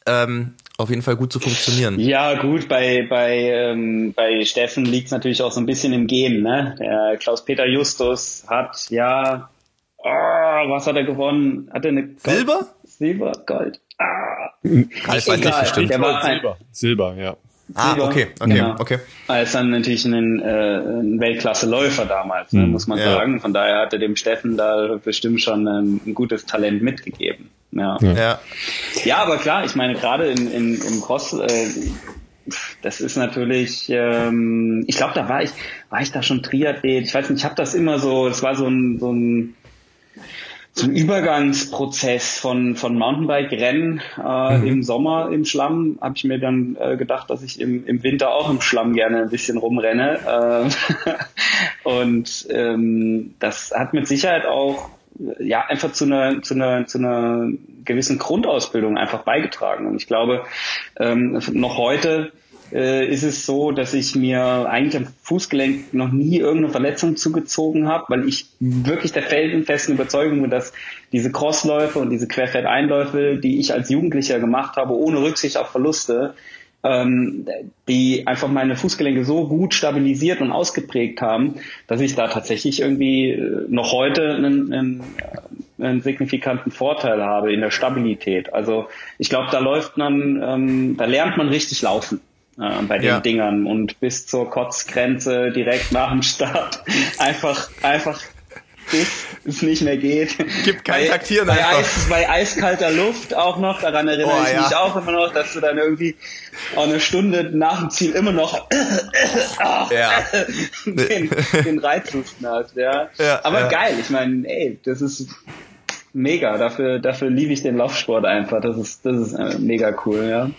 ähm, auf jeden Fall gut zu funktionieren. Ja, gut, bei, bei, ähm, bei Steffen liegt es natürlich auch so ein bisschen im Gen. Ne? Der Klaus-Peter Justus hat ja, oh, was hat er gewonnen? Hat er eine Gold? Silber? Silber, Gold. Ah. Ralf weiß nicht bestimmt. Der war Silber. Silber, ja. Ah, okay, okay, genau. okay. Er ist dann natürlich ein, äh, ein Weltklasse-Läufer damals, ne, hm, muss man ja. sagen. Von daher hat er dem Steffen da bestimmt schon ein, ein gutes Talent mitgegeben. Ja. ja. Ja, aber klar, ich meine, gerade in, in, im Cross, äh, das ist natürlich, ähm, ich glaube, da war ich, war ich da schon Triathlet. Ich weiß nicht, ich habe das immer so, es war so ein, so ein so ein Übergangsprozess von, von Mountainbike-Rennen äh, mhm. im Sommer im Schlamm, habe ich mir dann äh, gedacht, dass ich im, im Winter auch im Schlamm gerne ein bisschen rumrenne. Äh, und ähm, das hat mit Sicherheit auch ja einfach zu einer, zu einer, zu einer gewissen Grundausbildung einfach beigetragen. Und ich glaube, ähm, noch heute äh, ist es so, dass ich mir eigentlich am Fußgelenk noch nie irgendeine Verletzung zugezogen habe, weil ich wirklich der felsenfesten Überzeugung bin, dass diese Crossläufe und diese Querfeldeinläufe, die ich als Jugendlicher gemacht habe, ohne Rücksicht auf Verluste, ähm, die einfach meine Fußgelenke so gut stabilisiert und ausgeprägt haben, dass ich da tatsächlich irgendwie äh, noch heute einen, einen, äh, einen signifikanten Vorteil habe in der Stabilität. Also ich glaube, da läuft man, ähm, da lernt man richtig laufen äh, bei den ja. Dingern und bis zur Kotzgrenze direkt nach dem Start einfach einfach es nicht mehr geht. Gibt kein bei, Taktieren bei, Eis, bei eiskalter Luft auch noch, daran erinnere oh, ich ja. mich auch immer noch, dass du dann irgendwie auch eine Stunde nach dem Ziel immer noch ja. den, den Reizhusten hast. Ja. ja Aber geil, ich meine, ey, das ist mega. Dafür, dafür liebe ich den Laufsport einfach. Das ist, das ist äh, mega cool, ja.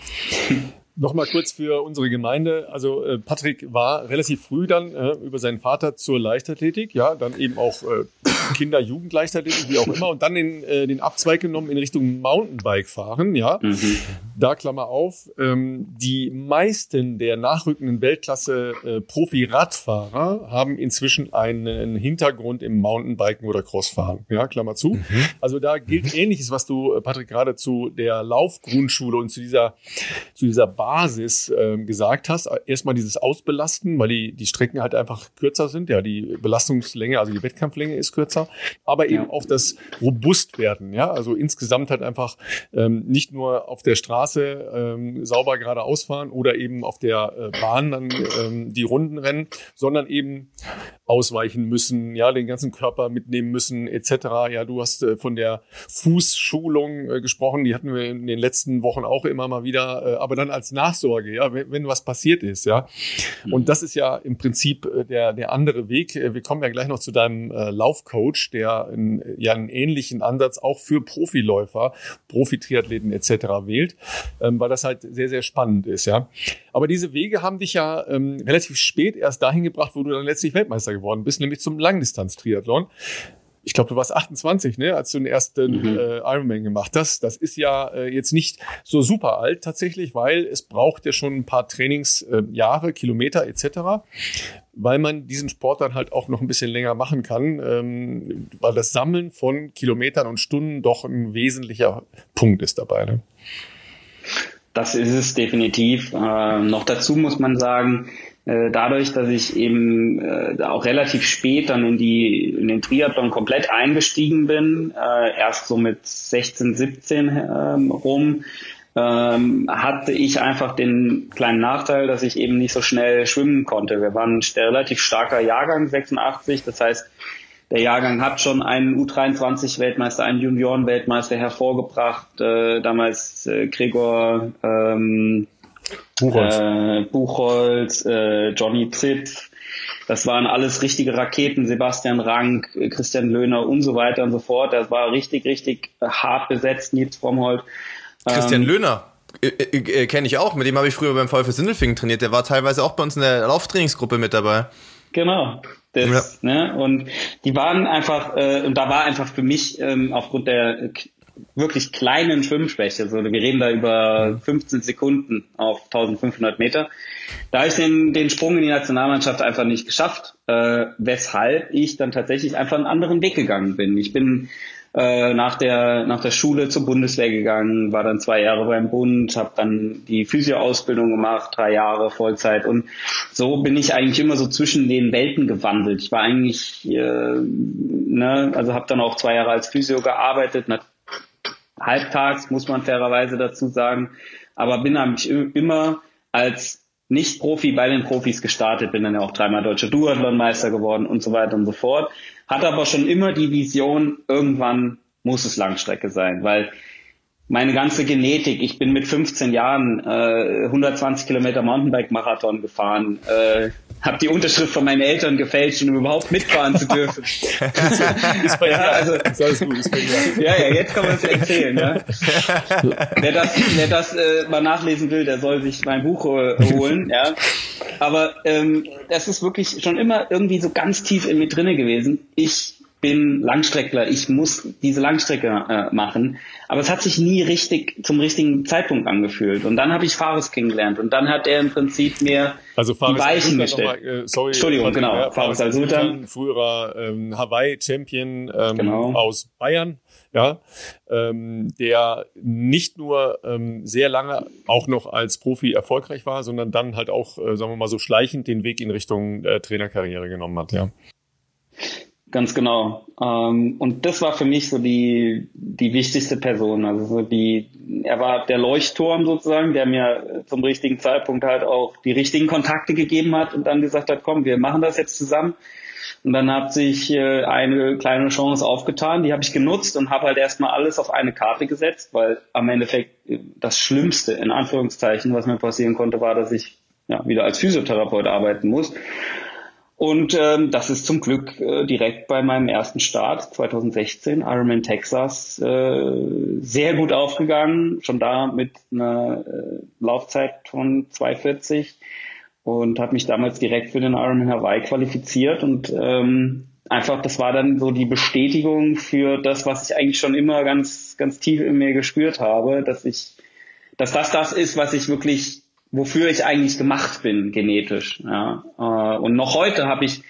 Nochmal kurz für unsere Gemeinde. Also äh, Patrick war relativ früh dann äh, über seinen Vater zur Leichtathletik, ja, dann eben auch äh, Kinder, Jugendleichtathletik, wie auch immer, und dann den, äh, den Abzweig genommen in Richtung Mountainbike fahren, ja. Mhm. Da Klammer auf, ähm, die meisten der nachrückenden Weltklasse äh, Profi-Radfahrer haben inzwischen einen Hintergrund im Mountainbiken oder Crossfahren, ja, Klammer zu. Mhm. Also da gilt Ähnliches, was du, äh, Patrick, gerade zu der Laufgrundschule und zu dieser, zu dieser Basis äh, gesagt hast. Erstmal dieses Ausbelasten, weil die, die Strecken halt einfach kürzer sind. Ja, die Belastungslänge, also die Wettkampflänge ist kürzer. Aber eben ja. auch das Robustwerden. Ja, also insgesamt halt einfach ähm, nicht nur auf der Straße ähm, sauber geradeaus fahren oder eben auf der äh, Bahn dann ähm, die Runden rennen, sondern eben ausweichen müssen, ja, den ganzen Körper mitnehmen müssen, etc. Ja, du hast äh, von der Fußschulung äh, gesprochen, die hatten wir in den letzten Wochen auch immer mal wieder, äh, aber dann als Nachsorge, ja, wenn, wenn was passiert ist, ja. Und mhm. das ist ja im Prinzip äh, der, der andere Weg. Äh, wir kommen ja gleich noch zu deinem äh, Laufcoach, der in, ja einen ähnlichen Ansatz auch für Profiläufer, Profi-Triathleten etc. wählt, ähm, weil das halt sehr, sehr spannend ist, ja. Aber diese Wege haben dich ja ähm, relativ spät erst dahin gebracht, wo du dann letztlich Weltmeister geworden bist, nämlich zum Langdistanz-Triathlon ich glaube, du warst 28, ne, als du den ersten mhm. äh, Ironman gemacht hast. Das ist ja äh, jetzt nicht so super alt tatsächlich, weil es braucht ja schon ein paar Trainingsjahre, äh, Kilometer etc., weil man diesen Sport dann halt auch noch ein bisschen länger machen kann, ähm, weil das Sammeln von Kilometern und Stunden doch ein wesentlicher Punkt ist dabei. Ne? Das ist es definitiv. Äh, noch dazu muss man sagen, äh, dadurch, dass ich eben äh, auch relativ spät dann in die in den Triathlon komplett eingestiegen bin, äh, erst so mit 16, 17 ähm, rum, ähm, hatte ich einfach den kleinen Nachteil, dass ich eben nicht so schnell schwimmen konnte. Wir waren ein relativ starker Jahrgang 86, das heißt, der Jahrgang hat schon einen U23-Weltmeister, einen Junioren-Weltmeister hervorgebracht. Äh, damals äh, Gregor ähm, Buchholz, äh, Buchholz äh, Johnny Zipf. Das waren alles richtige Raketen. Sebastian Rank, Christian Löhner und so weiter und so fort. Das war richtig, richtig hart besetzt. Nils Fromhold. Christian ähm, Löhner. Äh, äh, Kenne ich auch, mit dem habe ich früher beim VfL Sindelfingen trainiert. Der war teilweise auch bei uns in der Lauftrainingsgruppe mit dabei. Genau. Das, ja. ne, und die waren einfach, äh, und da war einfach für mich ähm, aufgrund der wirklich kleinen Schwimmschwäche, so, wir reden da über 15 Sekunden auf 1500 Meter, da habe ich den, den Sprung in die Nationalmannschaft einfach nicht geschafft, äh, weshalb ich dann tatsächlich einfach einen anderen Weg gegangen bin. Ich bin äh, nach der nach der Schule zur Bundeswehr gegangen, war dann zwei Jahre beim Bund, habe dann die Physioausbildung gemacht, drei Jahre Vollzeit und so bin ich eigentlich immer so zwischen den Welten gewandelt. Ich war eigentlich, äh, ne, also habe dann auch zwei Jahre als Physio gearbeitet, halbtags muss man fairerweise dazu sagen, aber bin eigentlich immer als nicht-Profi bei den Profis gestartet, bin dann ja auch dreimal deutscher Duathlon-Meister geworden und so weiter und so fort. Hatte aber schon immer die Vision, irgendwann muss es Langstrecke sein, weil meine ganze Genetik, ich bin mit 15 Jahren äh, 120 Kilometer Mountainbike-Marathon gefahren, äh, habe die Unterschrift von meinen Eltern gefälscht, um überhaupt mitfahren zu dürfen. ist bei ja, also, ist alles gut, ist bei ja, ja, jetzt kann man es erzählen. Ne? wer das, wer das äh, mal nachlesen will, der soll sich mein Buch äh, holen. Ja, aber ähm, das ist wirklich schon immer irgendwie so ganz tief in mir drinne gewesen. Ich bin Langstreckler, ich muss diese Langstrecke äh, machen. Aber es hat sich nie richtig zum richtigen Zeitpunkt angefühlt. Und dann habe ich Fares kennengelernt und dann hat er im Prinzip mir also die Weichen gestellt. Mal, äh, sorry, Entschuldigung, genau. Ja, Fares Al-Sultan. Früherer ähm, Hawaii-Champion ähm, genau. aus Bayern. Ja, ähm, der nicht nur ähm, sehr lange auch noch als Profi erfolgreich war, sondern dann halt auch, äh, sagen wir mal so schleichend den Weg in Richtung äh, Trainerkarriere genommen hat. Ja. Ganz genau. Ähm, und das war für mich so die, die wichtigste Person. Also so die, er war der Leuchtturm sozusagen, der mir zum richtigen Zeitpunkt halt auch die richtigen Kontakte gegeben hat und dann gesagt hat, komm, wir machen das jetzt zusammen. Und dann hat sich äh, eine kleine Chance aufgetan, die habe ich genutzt und habe halt erstmal alles auf eine Karte gesetzt, weil am Endeffekt äh, das Schlimmste, in Anführungszeichen, was mir passieren konnte, war, dass ich ja, wieder als Physiotherapeut arbeiten muss. Und ähm, das ist zum Glück äh, direkt bei meinem ersten Start 2016, Ironman Texas, äh, sehr gut aufgegangen. Schon da mit einer äh, Laufzeit von 2,40 und habe mich damals direkt für den Ironman Hawaii qualifiziert und ähm, einfach, das war dann so die Bestätigung für das, was ich eigentlich schon immer ganz, ganz tief in mir gespürt habe, dass ich, dass das das ist, was ich wirklich wofür ich eigentlich gemacht bin, genetisch. Ja. Äh, und noch heute habe ich,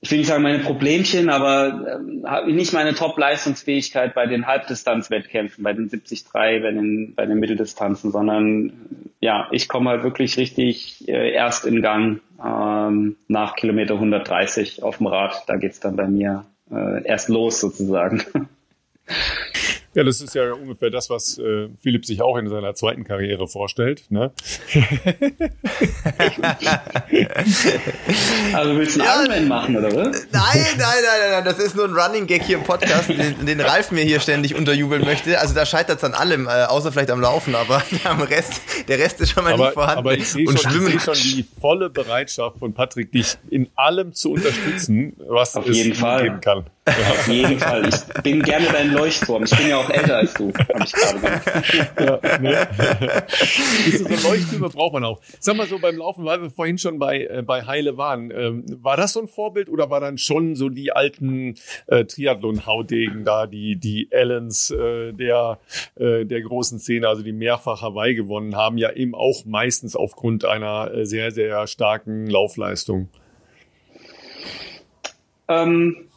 ich will nicht sagen meine Problemchen, aber äh, nicht meine Top-Leistungsfähigkeit bei den Halbdistanz-Wettkämpfen, bei den 73, bei den, bei den Mitteldistanzen, sondern ja, ich komme halt wirklich richtig äh, erst in Gang ähm, nach Kilometer 130 auf dem Rad. Da geht's dann bei mir äh, erst los sozusagen. Ja, das ist ja ungefähr das, was äh, Philipp sich auch in seiner zweiten Karriere vorstellt. Ne? also willst du einen ja, Ironman machen, oder was? Nein, nein, nein, nein, das ist nur ein Running Gag hier im Podcast, den, den Ralf mir hier ständig unterjubeln möchte. Also da scheitert es an allem, äh, außer vielleicht am Laufen, aber am Rest, der Rest ist schon mal aber, nicht vorhanden. Aber ich sehe schon, seh schon die volle Bereitschaft von Patrick, dich in allem zu unterstützen, was Auf es geben kann. Auf jeden Fall. Ich bin gerne dein Leuchtturm. Ich bin ja auch älter als du, habe ich gerade gesagt. Ja, ne? so Leuchttürme braucht man auch. Sag mal so beim Laufen, weil wir vorhin schon bei, äh, bei Heile waren. Ähm, war das so ein Vorbild oder war dann schon so die alten äh, Triathlon-Haudegen da, die, die Allens äh, der, äh, der großen Szene, also die mehrfach Hawaii gewonnen haben, ja eben auch meistens aufgrund einer äh, sehr, sehr starken Laufleistung? Ähm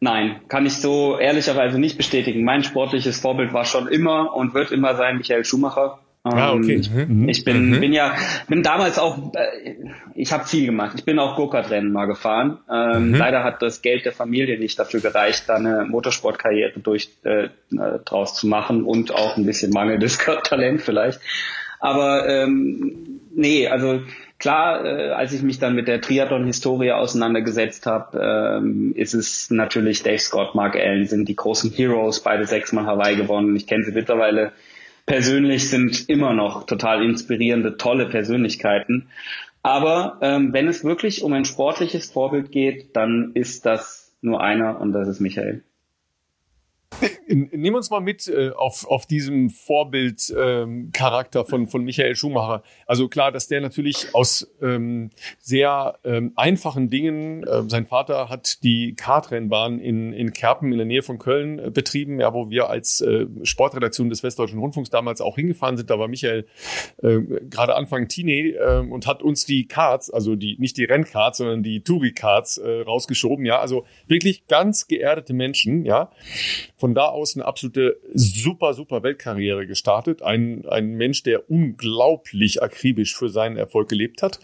Nein, kann ich so ehrlicherweise nicht bestätigen. Mein sportliches Vorbild war schon immer und wird immer sein Michael Schumacher. Ah, okay. Ähm, mhm. Ich bin, mhm. bin ja, bin damals auch, äh, ich habe viel gemacht. Ich bin auch Go-Kart-Rennen mal gefahren. Ähm, mhm. Leider hat das Geld der Familie nicht dafür gereicht, da eine Motorsportkarriere durch äh, äh draus zu machen und auch ein bisschen mangelndes Talent vielleicht. Aber ähm, nee, also klar, äh, als ich mich dann mit der Triathlon-Historie auseinandergesetzt habe, ähm, ist es natürlich Dave Scott, Mark Allen sind die großen Heroes, beide sechsmal Hawaii gewonnen. Ich kenne sie mittlerweile persönlich, sind immer noch total inspirierende, tolle Persönlichkeiten. Aber ähm, wenn es wirklich um ein sportliches Vorbild geht, dann ist das nur einer und das ist Michael. Nimm uns mal mit äh, auf, auf diesem Vorbildcharakter ähm, von, von Michael Schumacher. Also klar, dass der natürlich aus ähm, sehr ähm, einfachen Dingen, äh, sein Vater hat die Kartrennbahn in, in Kerpen in der Nähe von Köln äh, betrieben, ja, wo wir als äh, Sportredaktion des Westdeutschen Rundfunks damals auch hingefahren sind. Da war Michael äh, gerade Anfang Teenie äh, und hat uns die Karts, also die nicht die Rennkarts, sondern die Touri-Karts äh, rausgeschoben. Ja, also wirklich ganz geerdete Menschen, ja. Von da eine absolute super, super Weltkarriere gestartet. Ein, ein Mensch, der unglaublich akribisch für seinen Erfolg gelebt hat.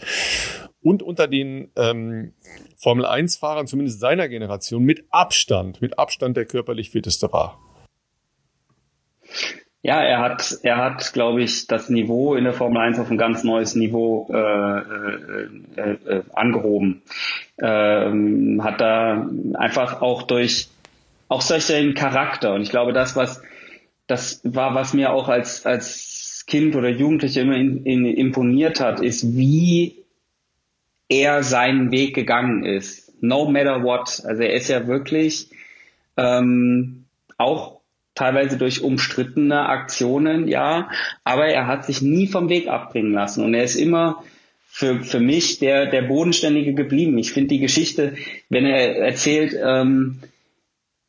Und unter den ähm, Formel 1-Fahrern, zumindest seiner Generation, mit Abstand, mit Abstand der körperlich fitteste war. Ja, er hat, er hat, glaube ich, das Niveau in der Formel 1 auf ein ganz neues Niveau äh, äh, äh, äh angehoben. Ähm, hat da einfach auch durch auch solchen Charakter. Und ich glaube, das, was, das war, was mir auch als, als Kind oder Jugendliche immer in, in, imponiert hat, ist, wie er seinen Weg gegangen ist. No matter what. Also er ist ja wirklich ähm, auch teilweise durch umstrittene Aktionen, ja, aber er hat sich nie vom Weg abbringen lassen und er ist immer für, für mich der, der Bodenständige geblieben. Ich finde die Geschichte, wenn er erzählt, ähm,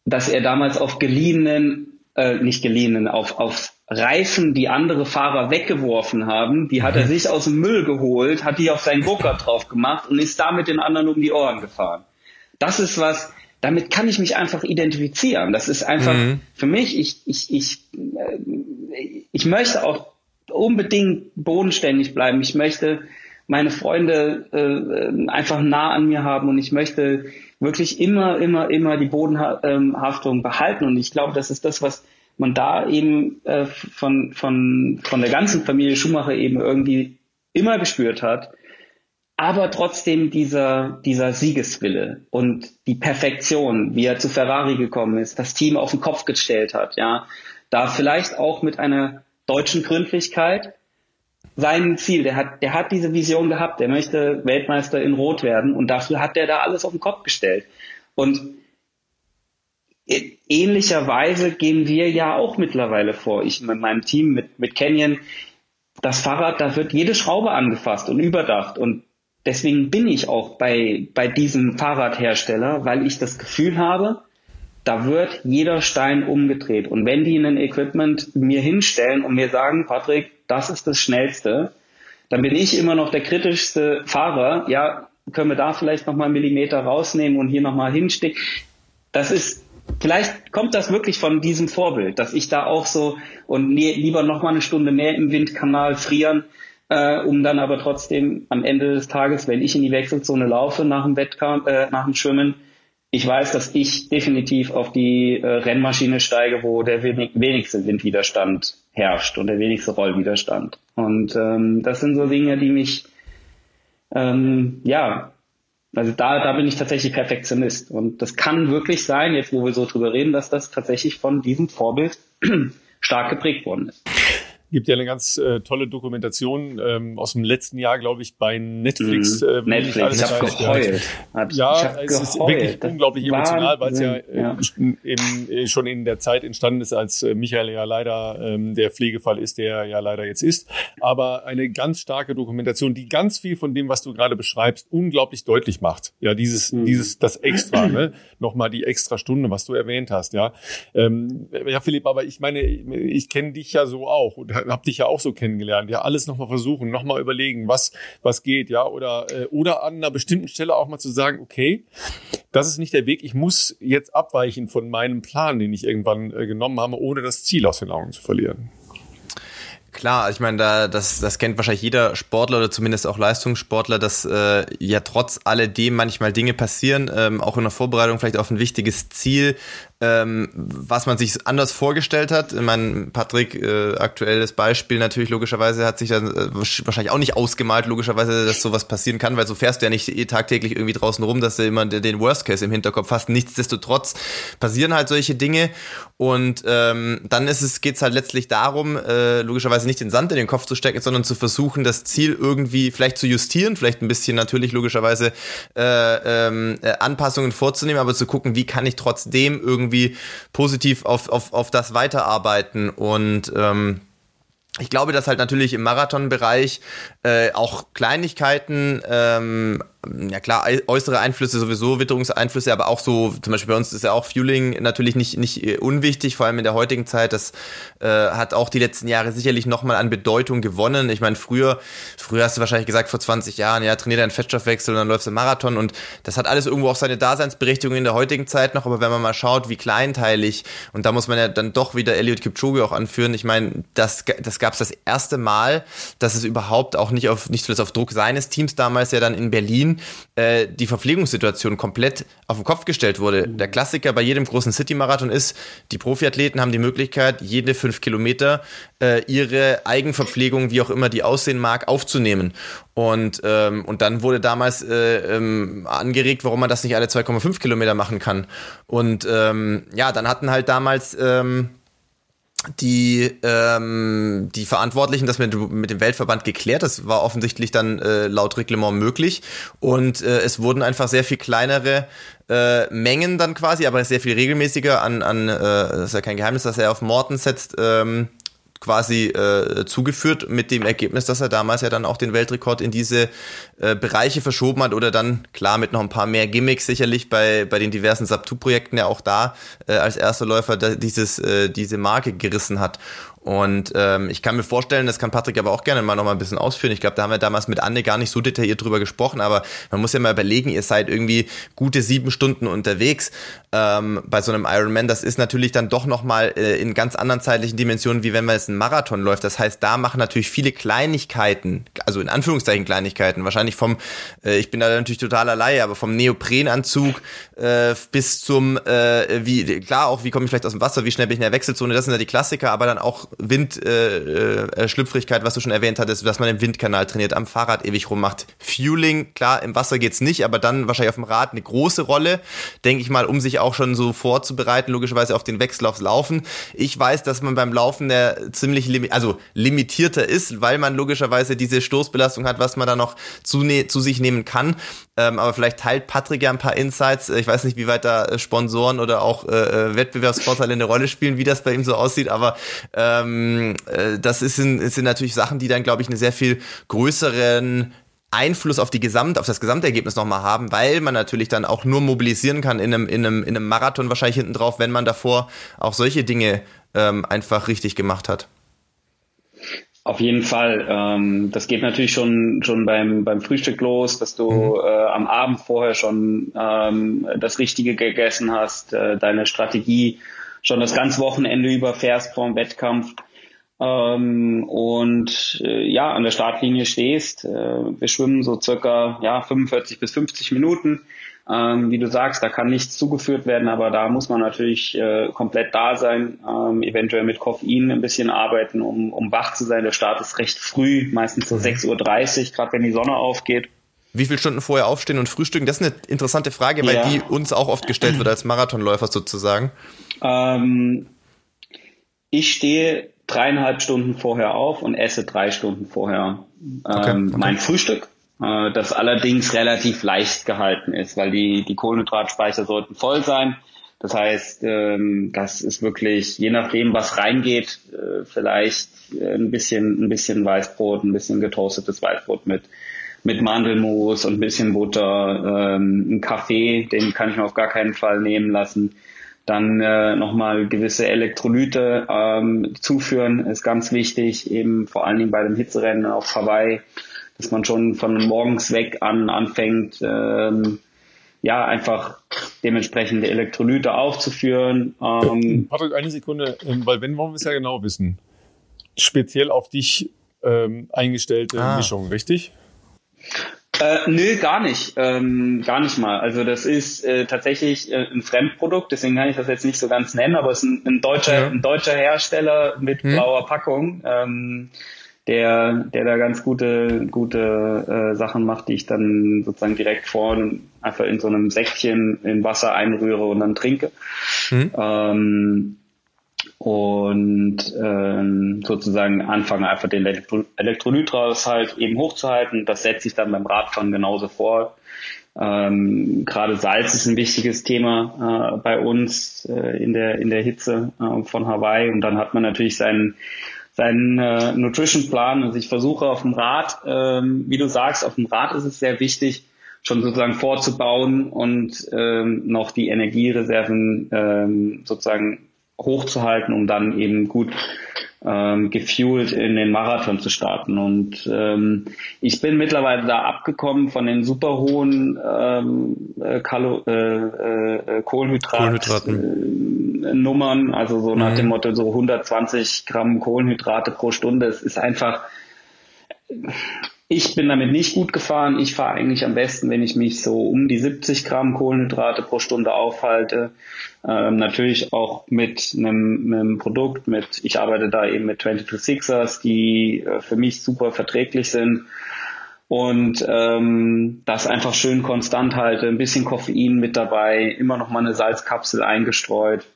dass er damals auf geliehenen, äh, nicht geliehenen, auf, auf Reifen, die andere Fahrer weggeworfen haben, die hat er mhm. sich aus dem Müll geholt, hat die auf seinen Gokart drauf gemacht und ist damit den anderen um die Ohren gefahren. Das ist was, damit kann ich mich einfach identifizieren. Das ist einfach mhm. für mich, ich, ich, ich, äh, ich möchte auch unbedingt bodenständig bleiben. Ich möchte meine Freunde äh, einfach nah an mir haben und ich möchte wirklich immer, immer, immer die Bodenhaftung behalten. Und ich glaube, das ist das, was man da eben äh, von, von, von der ganzen Familie Schumacher eben irgendwie immer gespürt hat. Aber trotzdem dieser, dieser Siegeswille und die Perfektion, wie er zu Ferrari gekommen ist, das Team auf den Kopf gestellt hat, ja, da vielleicht auch mit einer deutschen Gründlichkeit, sein Ziel. Der hat, der hat diese Vision gehabt. Der möchte Weltmeister in Rot werden und dafür hat der da alles auf den Kopf gestellt. Und ähnlicherweise gehen wir ja auch mittlerweile vor. Ich mit meinem Team, mit, mit Canyon, das Fahrrad, da wird jede Schraube angefasst und überdacht. Und deswegen bin ich auch bei, bei diesem Fahrradhersteller, weil ich das Gefühl habe, da wird jeder Stein umgedreht. Und wenn die ein Equipment mir hinstellen und mir sagen, Patrick, das ist das Schnellste, dann bin ich immer noch der kritischste Fahrer. Ja, können wir da vielleicht nochmal einen Millimeter rausnehmen und hier nochmal hinstecken. Das ist, vielleicht kommt das wirklich von diesem Vorbild, dass ich da auch so und lieber nochmal eine Stunde mehr im Windkanal frieren, äh, um dann aber trotzdem am Ende des Tages, wenn ich in die Wechselzone laufe nach dem Wettkampf, äh, nach dem Schwimmen, ich weiß, dass ich definitiv auf die äh, Rennmaschine steige, wo der wenig, wenigste Windwiderstand herrscht und der wenigste Rollwiderstand. Und ähm, das sind so Dinge, die mich, ähm, ja, also da, da bin ich tatsächlich Perfektionist. Und das kann wirklich sein, jetzt wo wir so drüber reden, dass das tatsächlich von diesem Vorbild stark geprägt worden ist gibt ja eine ganz äh, tolle Dokumentation ähm, aus dem letzten Jahr, glaube ich, bei Netflix. Mhm. Äh, Netflix, ich habe geheult. Ja, ja es ist wirklich unglaublich emotional, weil es ja, ja. Eben, äh, schon in der Zeit entstanden ist, als äh, Michael ja leider ähm, der Pflegefall ist, der ja leider jetzt ist. Aber eine ganz starke Dokumentation, die ganz viel von dem, was du gerade beschreibst, unglaublich deutlich macht. Ja, dieses, mhm. dieses, das Extra, ne? Nochmal die extra Stunde, was du erwähnt hast, ja. Ähm, ja, Philipp, aber ich meine, ich kenne dich ja so auch. Und hab dich ja auch so kennengelernt, ja, alles nochmal versuchen, nochmal überlegen, was, was geht, ja, oder, äh, oder an einer bestimmten Stelle auch mal zu sagen, okay, das ist nicht der Weg, ich muss jetzt abweichen von meinem Plan, den ich irgendwann äh, genommen habe, ohne das Ziel aus den Augen zu verlieren. Klar, ich meine, da das das kennt wahrscheinlich jeder Sportler oder zumindest auch Leistungssportler, dass äh, ja trotz alledem manchmal Dinge passieren, ähm, auch in der Vorbereitung vielleicht auf ein wichtiges Ziel, ähm, was man sich anders vorgestellt hat. Ich meine, Patrick, äh, aktuelles Beispiel natürlich logischerweise hat sich dann äh, wahrscheinlich auch nicht ausgemalt, logischerweise, dass sowas passieren kann, weil so fährst du ja nicht eh tagtäglich irgendwie draußen rum, dass du immer den Worst Case im Hinterkopf hast. Nichtsdestotrotz passieren halt solche Dinge und ähm, dann ist es geht's halt letztlich darum, äh, logischerweise nicht den Sand in den Kopf zu stecken, sondern zu versuchen, das Ziel irgendwie vielleicht zu justieren, vielleicht ein bisschen natürlich logischerweise äh, ähm, äh, Anpassungen vorzunehmen, aber zu gucken, wie kann ich trotzdem irgendwie irgendwie positiv auf, auf, auf das weiterarbeiten. Und ähm, ich glaube, dass halt natürlich im Marathonbereich äh, auch Kleinigkeiten ähm, ja klar, äußere Einflüsse sowieso, Witterungseinflüsse, aber auch so, zum Beispiel bei uns ist ja auch Fueling natürlich nicht, nicht äh, unwichtig, vor allem in der heutigen Zeit. Das äh, hat auch die letzten Jahre sicherlich nochmal an Bedeutung gewonnen. Ich meine, früher, früher hast du wahrscheinlich gesagt, vor 20 Jahren, ja, trainier deinen Fettstoffwechsel und dann läufst du Marathon und das hat alles irgendwo auch seine Daseinsberechtigung in der heutigen Zeit noch, aber wenn man mal schaut, wie kleinteilig, und da muss man ja dann doch wieder Elliot Kipchoge auch anführen, ich meine, das, das gab es das erste Mal, dass es überhaupt auch nicht auf, nicht zuletzt auf Druck seines Teams damals ja dann in Berlin äh, die Verpflegungssituation komplett auf den Kopf gestellt wurde. Der Klassiker bei jedem großen City-Marathon ist, die Profiathleten haben die Möglichkeit, jede fünf Kilometer äh, ihre Eigenverpflegung, wie auch immer die aussehen mag, aufzunehmen. Und, ähm, und dann wurde damals äh, ähm, angeregt, warum man das nicht alle 2,5 Kilometer machen kann. Und ähm, ja, dann hatten halt damals ähm, die ähm, die Verantwortlichen das mit, mit dem Weltverband geklärt. Das war offensichtlich dann äh, laut Reglement möglich und äh, es wurden einfach sehr viel kleinere äh, Mengen dann quasi, aber sehr viel regelmäßiger an an äh, das ist ja kein Geheimnis, dass er auf Morten setzt. Ähm, quasi äh, zugeführt mit dem Ergebnis, dass er damals ja dann auch den Weltrekord in diese äh, Bereiche verschoben hat oder dann klar mit noch ein paar mehr Gimmicks sicherlich bei bei den diversen Sub-2-Projekten ja auch da äh, als erster Läufer da, dieses äh, diese Marke gerissen hat und ähm, ich kann mir vorstellen, das kann Patrick aber auch gerne mal noch mal ein bisschen ausführen. Ich glaube, da haben wir damals mit Anne gar nicht so detailliert drüber gesprochen, aber man muss ja mal überlegen, ihr seid irgendwie gute sieben Stunden unterwegs ähm, bei so einem Ironman. Das ist natürlich dann doch noch mal äh, in ganz anderen zeitlichen Dimensionen, wie wenn man jetzt einen Marathon läuft. Das heißt, da machen natürlich viele Kleinigkeiten, also in Anführungszeichen Kleinigkeiten, wahrscheinlich vom, äh, ich bin da natürlich total allein, aber vom Neoprenanzug äh, bis zum, äh, wie klar auch, wie komme ich vielleicht aus dem Wasser, wie schnell bin ich in der Wechselzone, das sind ja die Klassiker, aber dann auch Windschlüpfrigkeit, äh, äh, was du schon erwähnt hattest, dass man im Windkanal trainiert, am Fahrrad ewig rummacht. Fueling, klar, im Wasser geht's nicht, aber dann wahrscheinlich auf dem Rad eine große Rolle, denke ich mal, um sich auch schon so vorzubereiten, logischerweise auf den Wechsel aufs Laufen. Ich weiß, dass man beim Laufen der ziemlich limi also limitierter ist, weil man logischerweise diese Stoßbelastung hat, was man da noch zu, ne zu sich nehmen kann. Ähm, aber vielleicht teilt Patrick ja ein paar Insights. Ich weiß nicht, wie weit da äh, Sponsoren oder auch äh, äh, Wettbewerbsvorteile eine Rolle spielen, wie das bei ihm so aussieht. Aber ähm, äh, das ist in, sind natürlich Sachen, die dann, glaube ich, eine sehr viel größeren Einfluss auf die Gesamt, auf das Gesamtergebnis nochmal haben, weil man natürlich dann auch nur mobilisieren kann in einem, in einem, in einem Marathon wahrscheinlich hinten drauf, wenn man davor auch solche Dinge ähm, einfach richtig gemacht hat. Auf jeden Fall. Ähm, das geht natürlich schon schon beim beim Frühstück los, dass du mhm. äh, am Abend vorher schon ähm, das Richtige gegessen hast, äh, deine Strategie schon das ganze Wochenende über fährst vor dem Wettkampf ähm, und äh, ja an der Startlinie stehst. Äh, wir schwimmen so circa ja 45 bis 50 Minuten. Ähm, wie du sagst, da kann nichts zugeführt werden, aber da muss man natürlich äh, komplett da sein, ähm, eventuell mit Koffein ein bisschen arbeiten, um, um wach zu sein. Der Start ist recht früh, meistens so 6.30 mhm. Uhr, gerade wenn die Sonne aufgeht. Wie viele Stunden vorher aufstehen und frühstücken? Das ist eine interessante Frage, weil ja. die uns auch oft gestellt wird als Marathonläufer sozusagen. Ähm, ich stehe dreieinhalb Stunden vorher auf und esse drei Stunden vorher ähm, okay, okay. mein Frühstück äh, das allerdings relativ leicht gehalten ist, weil die, die Kohlenhydratspeicher sollten voll sein. Das heißt, ähm, das ist wirklich, je nachdem, was reingeht, äh, vielleicht ein bisschen, ein bisschen Weißbrot, ein bisschen getoastetes Weißbrot mit, mit Mandelmus und ein bisschen Butter, ähm, ein Kaffee, den kann ich mir auf gar keinen Fall nehmen lassen. Dann äh, nochmal gewisse Elektrolyte ähm, zuführen, ist ganz wichtig, eben vor allen Dingen bei dem Hitzerennen auf Hawaii, dass man schon von morgens weg an anfängt, ähm, ja, einfach dementsprechende Elektrolyte aufzuführen. Ähm, Patrick, eine Sekunde, ähm, weil wenn wollen wir es ja genau wissen. Speziell auf dich ähm, eingestellte ah. Mischung, richtig? Äh, nö, gar nicht. Ähm, gar nicht mal. Also das ist äh, tatsächlich äh, ein Fremdprodukt, deswegen kann ich das jetzt nicht so ganz nennen, aber es ist ein, ein deutscher, ja. ein deutscher Hersteller mit hm. blauer Packung, ähm, der, der da ganz gute, gute äh, Sachen macht, die ich dann sozusagen direkt vor einfach in so einem Säckchen in Wasser einrühre und dann trinke. Hm. Ähm, und ähm, sozusagen anfangen einfach den Elektro Elektrolythaushalt eben hochzuhalten. Das setze ich dann beim Radfahren genauso vor. Ähm, Gerade Salz ist ein wichtiges Thema äh, bei uns äh, in der in der Hitze äh, von Hawaii und dann hat man natürlich seinen seinen äh, Nutrition Plan. Also ich versuche auf dem Rad, ähm, wie du sagst, auf dem Rad ist es sehr wichtig, schon sozusagen vorzubauen und ähm, noch die Energiereserven ähm, sozusagen hochzuhalten, um dann eben gut ähm, gefuelt in den Marathon zu starten. Und ähm, ich bin mittlerweile da abgekommen von den super hohen ähm, äh, Kalo äh, äh, Kohlenhydrat Kohlenhydraten. Äh, Nummern, also so nach mhm. dem Motto so 120 Gramm Kohlenhydrate pro Stunde. Es ist einfach ich bin damit nicht gut gefahren. Ich fahre eigentlich am besten, wenn ich mich so um die 70 Gramm Kohlenhydrate pro Stunde aufhalte. Ähm, natürlich auch mit einem, mit einem Produkt, mit, ich arbeite da eben mit 22 Sixers, die äh, für mich super verträglich sind. Und ähm, das einfach schön konstant halte, ein bisschen Koffein mit dabei, immer noch mal eine Salzkapsel eingestreut.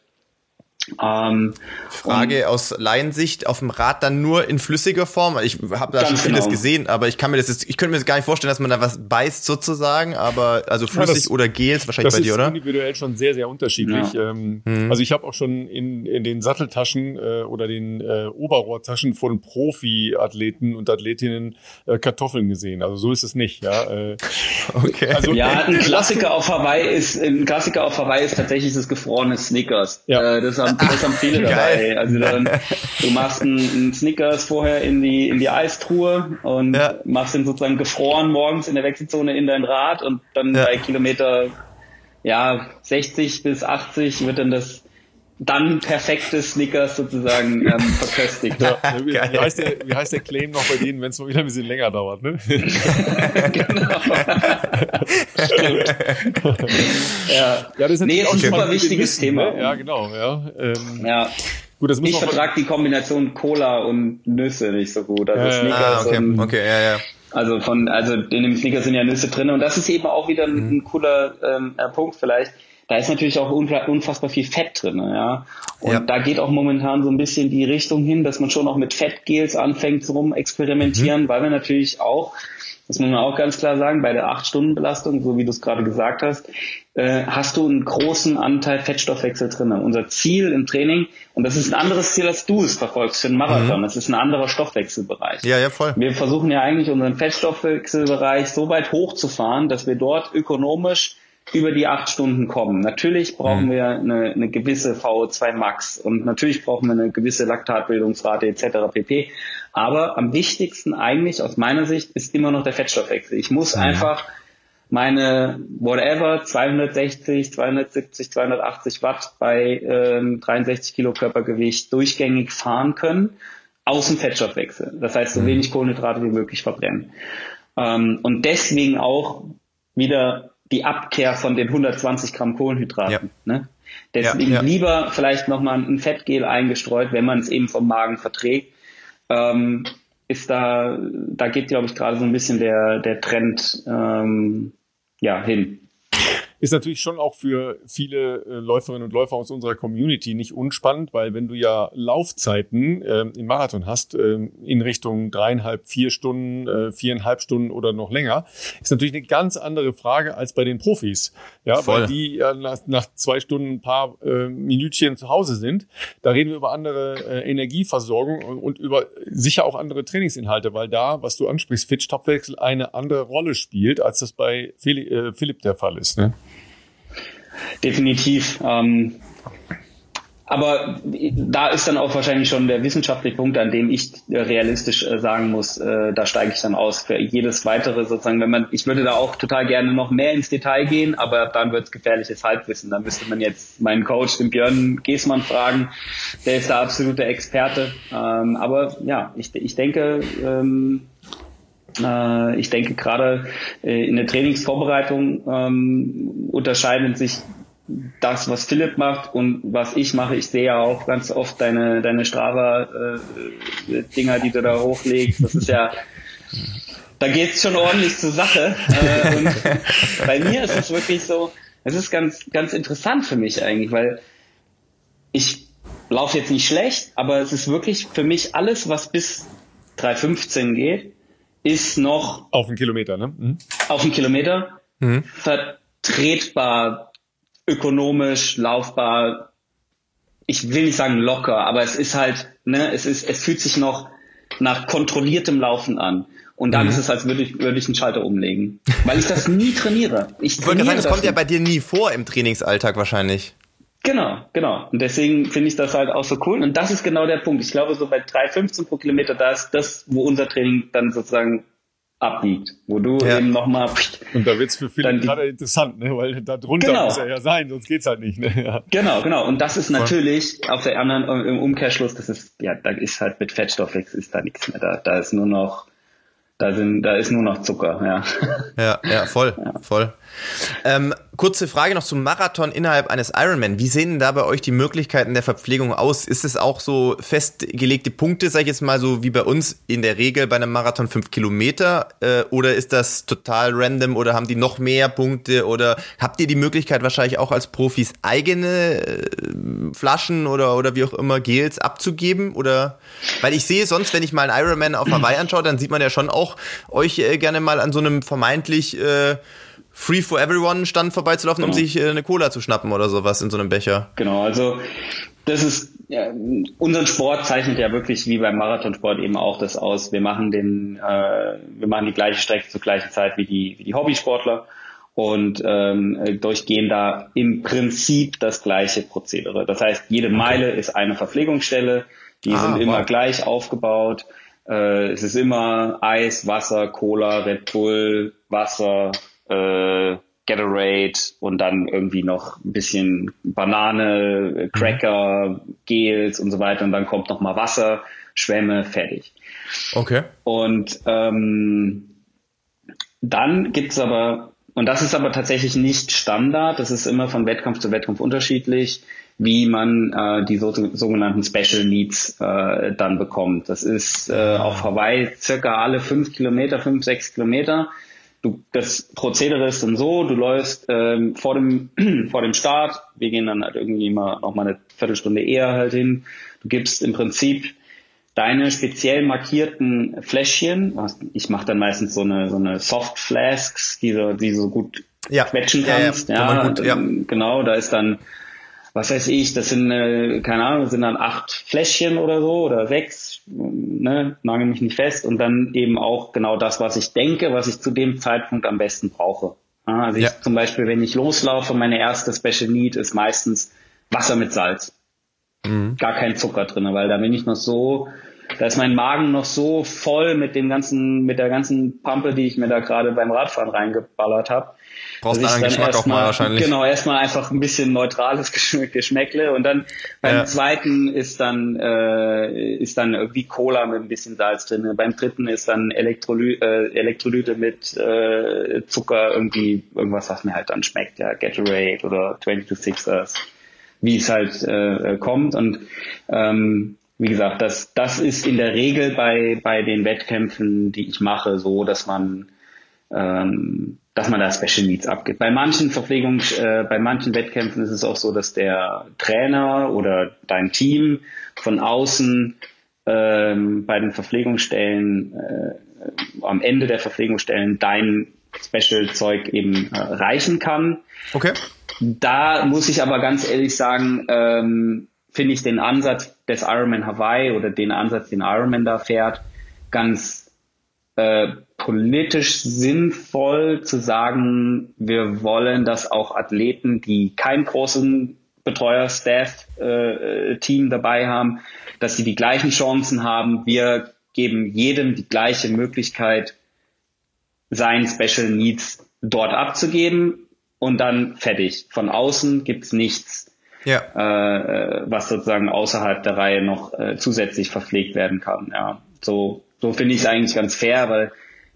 Ähm, Frage aus Laiensicht, auf dem Rad dann nur in flüssiger Form? Ich habe da schon vieles genau. gesehen, aber ich kann mir das jetzt, ich könnte mir das gar nicht vorstellen, dass man da was beißt sozusagen, aber also flüssig ja, das, oder Gels wahrscheinlich bei dir, oder? Das ist individuell schon sehr, sehr unterschiedlich. Ja. Ähm, mhm. Also ich habe auch schon in, in den Satteltaschen äh, oder den äh, Oberrohrtaschen von Profi-Athleten und Athletinnen äh, Kartoffeln gesehen. Also so ist es nicht, ja. Äh, okay. Also, ja, ein Klassiker auf Hawaii ist, ein Klassiker auf Hawaii ist tatsächlich das gefrorene Snickers. Ja. Äh, das haben das haben viele dabei. Also dann, du machst einen, Snickers vorher in die, in die Eistruhe und ja. machst den sozusagen gefroren morgens in der Wechselzone in dein Rad und dann ja. bei Kilometer ja, 60 bis 80 wird dann das dann perfekte Snickers sozusagen ähm, verköstigt. Ja, wie, wie, heißt der, wie heißt der Claim noch bei denen, wenn es mal wieder ein bisschen länger dauert, ne? genau. ja. ja, das ist nee, ein super wichtiges wissen, Thema. Ne? Ja, genau. Ja, ähm, ja. Gut, das muss ich vertrage die Kombination Cola und Nüsse nicht so gut. Also ja, Snickers ah, okay, und, okay, ja, ja. Also von, also in dem Snickers sind ja Nüsse drin und das ist eben auch wieder ein, mhm. ein cooler ähm, Punkt vielleicht da ist natürlich auch unfassbar viel Fett drin, ja. Und ja. da geht auch momentan so ein bisschen die Richtung hin, dass man schon auch mit Fettgels anfängt zu rum experimentieren, mhm. weil wir natürlich auch, das muss man auch ganz klar sagen, bei der 8-Stunden-Belastung, so wie du es gerade gesagt hast, äh, hast du einen großen Anteil Fettstoffwechsel drin. Unser Ziel im Training, und das ist ein anderes Ziel, als du es verfolgst für einen Marathon, mhm. das ist ein anderer Stoffwechselbereich. Ja, ja, voll. Wir versuchen ja eigentlich unseren Fettstoffwechselbereich so weit hochzufahren, dass wir dort ökonomisch über die acht Stunden kommen. Natürlich brauchen mhm. wir eine, eine gewisse VO2 Max und natürlich brauchen wir eine gewisse Laktatbildungsrate etc. pp. Aber am wichtigsten eigentlich aus meiner Sicht ist immer noch der Fettstoffwechsel. Ich muss mhm. einfach meine whatever 260, 270, 280 Watt bei ähm, 63 Kilo Körpergewicht durchgängig fahren können aus dem Fettstoffwechsel. Das heißt, so mhm. wenig Kohlenhydrate wie möglich verbrennen. Ähm, und deswegen auch wieder die Abkehr von den 120 Gramm Kohlenhydraten. Ja. Ne? Deswegen ja, ja. lieber vielleicht nochmal ein Fettgel eingestreut, wenn man es eben vom Magen verträgt. Ähm, ist da, da geht, glaube ich, gerade so ein bisschen der, der Trend ähm, ja, hin. Ist natürlich schon auch für viele äh, Läuferinnen und Läufer aus unserer Community nicht unspannend, weil wenn du ja Laufzeiten äh, im Marathon hast, äh, in Richtung dreieinhalb, vier Stunden, äh, viereinhalb Stunden oder noch länger, ist natürlich eine ganz andere Frage als bei den Profis. Ja, Voll. weil die ja nach, nach zwei Stunden ein paar äh, Minütchen zu Hause sind. Da reden wir über andere äh, Energieversorgung und, und über sicher auch andere Trainingsinhalte, weil da, was du ansprichst, Fit-Stoffwechsel eine andere Rolle spielt, als das bei Philipp, Philipp der Fall ist. Ne? Definitiv. Ähm, aber da ist dann auch wahrscheinlich schon der wissenschaftliche Punkt, an dem ich äh, realistisch äh, sagen muss, äh, da steige ich dann aus für jedes weitere sozusagen, wenn man, ich würde da auch total gerne noch mehr ins Detail gehen, aber dann wird es gefährliches Halbwissen. Da müsste man jetzt meinen Coach, den Björn Geßmann, fragen, der ist der absolute Experte. Ähm, aber ja, ich, ich denke, ähm, äh, ich denke gerade äh, in der Trainingsvorbereitung ähm, unterscheiden sich das, was Philipp macht und was ich mache. Ich sehe ja auch ganz oft deine, deine Strava-Dinger, äh, die du da hochlegst. Das ist ja, da geht's schon ordentlich zur Sache. Äh, und bei mir ist es wirklich so, es ist ganz, ganz interessant für mich eigentlich, weil ich laufe jetzt nicht schlecht, aber es ist wirklich für mich alles, was bis 3,15 geht, ist noch auf einen Kilometer, ne? Mhm. Auf einen Kilometer mhm. vertretbar, ökonomisch, laufbar. Ich will nicht sagen locker, aber es ist halt, ne, es ist, es fühlt sich noch nach kontrolliertem Laufen an. Und dann mhm. ist es, als würde ich, würde ich einen Schalter umlegen. Weil ich das nie trainiere. Ich, ich wollte sagen, das kommt ja bei dir nie vor im Trainingsalltag wahrscheinlich. Genau, genau. Und deswegen finde ich das halt auch so cool. Und das ist genau der Punkt. Ich glaube, so bei 3,15 pro Kilometer, da ist das, wo unser Training dann sozusagen abbiegt, wo du ja. eben nochmal. Und da wird's für viele gerade interessant, ne? weil da drunter genau. muss er ja sein, sonst geht's halt nicht. Ne? Ja. Genau, genau. Und das ist natürlich auf der anderen im Umkehrschluss, das ist ja, da ist halt mit Fettstoffwechsel ist da nichts mehr da. Da ist nur noch da sind, da ist nur noch Zucker, ja. Ja, ja, voll, ja. voll. Ähm, kurze Frage noch zum Marathon innerhalb eines Ironman. Wie sehen da bei euch die Möglichkeiten der Verpflegung aus? Ist es auch so festgelegte Punkte, sag ich jetzt mal so wie bei uns in der Regel bei einem Marathon fünf Kilometer? Äh, oder ist das total random oder haben die noch mehr Punkte? Oder habt ihr die Möglichkeit wahrscheinlich auch als Profis eigene äh, Flaschen oder, oder wie auch immer Gels abzugeben? Oder weil ich sehe sonst, wenn ich mal einen Ironman auf Hawaii anschaue, dann sieht man ja schon auch euch äh, gerne mal an so einem vermeintlich äh, Free for Everyone Stand vorbeizulaufen, genau. um sich äh, eine Cola zu schnappen oder sowas in so einem Becher. Genau, also das ist ja, unseren Sport zeichnet ja wirklich wie beim Marathonsport eben auch das aus. Wir machen den, äh, wir machen die gleiche Strecke zur gleichen Zeit wie die wie die Hobbysportler und ähm, durchgehen da im Prinzip das gleiche Prozedere. Das heißt, jede Meile ist eine Verpflegungsstelle, die ah, sind immer wow. gleich aufgebaut. Äh, es ist immer Eis, Wasser, Cola, Red Bull, Wasser, äh, Gatorade und dann irgendwie noch ein bisschen Banane, mhm. Cracker, Gels und so weiter und dann kommt noch mal Wasser, Schwämme, fertig. Okay. Und ähm, dann gibt's aber, und das ist aber tatsächlich nicht Standard, das ist immer von Wettkampf zu Wettkampf unterschiedlich, wie man äh, die so, sogenannten Special Needs äh, dann bekommt. Das ist äh, auf Hawaii circa alle fünf Kilometer, fünf, sechs Kilometer du, das Prozedere ist dann so, du läufst ähm, vor dem vor dem Start, wir gehen dann halt irgendwie mal noch mal eine Viertelstunde eher halt hin. Du gibst im Prinzip deine speziell markierten Fläschchen, ich mache dann meistens so eine so eine Soft Flasks, die so, die so gut ja. quetschen kannst. Ja, ja. ja, gut, ja. Genau, da ist dann was weiß ich, das sind, äh, keine Ahnung, das sind dann acht Fläschchen oder so oder sechs, ne, nagel mich nicht fest und dann eben auch genau das, was ich denke, was ich zu dem Zeitpunkt am besten brauche. Also ja. ich zum Beispiel, wenn ich loslaufe, meine erste Special Need ist meistens Wasser mit Salz. Mhm. Gar kein Zucker drin, weil da bin ich noch so, da ist mein Magen noch so voll mit dem ganzen, mit der ganzen Pampe, die ich mir da gerade beim Radfahren reingeballert habe Brauchst einen Geschmack auch mal wahrscheinlich. Genau, erstmal einfach ein bisschen neutrales Geschmäckle und dann beim ja. zweiten ist dann äh, ist dann irgendwie Cola mit ein bisschen Salz drin. Beim dritten ist dann Elektroly äh, Elektrolyte mit äh, Zucker irgendwie irgendwas, was mir halt dann schmeckt, ja Gatorade oder 22 Sixers, wie es halt äh, kommt und ähm, wie gesagt, das, das ist in der Regel bei, bei den Wettkämpfen, die ich mache, so, dass man ähm, dass man da Special Needs abgibt. Bei manchen Verpflegungs, äh, bei manchen Wettkämpfen ist es auch so, dass der Trainer oder dein Team von außen ähm, bei den Verpflegungsstellen äh, am Ende der Verpflegungsstellen dein Special-Zeug eben äh, reichen kann. Okay. Da muss ich aber ganz ehrlich sagen, ähm, finde ich den Ansatz des Ironman Hawaii oder den Ansatz, den Ironman da fährt, ganz äh, politisch sinnvoll zu sagen, wir wollen, dass auch Athleten, die keinen großen Betreuer, Staff, äh, Team dabei haben, dass sie die gleichen Chancen haben. Wir geben jedem die gleiche Möglichkeit, sein Special Needs dort abzugeben und dann fertig. Von außen gibt's nichts, ja. äh, was sozusagen außerhalb der Reihe noch äh, zusätzlich verpflegt werden kann. Ja, so so finde ich es eigentlich ganz fair, weil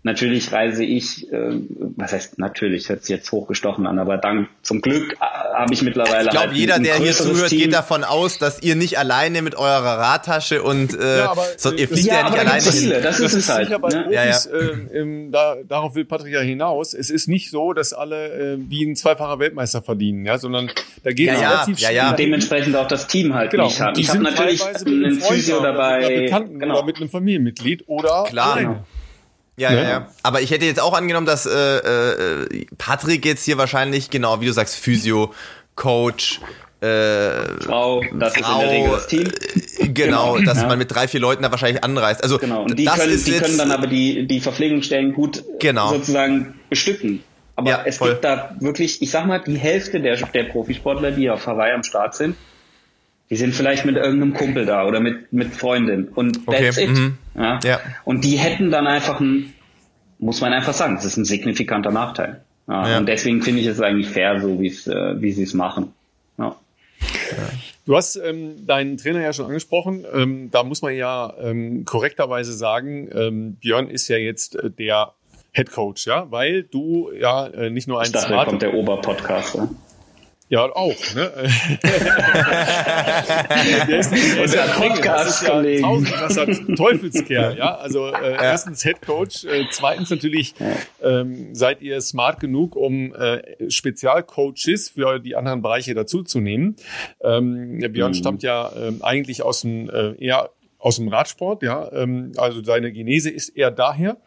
Natürlich reise ich, äh, was heißt natürlich, hört sich jetzt hochgestochen an, aber dank zum Glück äh, habe ich mittlerweile. Ich glaube, halt jeder, der hier zuhört, Team. geht davon aus, dass ihr nicht alleine mit eurer Radtasche und äh, ja, aber, so, ihr fliegt ja, ja nicht alleine Ziele, Das, das ist es halt. Bei ne? Profis, ja, ja. Äh, im, da, darauf will Patrick ja hinaus. Es ist nicht so, dass alle äh, wie ein zweifacher Weltmeister verdienen, ja, sondern da geht ja, es ja, relativ ja, ja. dementsprechend auch das Team halt genau. nicht hat. Ich habe natürlich einen Physio dabei, mit Bekannten genau. oder mit einem Familienmitglied oder Klar. Genau. Ja, ja, ja. Aber ich hätte jetzt auch angenommen, dass äh, äh, Patrick jetzt hier wahrscheinlich, genau, wie du sagst, Physio, Coach, äh, Frau, das Frau, ist in der Regel das Team. Äh, genau, genau, dass ja. man mit drei, vier Leuten da wahrscheinlich anreist. Also genau, und die, können, die können dann aber die, die Verpflegungsstellen gut genau. sozusagen bestücken. Aber ja, es voll. gibt da wirklich, ich sag mal, die Hälfte der, der Profisportler, die auf Hawaii am Start sind, die sind vielleicht mit irgendeinem Kumpel da oder mit, mit Freundin und okay. that's it. Mhm. Ja? ja? Und die hätten dann einfach ein, muss man einfach sagen, das ist ein signifikanter Nachteil. Ja? ja. Und deswegen finde ich es eigentlich fair, so wie es, äh, wie sie es machen. Ja. Du hast ähm, deinen Trainer ja schon angesprochen. Ähm, da muss man ja ähm, korrekterweise sagen, ähm, Björn ist ja jetzt äh, der Head Coach, ja, weil du ja äh, nicht nur ein ich dachte, Smart kommt der Oberpodcaster. Ja, auch. Ne? der ist, der ist ja podcast kollege ja Teufelskerl. Ja, also äh, erstens Head Coach, äh, zweitens natürlich ähm, seid ihr smart genug, um äh, Spezialcoaches für die anderen Bereiche dazuzunehmen. Ähm, Björn mhm. stammt ja äh, eigentlich aus dem äh, eher aus dem Radsport, ja. Ähm, also seine Genese ist eher daher.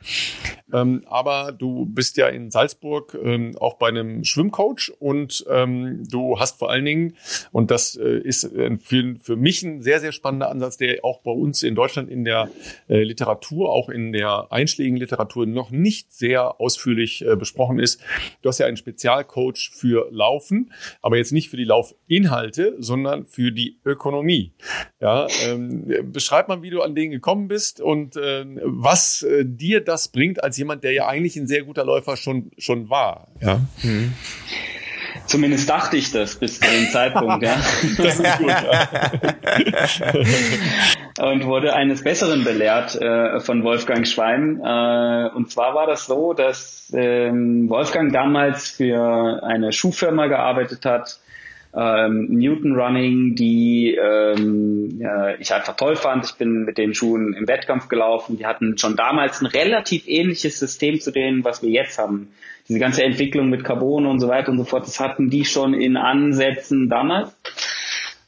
Ähm, aber du bist ja in Salzburg ähm, auch bei einem Schwimmcoach und ähm, du hast vor allen Dingen, und das äh, ist äh, für, für mich ein sehr, sehr spannender Ansatz, der auch bei uns in Deutschland in der äh, Literatur, auch in der einschlägigen Literatur noch nicht sehr ausführlich äh, besprochen ist. Du hast ja einen Spezialcoach für Laufen, aber jetzt nicht für die Laufinhalte, sondern für die Ökonomie. Ja, ähm, beschreib mal, wie du an den gekommen bist und äh, was äh, dir das bringt als jemand, der ja eigentlich ein sehr guter Läufer schon, schon war. Ja. Mhm. Zumindest dachte ich das bis zu dem Zeitpunkt, ja. Das ist gut, ja. und wurde eines Besseren belehrt äh, von Wolfgang Schwein. Äh, und zwar war das so, dass ähm, Wolfgang damals für eine Schuhfirma gearbeitet hat, ähm, Newton Running, die ähm, ja, ich einfach toll fand. Ich bin mit den Schuhen im Wettkampf gelaufen. Die hatten schon damals ein relativ ähnliches System zu dem, was wir jetzt haben. Diese ganze Entwicklung mit Carbon und so weiter und so fort, das hatten die schon in Ansätzen damals.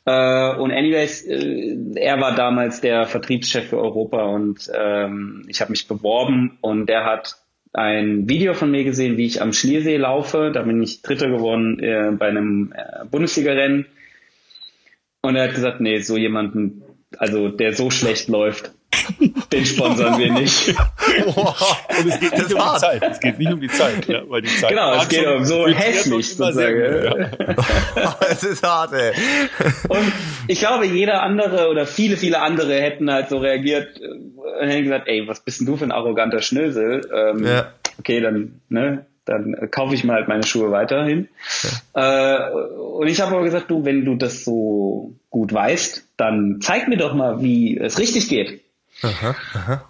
Äh, und anyways, äh, er war damals der Vertriebschef für Europa und ähm, ich habe mich beworben und der hat ein Video von mir gesehen, wie ich am Schliersee laufe. Da bin ich Dritter geworden äh, bei einem äh, Bundesliga-Rennen. Und er hat gesagt, nee, so jemanden, also der so schlecht läuft, den sponsern wir nicht. Und es geht nicht um die Zeit. Es geht nicht um die Zeit, ja, weil die Zeit Genau, es geht um so hässlich sozusagen. Ja. Es ist hart, ey. Und ich glaube, jeder andere oder viele, viele andere hätten halt so reagiert und hätten gesagt, ey, was bist denn du für ein arroganter Schnösel? Ähm, ja. Okay, dann, ne, dann kaufe ich mal halt meine Schuhe weiterhin. Ja. Äh, und ich habe aber gesagt, du, wenn du das so gut weißt, dann zeig mir doch mal, wie es richtig geht.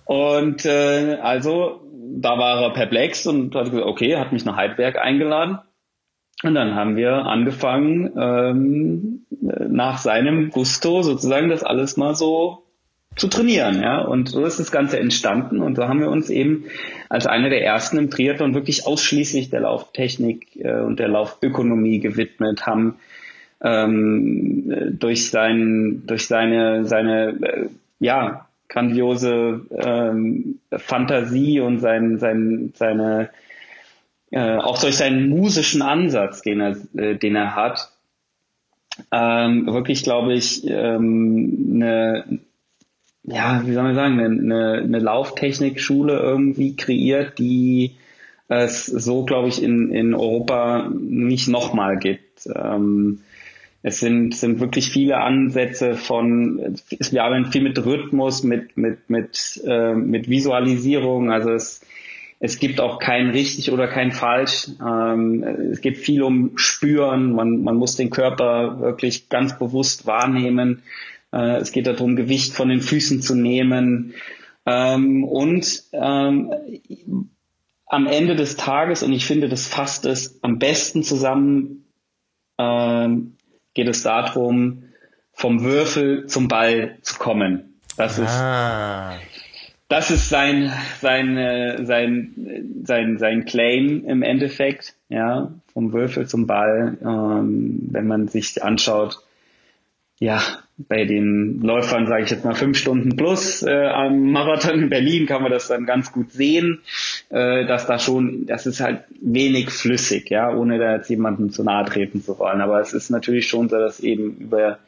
Und äh, also da war er perplex und hat gesagt, okay, hat mich nach Heidberg eingeladen. Und dann haben wir angefangen, ähm, nach seinem Gusto sozusagen das alles mal so zu trainieren, ja. Und so ist das Ganze entstanden und so haben wir uns eben als einer der ersten im Triathlon wirklich ausschließlich der Lauftechnik äh, und der Laufökonomie gewidmet, haben ähm, durch sein, durch seine, seine, äh, ja, grandiose ähm, Fantasie und sein, sein, seine äh, auch durch seinen musischen Ansatz, den er, äh, den er hat, ähm, wirklich, glaube ich, ähm, eine, ja, wie soll man sagen, eine, eine Lauftechnikschule irgendwie kreiert, die es so, glaube ich, in, in Europa nicht nochmal gibt. Ähm, es sind, sind wirklich viele Ansätze von, wir arbeiten viel mit Rhythmus, mit, mit, mit, äh, mit Visualisierung. Also es, es gibt auch kein richtig oder kein falsch. Ähm, es geht viel um Spüren. Man, man muss den Körper wirklich ganz bewusst wahrnehmen. Äh, es geht darum, Gewicht von den Füßen zu nehmen. Ähm, und ähm, am Ende des Tages, und ich finde, das fasst es am besten zusammen, ähm, geht es darum, vom Würfel zum Ball zu kommen. Das ah. ist, das ist sein, sein, sein, sein, sein Claim im Endeffekt, ja, vom Würfel zum Ball. Ähm, wenn man sich anschaut, ja, bei den Läufern, sage ich jetzt mal fünf Stunden plus äh, am Marathon in Berlin, kann man das dann ganz gut sehen, äh, dass da schon, das ist halt wenig flüssig, ja, ohne da jetzt jemanden zu nahe treten zu wollen. Aber es ist natürlich schon so, dass eben über,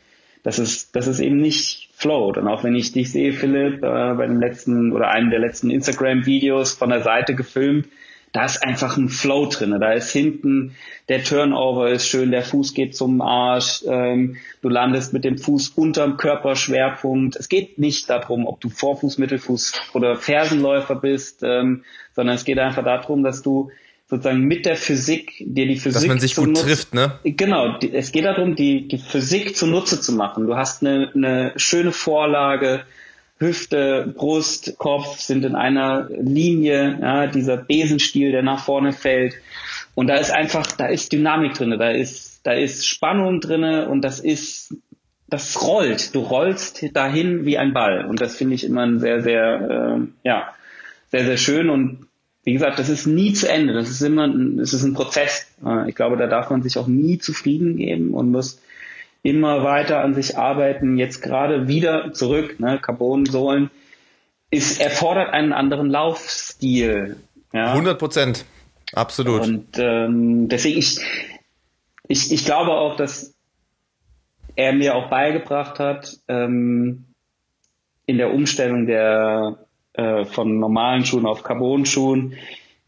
dass es, dass es eben nicht float. Und auch wenn ich dich sehe, Philipp, äh, bei dem letzten oder einem der letzten Instagram-Videos von der Seite gefilmt, da ist einfach ein Flow drin. Da ist hinten der Turnover ist schön, der Fuß geht zum Arsch, ähm, du landest mit dem Fuß unterm Körperschwerpunkt. Es geht nicht darum, ob du Vorfuß, Mittelfuß oder Fersenläufer bist, ähm, sondern es geht einfach darum, dass du sozusagen mit der Physik dir die Physik dass man sich gut trifft, ne? Genau, es geht darum, die, die Physik zunutze zu machen. Du hast eine, eine schöne Vorlage, Hüfte, Brust, Kopf sind in einer Linie, ja, dieser Besenstiel, der nach vorne fällt. Und da ist einfach, da ist Dynamik drinne, da ist, da ist Spannung drinne und das ist, das rollt. Du rollst dahin wie ein Ball. Und das finde ich immer ein sehr, sehr, äh, ja, sehr, sehr schön. Und wie gesagt, das ist nie zu Ende. Das ist immer, es ist ein Prozess. Äh, ich glaube, da darf man sich auch nie zufrieden geben und muss immer weiter an sich arbeiten, jetzt gerade wieder zurück, ne, Carbonsohlen, ist, erfordert einen anderen Laufstil. Ja? 100 Prozent, absolut. Und ähm, deswegen, ich, ich, ich glaube auch, dass er mir auch beigebracht hat, ähm, in der Umstellung der äh, von normalen Schuhen auf Carbon-Schuhen,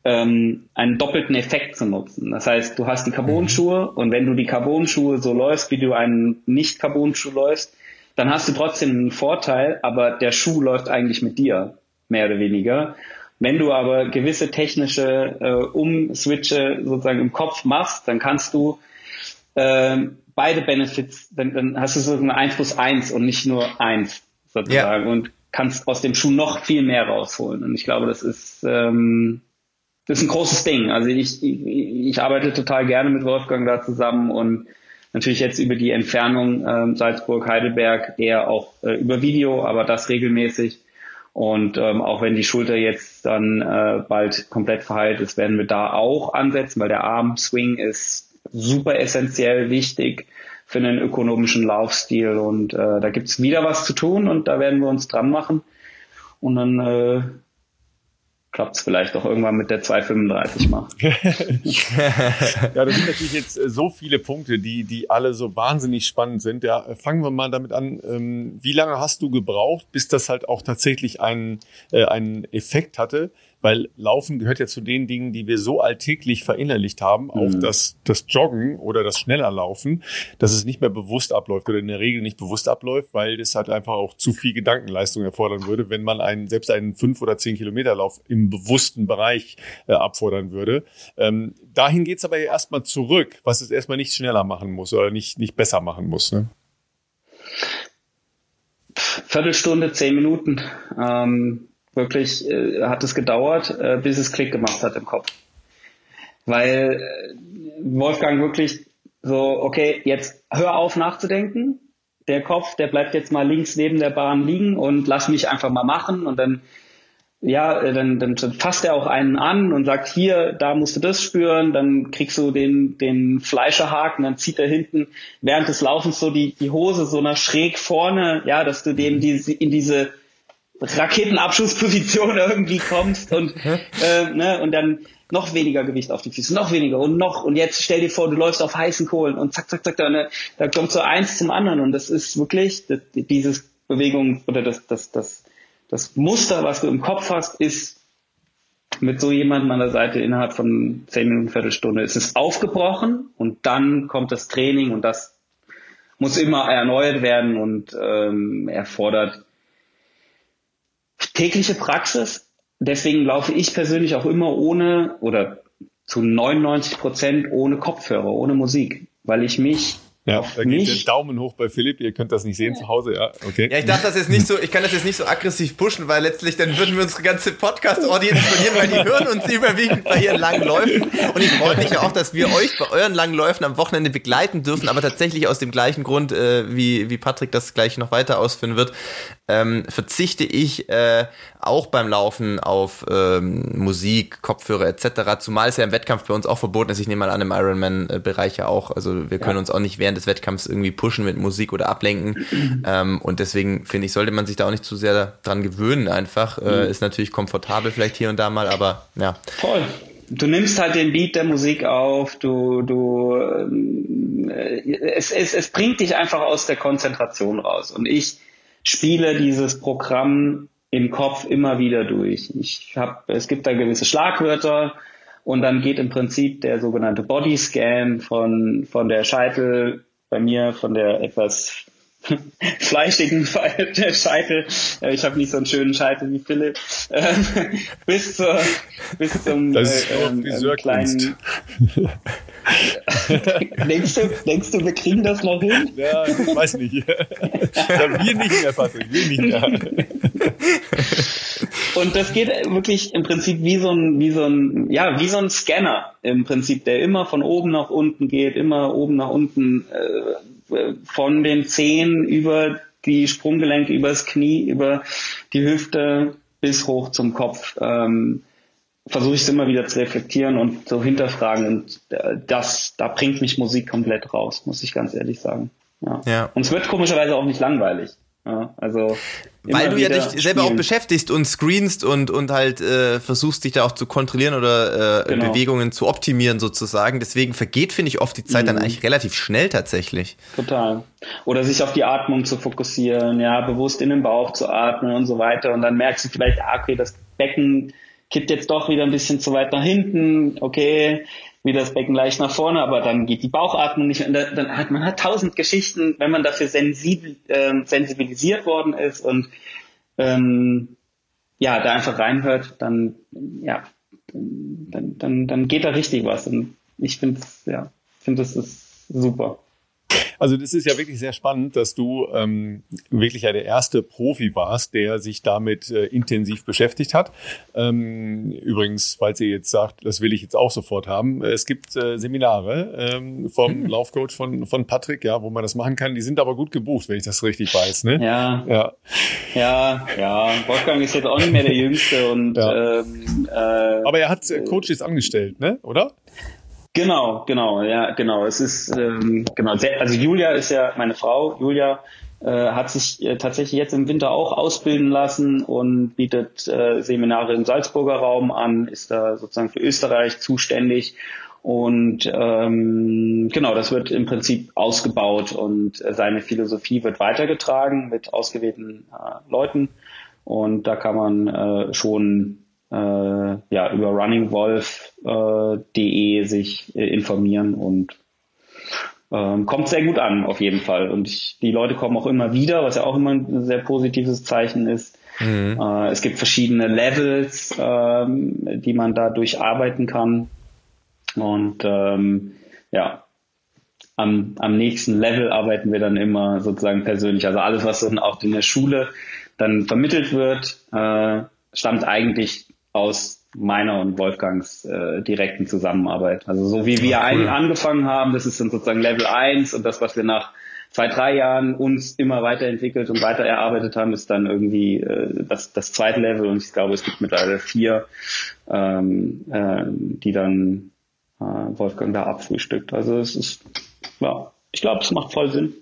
ähm, einen doppelten Effekt zu nutzen. Das heißt, du hast die Carbon-Schuhe und wenn du die Carbon-Schuhe so läufst, wie du einen Nicht-Carbon-Schuh läufst, dann hast du trotzdem einen Vorteil, aber der Schuh läuft eigentlich mit dir, mehr oder weniger. Wenn du aber gewisse technische äh, Umswitche sozusagen im Kopf machst, dann kannst du äh, beide Benefits, dann, dann hast du so 1 plus 1 und nicht nur 1 sozusagen ja. und kannst aus dem Schuh noch viel mehr rausholen. Und ich glaube, das ist ähm, das ist ein großes Ding. Also ich, ich, ich arbeite total gerne mit Wolfgang da zusammen und natürlich jetzt über die Entfernung ähm, Salzburg-Heidelberg eher auch äh, über Video, aber das regelmäßig. Und ähm, auch wenn die Schulter jetzt dann äh, bald komplett verheilt ist, werden wir da auch ansetzen, weil der Arm-Swing ist super essentiell wichtig für einen ökonomischen Laufstil. Und äh, da gibt's wieder was zu tun und da werden wir uns dran machen. Und dann äh, klappt es vielleicht auch irgendwann mit der 235 mal. ja, das sind natürlich jetzt äh, so viele Punkte, die, die alle so wahnsinnig spannend sind. Ja, fangen wir mal damit an. Ähm, wie lange hast du gebraucht, bis das halt auch tatsächlich einen, äh, einen Effekt hatte? Weil Laufen gehört ja zu den Dingen, die wir so alltäglich verinnerlicht haben, auch mhm. das, das Joggen oder das schneller Laufen, dass es nicht mehr bewusst abläuft oder in der Regel nicht bewusst abläuft, weil das halt einfach auch zu viel Gedankenleistung erfordern würde, wenn man einen, selbst einen fünf oder zehn Kilometer Lauf im bewussten Bereich äh, abfordern würde. Ähm, dahin geht's aber ja erstmal zurück, was es erstmal nicht schneller machen muss oder nicht, nicht besser machen muss. Ne? Viertelstunde, zehn Minuten. Ähm, wirklich äh, hat es gedauert, äh, bis es Klick gemacht hat im Kopf. Weil äh, Wolfgang wirklich so, okay, jetzt hör auf nachzudenken. Der Kopf, der bleibt jetzt mal links neben der Bahn liegen und lass mich einfach mal machen und dann ja, äh, dann, dann fasst er auch einen an und sagt, hier, da musst du das spüren, dann kriegst du den, den Fleischerhaken, dann zieht er hinten während des Laufens so die, die Hose so nach schräg vorne, ja, dass du dem die, in diese Raketenabschussposition irgendwie kommst und, äh, ne, und dann noch weniger Gewicht auf die Füße, noch weniger und noch. Und jetzt stell dir vor, du läufst auf heißen Kohlen und zack, zack, zack, da, ne, da kommt so eins zum anderen. Und das ist wirklich das, dieses Bewegung oder das, das, das, das Muster, was du im Kopf hast, ist mit so jemandem an der Seite innerhalb von zehn Minuten, Viertelstunde ist es aufgebrochen und dann kommt das Training und das muss immer erneuert werden und ähm, erfordert tägliche Praxis. Deswegen laufe ich persönlich auch immer ohne oder zu 99 Prozent ohne Kopfhörer, ohne Musik, weil ich mich ja, da geht der Daumen hoch bei Philipp. Ihr könnt das nicht sehen zu Hause, ja. Okay. Ja, ich darf das jetzt nicht so, ich kann das jetzt nicht so aggressiv pushen, weil letztlich dann würden wir unsere ganze Podcast-Audience verlieren, weil die hören uns überwiegend bei ihren langen Läufen. Und ich freue mich ja auch, dass wir euch bei euren langen Läufen am Wochenende begleiten dürfen, aber tatsächlich aus dem gleichen Grund, äh, wie, wie Patrick das gleich noch weiter ausführen wird, ähm, verzichte ich äh, auch beim Laufen auf ähm, Musik, Kopfhörer etc. Zumal es ja im Wettkampf bei uns auch verboten ist. Ich nehme mal an, im Ironman-Bereich ja auch. Also wir können ja. uns auch nicht während des Wettkampfs irgendwie pushen mit Musik oder ablenken. ähm, und deswegen finde ich, sollte man sich da auch nicht zu sehr dran gewöhnen einfach. Äh, mhm. ist natürlich komfortabel vielleicht hier und da mal, aber ja. Voll du nimmst halt den Beat der Musik auf, du, du, äh, es, es, es bringt dich einfach aus der Konzentration raus. Und ich spiele dieses Programm im Kopf immer wieder durch. Ich hab, es gibt da gewisse Schlagwörter und dann geht im Prinzip der sogenannte Bodyscan von, von der Scheitel, bei mir von der etwas fleischigen Scheitel, äh, ich habe nicht so einen schönen Scheitel wie Philipp, ähm, bis, zur, bis zum das äh, ähm, kleinen... denkst, du, denkst du, wir kriegen das noch hin? Ja, ich weiß nicht. ja, wir nicht mehr, Patrick, wir nicht mehr. Und das geht wirklich im Prinzip wie so ein, wie so ein, ja, wie so ein Scanner im Prinzip, der immer von oben nach unten geht, immer oben nach unten äh, von den Zehen über die Sprunggelenke, übers Knie, über die Hüfte bis hoch zum Kopf. Ähm, versuche ich es immer wieder zu reflektieren und zu hinterfragen und äh, das, da bringt mich Musik komplett raus, muss ich ganz ehrlich sagen. Ja. ja. Und es wird komischerweise auch nicht langweilig. Ja, also weil du ja dich spielen. selber auch beschäftigst und screenst und und halt äh, versuchst dich da auch zu kontrollieren oder äh, genau. Bewegungen zu optimieren sozusagen. Deswegen vergeht finde ich oft die Zeit mhm. dann eigentlich relativ schnell tatsächlich. Total. Oder sich auf die Atmung zu fokussieren, ja, bewusst in den Bauch zu atmen und so weiter und dann merkst du vielleicht, ah, okay, das Becken kippt jetzt doch wieder ein bisschen zu weit nach hinten, okay, wieder das Becken leicht nach vorne, aber dann geht die Bauchatmung nicht. Und dann hat man hat tausend Geschichten, wenn man dafür sensibel, äh, sensibilisiert worden ist und ähm, ja, da einfach reinhört, dann ja, dann, dann, dann geht da richtig was. Und ich finde, ja, finde das ist super. Also das ist ja wirklich sehr spannend, dass du ähm, wirklich ja der erste Profi warst, der sich damit äh, intensiv beschäftigt hat. Ähm, übrigens, falls ihr jetzt sagt, das will ich jetzt auch sofort haben, es gibt äh, Seminare ähm, vom mhm. Laufcoach von, von Patrick, ja, wo man das machen kann. Die sind aber gut gebucht, wenn ich das richtig weiß. Ne? Ja. Ja, ja, ja. Wolfgang ist jetzt auch nicht mehr der Jüngste und ja. ähm, äh, aber er hat äh, Coaches angestellt, ne? Oder? Genau, genau, ja, genau. Es ist ähm, genau. Also Julia ist ja meine Frau. Julia äh, hat sich äh, tatsächlich jetzt im Winter auch ausbilden lassen und bietet äh, Seminare im Salzburger Raum an, ist da sozusagen für Österreich zuständig. Und ähm, genau, das wird im Prinzip ausgebaut und seine Philosophie wird weitergetragen mit ausgewählten äh, Leuten. Und da kann man äh, schon äh, ja, über runningwolf.de äh, sich äh, informieren und ähm, kommt sehr gut an, auf jeden Fall. Und ich, die Leute kommen auch immer wieder, was ja auch immer ein sehr positives Zeichen ist. Mhm. Äh, es gibt verschiedene Levels, ähm, die man da durcharbeiten kann. Und ähm, ja, am, am nächsten Level arbeiten wir dann immer sozusagen persönlich. Also alles, was dann auch in der Schule dann vermittelt wird, äh, stammt eigentlich aus meiner und Wolfgangs äh, direkten Zusammenarbeit. Also so wie wir cool. angefangen haben, das ist dann sozusagen Level 1 und das, was wir nach zwei, drei Jahren uns immer weiterentwickelt und weiter erarbeitet haben, ist dann irgendwie äh, das, das zweite Level und ich glaube, es gibt mittlerweile vier, ähm, äh, die dann äh, Wolfgang da abfrühstückt. Also es ist, ja, ich glaube, es macht voll Sinn.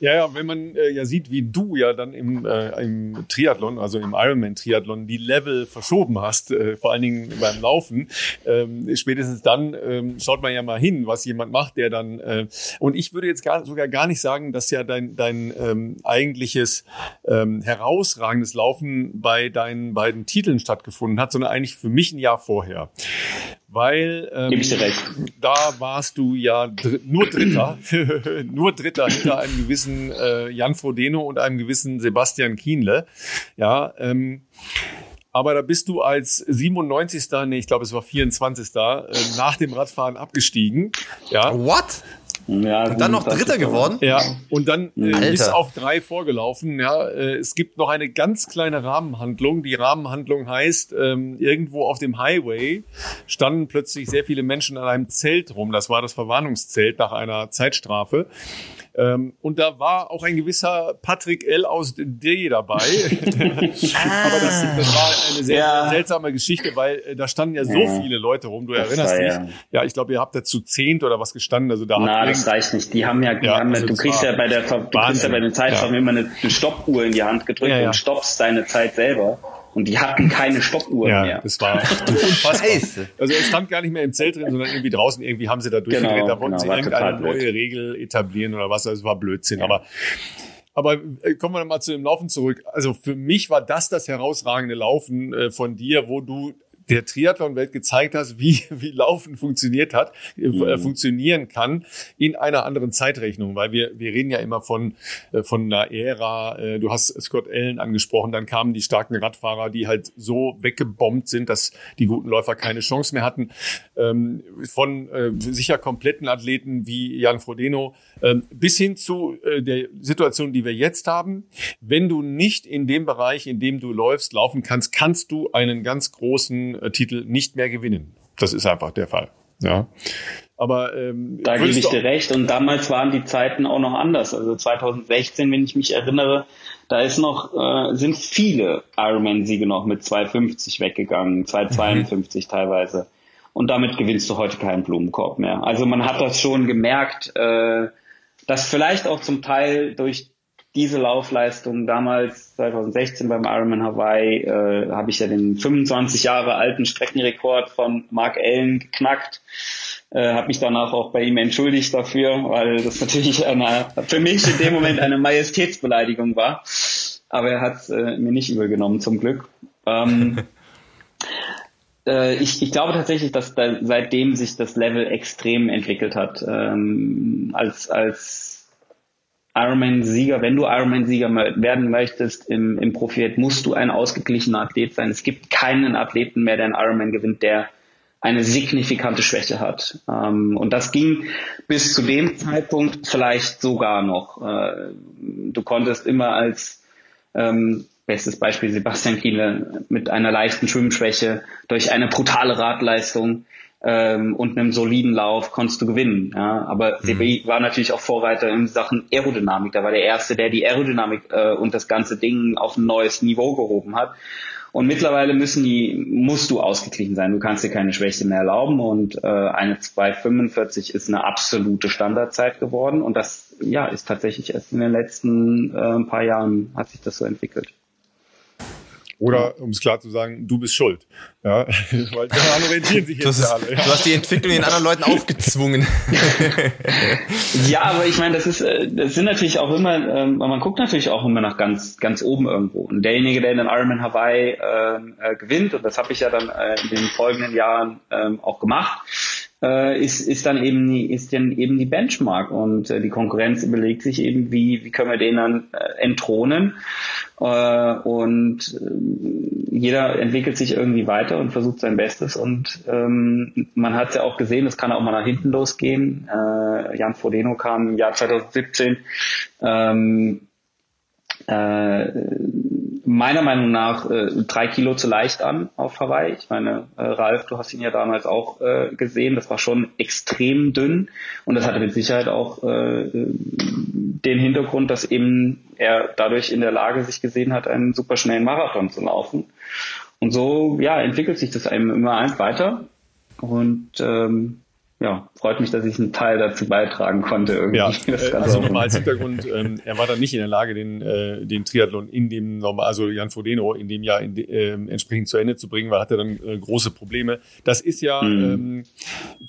Ja, ja, wenn man äh, ja sieht, wie du ja dann im, äh, im Triathlon, also im Ironman-Triathlon, die Level verschoben hast, äh, vor allen Dingen beim Laufen, ähm, spätestens dann ähm, schaut man ja mal hin, was jemand macht, der dann, äh, und ich würde jetzt gar, sogar gar nicht sagen, dass ja dein, dein ähm, eigentliches ähm, herausragendes Laufen bei deinen beiden Titeln stattgefunden hat, sondern eigentlich für mich ein Jahr vorher. Weil ähm, da warst du ja dr nur Dritter, nur Dritter hinter einem gewissen äh, Jan Frodeno und einem gewissen Sebastian Kienle. Ja, ähm, aber da bist du als 97. Nee, ich glaube, es war 24. Äh, nach dem Radfahren abgestiegen. Ja. What? Ja, und dann noch Dritter geworden? Ja, und dann äh, ist auf drei vorgelaufen. Ja, äh, es gibt noch eine ganz kleine Rahmenhandlung. Die Rahmenhandlung heißt, ähm, irgendwo auf dem Highway standen plötzlich sehr viele Menschen an einem Zelt rum. Das war das Verwarnungszelt nach einer Zeitstrafe. Ähm, und da war auch ein gewisser Patrick L. aus D dabei. Aber das, das, war eine sehr ja. seltsame Geschichte, weil äh, da standen ja so ja. viele Leute rum. Du das erinnerst war, dich? Ja. ja, ich glaube, ihr habt da zu zehnt oder was gestanden. Also da Na, das reicht nicht. Die haben ja, die haben also du kriegst ja bei der, du kriegst ja bei den Zeitschriften immer eine, eine Stoppuhr in die Hand gedrückt und stoppst deine Zeit selber. Und die hatten keine Stoppuhr ja, mehr. Das war unfassbar. Scheiße. Also es stand gar nicht mehr im Zelt drin, sondern irgendwie draußen. Irgendwie haben sie da durchgedreht. Genau, da wollten genau, sie irgendeine neue Regel etablieren oder was. Also es war Blödsinn. Ja. Aber aber äh, kommen wir mal zu dem Laufen zurück. Also für mich war das das herausragende Laufen äh, von dir, wo du der Triathlon-Welt gezeigt hast, wie, wie Laufen funktioniert hat, äh, mhm. funktionieren kann in einer anderen Zeitrechnung, weil wir, wir reden ja immer von, äh, von einer Ära, äh, du hast Scott Allen angesprochen, dann kamen die starken Radfahrer, die halt so weggebombt sind, dass die guten Läufer keine Chance mehr hatten, ähm, von sicher kompletten Athleten wie Jan Frodeno, ähm, bis hin zu der Situation, die wir jetzt haben. Wenn du nicht in dem Bereich, in dem du läufst, laufen kannst, kannst du einen ganz großen äh, Titel nicht mehr gewinnen. Das ist einfach der Fall. Ja. Aber ähm, da gebe ich dir recht. Und damals waren die Zeiten auch noch anders. Also 2016, wenn ich mich erinnere, da ist noch äh, sind viele Ironman-Siege noch mit 250 weggegangen, 252 mhm. teilweise. Und damit gewinnst du heute keinen Blumenkorb mehr. Also man hat das schon gemerkt, äh, dass vielleicht auch zum Teil durch diese Laufleistung damals 2016 beim Ironman Hawaii äh, habe ich ja den 25 Jahre alten Streckenrekord von Mark Allen geknackt. Äh, habe mich danach auch bei ihm entschuldigt dafür, weil das natürlich eine, für mich in dem Moment eine Majestätsbeleidigung war. Aber er hat es äh, mir nicht übergenommen, zum Glück. Ähm, äh, ich, ich glaube tatsächlich, dass da seitdem sich das Level extrem entwickelt hat. Ähm, als, als Ironman-Sieger, wenn du Ironman-Sieger werden möchtest im, im Profiet, musst du ein ausgeglichener Athlet sein. Es gibt keinen Athleten mehr, der einen Ironman gewinnt, der eine signifikante Schwäche hat. Ähm, und das ging bis zu dem Zeitpunkt vielleicht sogar noch. Äh, du konntest immer als ähm, bestes Beispiel Sebastian Kiele mit einer leichten Schwimmschwäche durch eine brutale Radleistung ähm, und einem soliden Lauf konntest du gewinnen. Ja? Aber mhm. CBI war natürlich auch Vorreiter in Sachen Aerodynamik. Da war der Erste, der die Aerodynamik äh, und das ganze Ding auf ein neues Niveau gehoben hat. Und mittlerweile müssen die, musst du ausgeglichen sein. Du kannst dir keine Schwäche mehr erlauben und äh, eine 2,45 ist eine absolute Standardzeit geworden. Und das ja ist tatsächlich erst in den letzten äh, paar Jahren hat sich das so entwickelt. Oder, um es klar zu sagen, du bist schuld. Ja, weil daran orientieren sich jetzt ist, alle. Ja. Du hast die Entwicklung den anderen Leuten aufgezwungen. ja, aber ich meine, das ist, äh, das sind natürlich auch immer, ähm, man guckt natürlich auch immer nach ganz, ganz oben irgendwo. Und derjenige, der in den Ironman Hawaii ähm, äh, gewinnt, und das habe ich ja dann äh, in den folgenden Jahren ähm, auch gemacht, äh, ist, ist dann eben die, ist dann eben die Benchmark. Und äh, die Konkurrenz überlegt sich eben, wie, wie können wir den dann äh, entthronen. Äh, und äh, jeder entwickelt sich irgendwie weiter und versucht sein Bestes. Und ähm, man hat es ja auch gesehen, es kann auch mal nach hinten losgehen. Äh, Jan Frodeno kam im Jahr 2017 ähm, äh, meiner Meinung nach äh, drei Kilo zu leicht an auf Hawaii. Ich meine, äh, Ralf, du hast ihn ja damals auch äh, gesehen, das war schon extrem dünn und das hatte mit Sicherheit auch äh, den Hintergrund, dass eben er dadurch in der Lage sich gesehen hat, einen super schnellen Marathon zu laufen. Und so ja entwickelt sich das einem immer weiter und ähm, ja, freut mich, dass ich einen Teil dazu beitragen konnte. Irgendwie. Ja, äh, also nochmal als Hintergrund, ähm, er war dann nicht in der Lage, den, äh, den Triathlon in dem also Jan Frodeno in dem Jahr in de, äh, entsprechend zu Ende zu bringen, weil er hatte dann äh, große Probleme. Das ist ja mhm. ähm,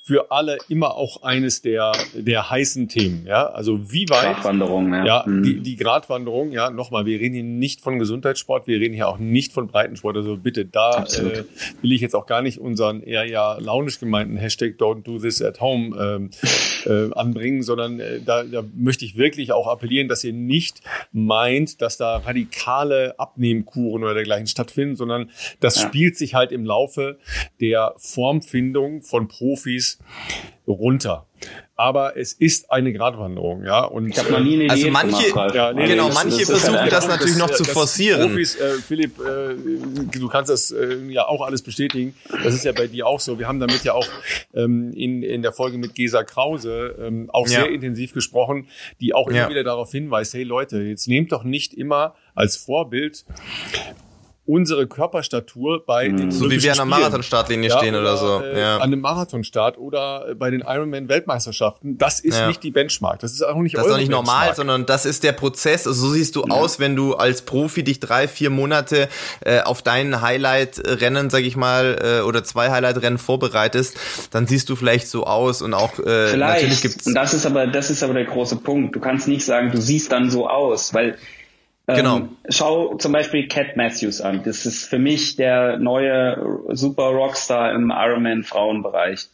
für alle immer auch eines der der heißen Themen. Ja, also wie weit? Gratwanderung, ja. Ja, mhm. die, die Gratwanderung. Ja, nochmal, wir reden hier nicht von Gesundheitssport, wir reden hier auch nicht von Breitensport. Also bitte, da äh, will ich jetzt auch gar nicht unseren eher ja launisch gemeinten Hashtag Don't Do This at Home ähm, äh, anbringen, sondern äh, da, da möchte ich wirklich auch appellieren, dass ihr nicht meint, dass da radikale Abnehmkuren oder dergleichen stattfinden, sondern das ja. spielt sich halt im Laufe der Formfindung von Profis runter aber es ist eine Gratwanderung, ja. Und ich habe noch nie eine also manche, gemacht, ja, nee, genau, manche das versuchen halt das natürlich noch zu forcieren. Profis, äh, Philipp, äh, du kannst das äh, ja auch alles bestätigen. Das ist ja bei dir auch so. Wir haben damit ja auch ähm, in in der Folge mit Gesa Krause ähm, auch ja. sehr intensiv gesprochen, die auch immer ja. wieder darauf hinweist: Hey Leute, jetzt nehmt doch nicht immer als Vorbild unsere Körperstatur bei mhm. den So wie wir an einer Marathonstartlinie ja, stehen oder, oder so. Äh, ja. An einem Marathonstart oder bei den Ironman-Weltmeisterschaften. Das ist ja. nicht die Benchmark. Das ist auch nicht Das ist auch nicht Benchmark. normal, sondern das ist der Prozess. Also so siehst du ja. aus, wenn du als Profi dich drei, vier Monate äh, auf dein Highlight-Rennen, sag ich mal, äh, oder zwei Highlight-Rennen vorbereitest, dann siehst du vielleicht so aus und auch äh, vielleicht. natürlich gibt's. Und das ist aber, das ist aber der große Punkt. Du kannst nicht sagen, du siehst dann so aus, weil Genau. Ähm, schau zum Beispiel Cat Matthews an. Das ist für mich der neue Super Rockstar im Ironman Frauenbereich.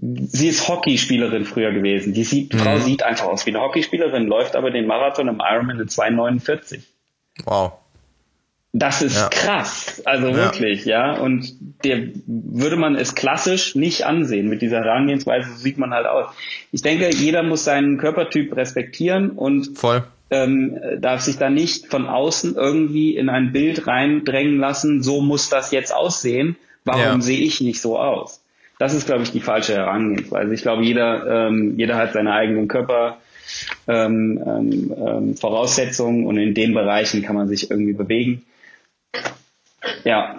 Sie ist Hockeyspielerin früher gewesen. Die sieht, mhm. Frau sieht einfach aus wie eine Hockeyspielerin, läuft aber den Marathon im Ironman in 2,49. Wow. Das ist ja. krass, also ja. wirklich, ja. Und der würde man es klassisch nicht ansehen. Mit dieser Herangehensweise sieht man halt aus. Ich denke, jeder muss seinen Körpertyp respektieren und Voll ähm, darf sich da nicht von außen irgendwie in ein Bild reindrängen lassen, so muss das jetzt aussehen, warum ja. sehe ich nicht so aus? Das ist, glaube ich, die falsche Herangehensweise. Ich glaube, jeder, ähm, jeder hat seine eigenen Körper. Ähm, ähm, ähm, Voraussetzungen und in den Bereichen kann man sich irgendwie bewegen. Ja,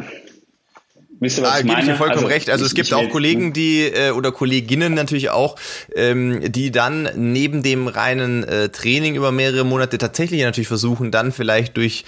Wisst ihr, was ah, ich meine? Ich dir vollkommen also, recht. Also es gibt auch Kollegen, die äh, oder Kolleginnen natürlich auch, ähm, die dann neben dem reinen äh, Training über mehrere Monate tatsächlich natürlich versuchen, dann vielleicht durch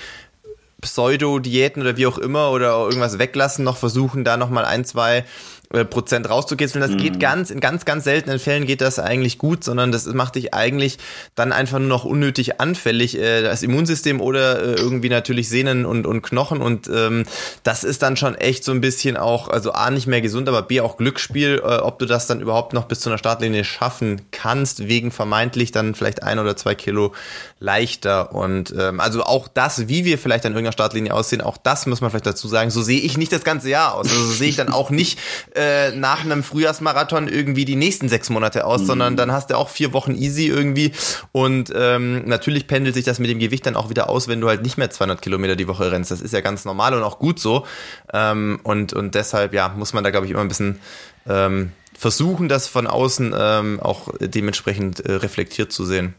Pseudo-Diäten oder wie auch immer oder irgendwas weglassen, noch versuchen, da nochmal ein, zwei Prozent rauszukitzeln. Das mhm. geht ganz, in ganz, ganz seltenen Fällen geht das eigentlich gut, sondern das macht dich eigentlich dann einfach nur noch unnötig anfällig, äh, das Immunsystem oder äh, irgendwie natürlich Sehnen und, und Knochen und ähm, das ist dann schon echt so ein bisschen auch, also A, nicht mehr gesund, aber B, auch Glücksspiel, äh, ob du das dann überhaupt noch bis zu einer Startlinie schaffen kannst, wegen vermeintlich dann vielleicht ein oder zwei Kilo leichter und ähm, also auch das, wie wir vielleicht an irgendeiner Startlinie aussehen, auch das muss man vielleicht dazu sagen, so sehe ich nicht das ganze Jahr aus, also so sehe ich dann auch nicht äh, nach einem Frühjahrsmarathon irgendwie die nächsten sechs Monate aus, mhm. sondern dann hast du auch vier Wochen easy irgendwie und ähm, natürlich pendelt sich das mit dem Gewicht dann auch wieder aus, wenn du halt nicht mehr 200 Kilometer die Woche rennst. Das ist ja ganz normal und auch gut so ähm, und, und deshalb, ja, muss man da glaube ich immer ein bisschen ähm, versuchen, das von außen ähm, auch dementsprechend äh, reflektiert zu sehen.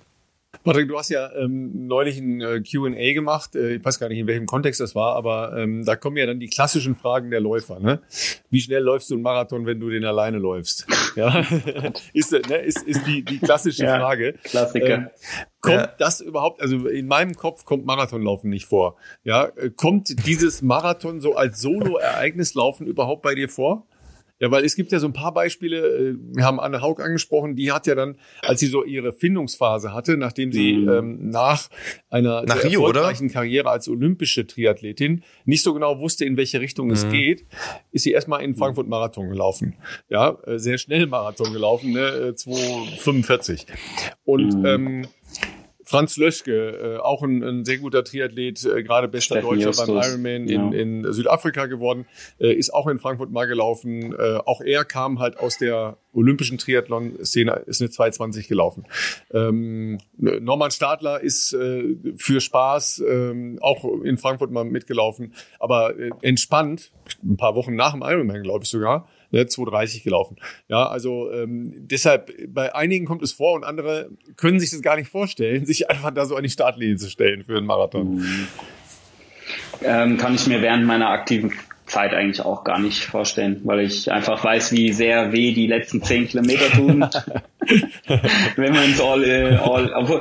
Patrick, du hast ja ähm, neulich ein äh, Q&A gemacht. Äh, ich weiß gar nicht, in welchem Kontext das war, aber ähm, da kommen ja dann die klassischen Fragen der Läufer. Ne? Wie schnell läufst du einen Marathon, wenn du den alleine läufst? Ja, ist, ne, ist, ist die, die klassische ja, Frage. Klassiker. Ähm, kommt ja. das überhaupt, also in meinem Kopf kommt Marathonlaufen nicht vor. Ja, kommt dieses Marathon so als Solo-Ereignislaufen überhaupt bei dir vor? Ja, weil es gibt ja so ein paar Beispiele, äh, wir haben Anne Haug angesprochen, die hat ja dann, als sie so ihre Findungsphase hatte, nachdem sie mhm. ähm, nach einer nach Rio, erfolgreichen oder? Karriere als olympische Triathletin nicht so genau wusste, in welche Richtung mhm. es geht, ist sie erstmal in Frankfurt Marathon gelaufen. Ja, äh, sehr schnell Marathon gelaufen, ne, 2,45. Äh, Und mhm. ähm, Franz Löschke, äh, auch ein, ein sehr guter Triathlet, äh, gerade bester Steffen Deutscher Justus. beim Ironman ja. in, in Südafrika geworden, äh, ist auch in Frankfurt mal gelaufen. Äh, auch er kam halt aus der olympischen Triathlon-Szene, ist eine 220 gelaufen. Ähm, Norman Stadler ist äh, für Spaß ähm, auch in Frankfurt mal mitgelaufen, aber äh, entspannt, ein paar Wochen nach dem Ironman, glaube ich sogar, ne, 2,30 gelaufen. Ja, also ähm, deshalb, bei einigen kommt es vor und andere können sich das gar nicht vorstellen, sich einfach da so an die Startlinie zu stellen für einen Marathon. Mhm. Ähm, kann ich mir während meiner aktiven Zeit eigentlich auch gar nicht vorstellen, weil ich einfach weiß, wie sehr weh die letzten zehn Kilometer tun. Wenn man es all, äh, all, obwohl,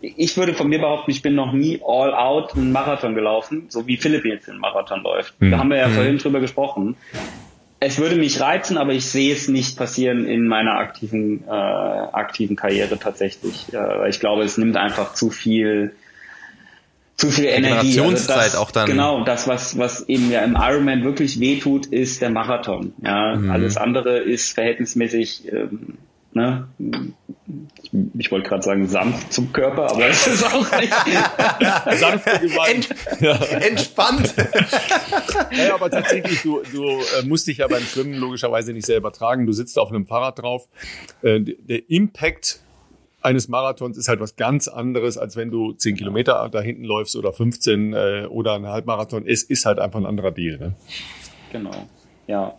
ich würde von mir behaupten, ich bin noch nie all out einen Marathon gelaufen, so wie Philipp jetzt den Marathon läuft. Mhm. Da haben wir ja mhm. vorhin drüber gesprochen. Es würde mich reizen, aber ich sehe es nicht passieren in meiner aktiven, äh, aktiven Karriere tatsächlich. Äh, ich glaube, es nimmt einfach zu viel zu viel Energie. Also das, auch dann. Genau, das, was, was eben ja im Ironman wirklich wehtut, ist der Marathon. Ja, mhm. alles andere ist verhältnismäßig, ähm, ne, ich, wollte gerade sagen sanft zum Körper, aber es ist auch nicht sanft gemeint. Ent, Entspannt. ja, aber tatsächlich, du, du äh, musst dich ja beim Schwimmen logischerweise nicht selber tragen. Du sitzt auf einem Fahrrad drauf. Äh, der Impact eines Marathons ist halt was ganz anderes, als wenn du zehn Kilometer da hinten läufst oder 15 äh, oder ein Halbmarathon. Es ist halt einfach ein anderer Deal. Ne? Genau. Ja,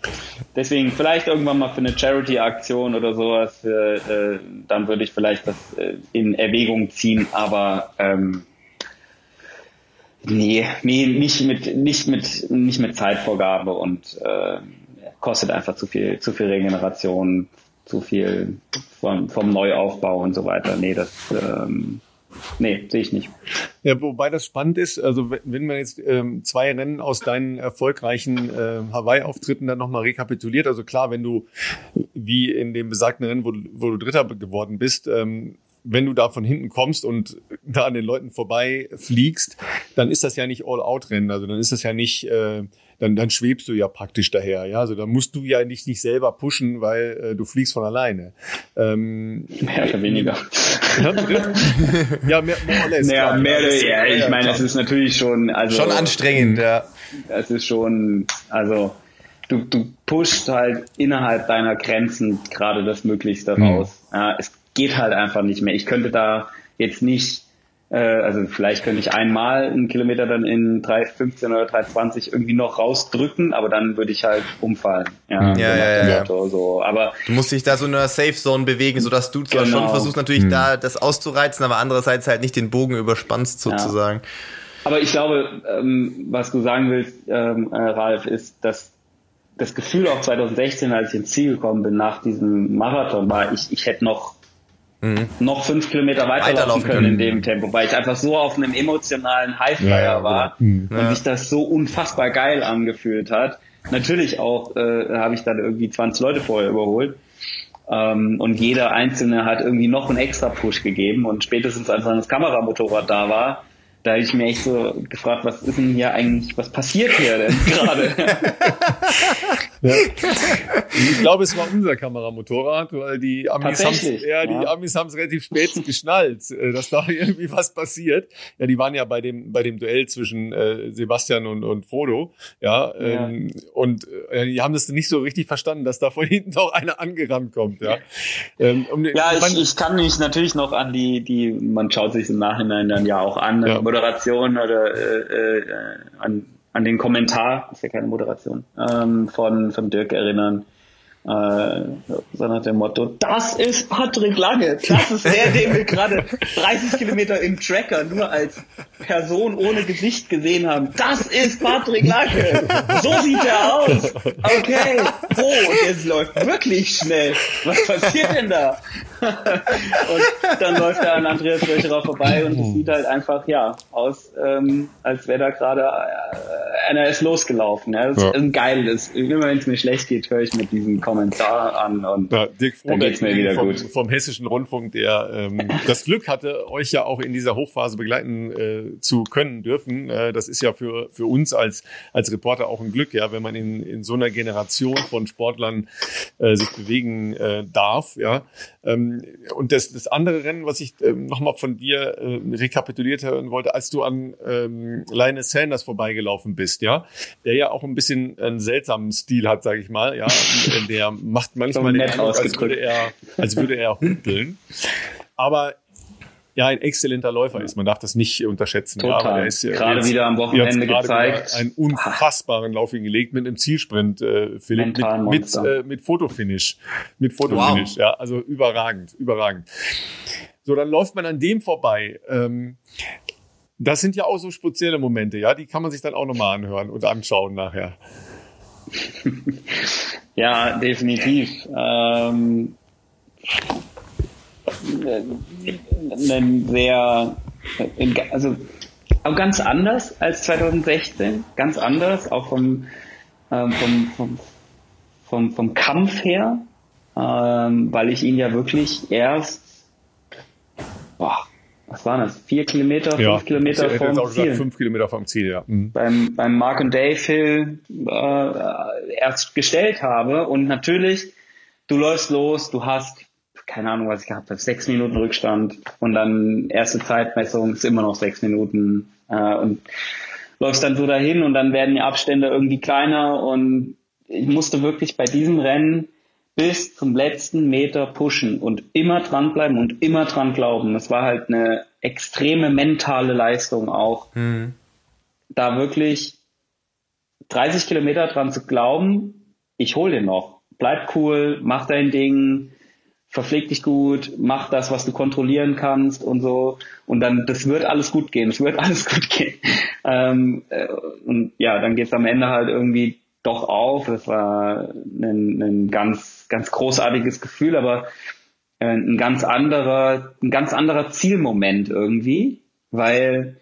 deswegen vielleicht irgendwann mal für eine Charity-Aktion oder sowas, äh, äh, dann würde ich vielleicht das äh, in Erwägung ziehen, aber ähm, nee, nee, nicht mit, nicht mit, nicht mit Zeitvorgabe und äh, kostet einfach zu viel, zu viel Regeneration, zu viel vom, vom Neuaufbau und so weiter. Nee, das ähm, nee, sehe ich nicht. Ja, wobei das spannend ist, also wenn, man jetzt ähm, zwei Rennen aus deinen erfolgreichen äh, Hawaii-Auftritten dann nochmal rekapituliert, also klar, wenn du wie in dem besagten Rennen, wo, wo du Dritter geworden bist, ähm, wenn du da von hinten kommst und da an den Leuten vorbei fliegst, dann ist das ja nicht All-Out-Rennen. Also dann ist das ja nicht äh, dann, dann schwebst du ja praktisch daher. Ja, also dann musst du ja nicht, nicht selber pushen, weil äh, du fliegst von alleine. Ähm, mehr oder weniger. ja, mehr, mehr oder less. Ja, mehr oder, ja, ich meine, es ist natürlich schon, also. Schon anstrengend, ja. Es ist schon, also, du, du pushst halt innerhalb deiner Grenzen gerade das Möglichste raus. Mhm. Ja, es geht halt einfach nicht mehr. Ich könnte da jetzt nicht äh, also vielleicht könnte ich einmal einen Kilometer dann in 3,15 oder 3,20 irgendwie noch rausdrücken, aber dann würde ich halt umfallen. Ja, ja, ja, ja. Motto, so. Aber du musst dich da so in einer Safe Zone bewegen, sodass du zwar genau. schon versuchst natürlich hm. da das auszureizen, aber andererseits halt nicht den Bogen überspannst sozusagen. Ja. Aber ich glaube, ähm, was du sagen willst, ähm, äh, Ralf, ist, dass das Gefühl auch 2016, als ich ins Ziel gekommen bin nach diesem Marathon, war, ich, ich hätte noch mhm. noch fünf Kilometer weiterlaufen, weiterlaufen können, können in dem Tempo, weil ich einfach so auf einem emotionalen Highflyer ja, war mhm. und sich das so unfassbar geil angefühlt hat. Natürlich auch äh, habe ich dann irgendwie 20 Leute vorher überholt. Ähm, und jeder Einzelne hat irgendwie noch einen extra Push gegeben und spätestens als dann das Kameramotorrad da war, da habe ich mir echt so gefragt, was ist denn hier eigentlich, was passiert hier denn gerade? ja. Ich glaube, es war unser Kameramotorrad, weil die Amis haben ja, die ja. Amis es relativ spät geschnallt, äh, dass da irgendwie was passiert. Ja, die waren ja bei dem bei dem Duell zwischen äh, Sebastian und, und Frodo, ja, ja. Ähm, und äh, die haben das nicht so richtig verstanden, dass da von hinten auch einer angerannt kommt, ja. Ähm, um, ja, ich, ich kann mich natürlich noch an die die man schaut sich im Nachhinein dann ja auch an. Moderation oder äh, äh, an, an den Kommentar, ist ja keine Moderation, ähm, von, von Dirk erinnern. Äh, so nach dem Motto, das ist Patrick Lange, das ist der, den wir gerade 30 Kilometer im Tracker nur als Person ohne Gesicht gesehen haben. Das ist Patrick Lange, so sieht er aus. Okay, oh, und jetzt läuft wirklich schnell. Was passiert denn da? und dann läuft er an Andreas Röcherer vorbei und es sieht halt einfach, ja, aus, ähm, als wäre da gerade äh, einer ist losgelaufen. Ja? Das ja. ist geil. Das, immer wenn es mir schlecht geht, höre ich mit diesem Kommentar an und ja, Dirk dann geht's mir wieder vom, gut. Vom Hessischen Rundfunk, der ähm, das Glück hatte, euch ja auch in dieser Hochphase begleiten äh, zu können dürfen. Äh, das ist ja für, für uns als, als Reporter auch ein Glück, ja, wenn man in, in so einer Generation von Sportlern äh, sich bewegen äh, darf, ja. Ähm, und das, das andere Rennen, was ich ähm, nochmal von dir äh, rekapituliert hören wollte, als du an ähm, Linus Sanders vorbeigelaufen bist, ja, der ja auch ein bisschen einen seltsamen Stil hat, sage ich mal, ja, der macht manchmal den Eindruck, als würde er, als würde er humpeln. Aber ja ein exzellenter Läufer ist. Man darf das nicht unterschätzen. Total. Ja, aber ist, gerade jetzt, wieder am Wochenende gezeigt. Einen unfassbaren Lauf hingelegt mit einem Zielsprint, äh, Philipp, mit, mit, äh, mit Fotofinish. Mit Fotofinish, wow. ja. Also überragend, überragend. So, dann läuft man an dem vorbei. Ähm, Das sind ja auch so spezielle Momente, ja, die kann man sich dann auch nochmal anhören und anschauen nachher. ja, definitiv. Ähm, ein sehr, also auch ganz anders als 2016, ganz anders, auch vom, ähm, vom, vom, vom, vom Kampf her, ähm, weil ich ihn ja wirklich erst, boah, was waren das? Vier Kilometer, ja, fünf Kilometer vom auch Ziel. Gesagt, fünf Kilometer vom Ziel, ja. Mhm. Beim, beim Mark and Dave Hill äh, erst gestellt habe und natürlich, du läufst los, du hast keine Ahnung, was ich gehabt habe, sechs Minuten Rückstand und dann erste Zeitmessung ist immer noch sechs Minuten äh, und läufst dann so dahin und dann werden die Abstände irgendwie kleiner und ich musste wirklich bei diesem Rennen bis zum letzten Meter pushen und immer dranbleiben und immer dran glauben. Das war halt eine extreme mentale Leistung auch. Mhm. Da wirklich 30 Kilometer dran zu glauben, ich hol den noch. Bleib cool, mach dein Ding, verpfleg dich gut, mach das, was du kontrollieren kannst und so. Und dann, das wird alles gut gehen, es wird alles gut gehen. Ähm, äh, und ja, dann geht's am Ende halt irgendwie doch auf. Das war ein, ein ganz, ganz großartiges Gefühl, aber äh, ein ganz anderer, ein ganz anderer Zielmoment irgendwie, weil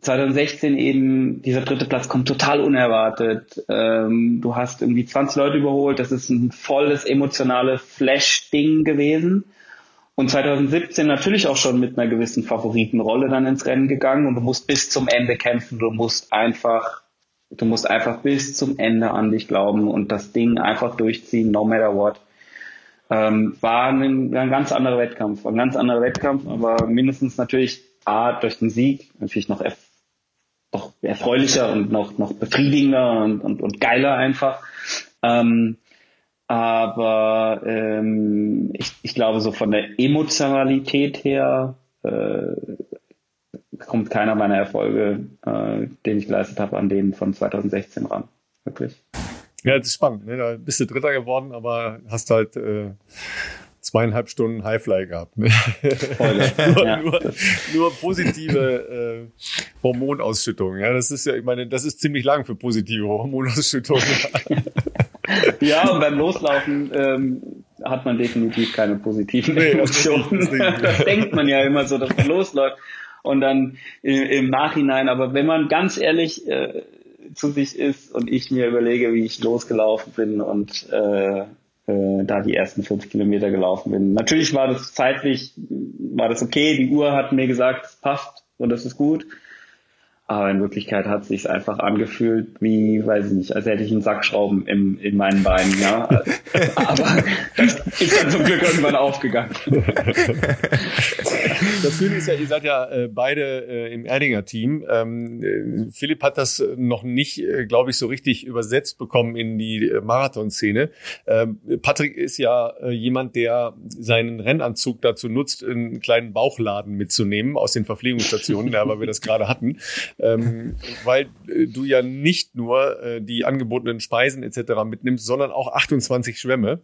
2016 eben dieser dritte Platz kommt total unerwartet. Ähm, du hast irgendwie 20 Leute überholt. Das ist ein volles emotionales Flash-Ding gewesen. Und 2017 natürlich auch schon mit einer gewissen Favoritenrolle dann ins Rennen gegangen und du musst bis zum Ende kämpfen. Du musst einfach, du musst einfach bis zum Ende an dich glauben und das Ding einfach durchziehen, no matter what. Ähm, war ein, ein ganz anderer Wettkampf, ein ganz anderer Wettkampf, aber mindestens natürlich A, durch den Sieg, natürlich noch noch erfreulicher und noch, noch befriedigender und, und, und geiler einfach. Ähm, aber ähm, ich, ich glaube, so von der Emotionalität her äh, kommt keiner meiner Erfolge, äh, den ich geleistet habe, an denen von 2016 ran. Wirklich. Ja, das ist spannend. Ne? Da bist du Dritter geworden, aber hast halt äh, zweieinhalb Stunden Highfly gehabt. Ne? nur, ja. nur, nur, positive äh, Hormonausschüttung. Ja, das ist ja, ich meine, das ist ziemlich lang für positive Hormonausschüttung. ja, und beim Loslaufen ähm, hat man definitiv keine positiven nee, Emotionen. Das, das denkt man ja immer so, dass man losläuft und dann im, im Nachhinein. Aber wenn man ganz ehrlich äh, zu sich ist und ich mir überlege, wie ich losgelaufen bin und äh, äh, da die ersten fünf Kilometer gelaufen bin. Natürlich war das zeitlich, war das okay, die Uhr hat mir gesagt, es passt und das ist gut. Aber in Wirklichkeit hat es sich einfach angefühlt, wie, weiß ich nicht, als hätte ich einen Sackschrauben im, in meinen Beinen, ja. Aber das ist dann zum Glück irgendwann aufgegangen. Das Schöne ist ja, ihr seid ja äh, beide äh, im Erdinger Team. Ähm, äh, Philipp hat das noch nicht, äh, glaube ich, so richtig übersetzt bekommen in die Marathonszene. Ähm, Patrick ist ja jemand, der seinen Rennanzug dazu nutzt, einen kleinen Bauchladen mitzunehmen aus den Verpflegungsstationen, weil wir das gerade hatten ähm, weil äh, du ja nicht nur äh, die angebotenen Speisen etc. mitnimmst, sondern auch 28 Schwämme,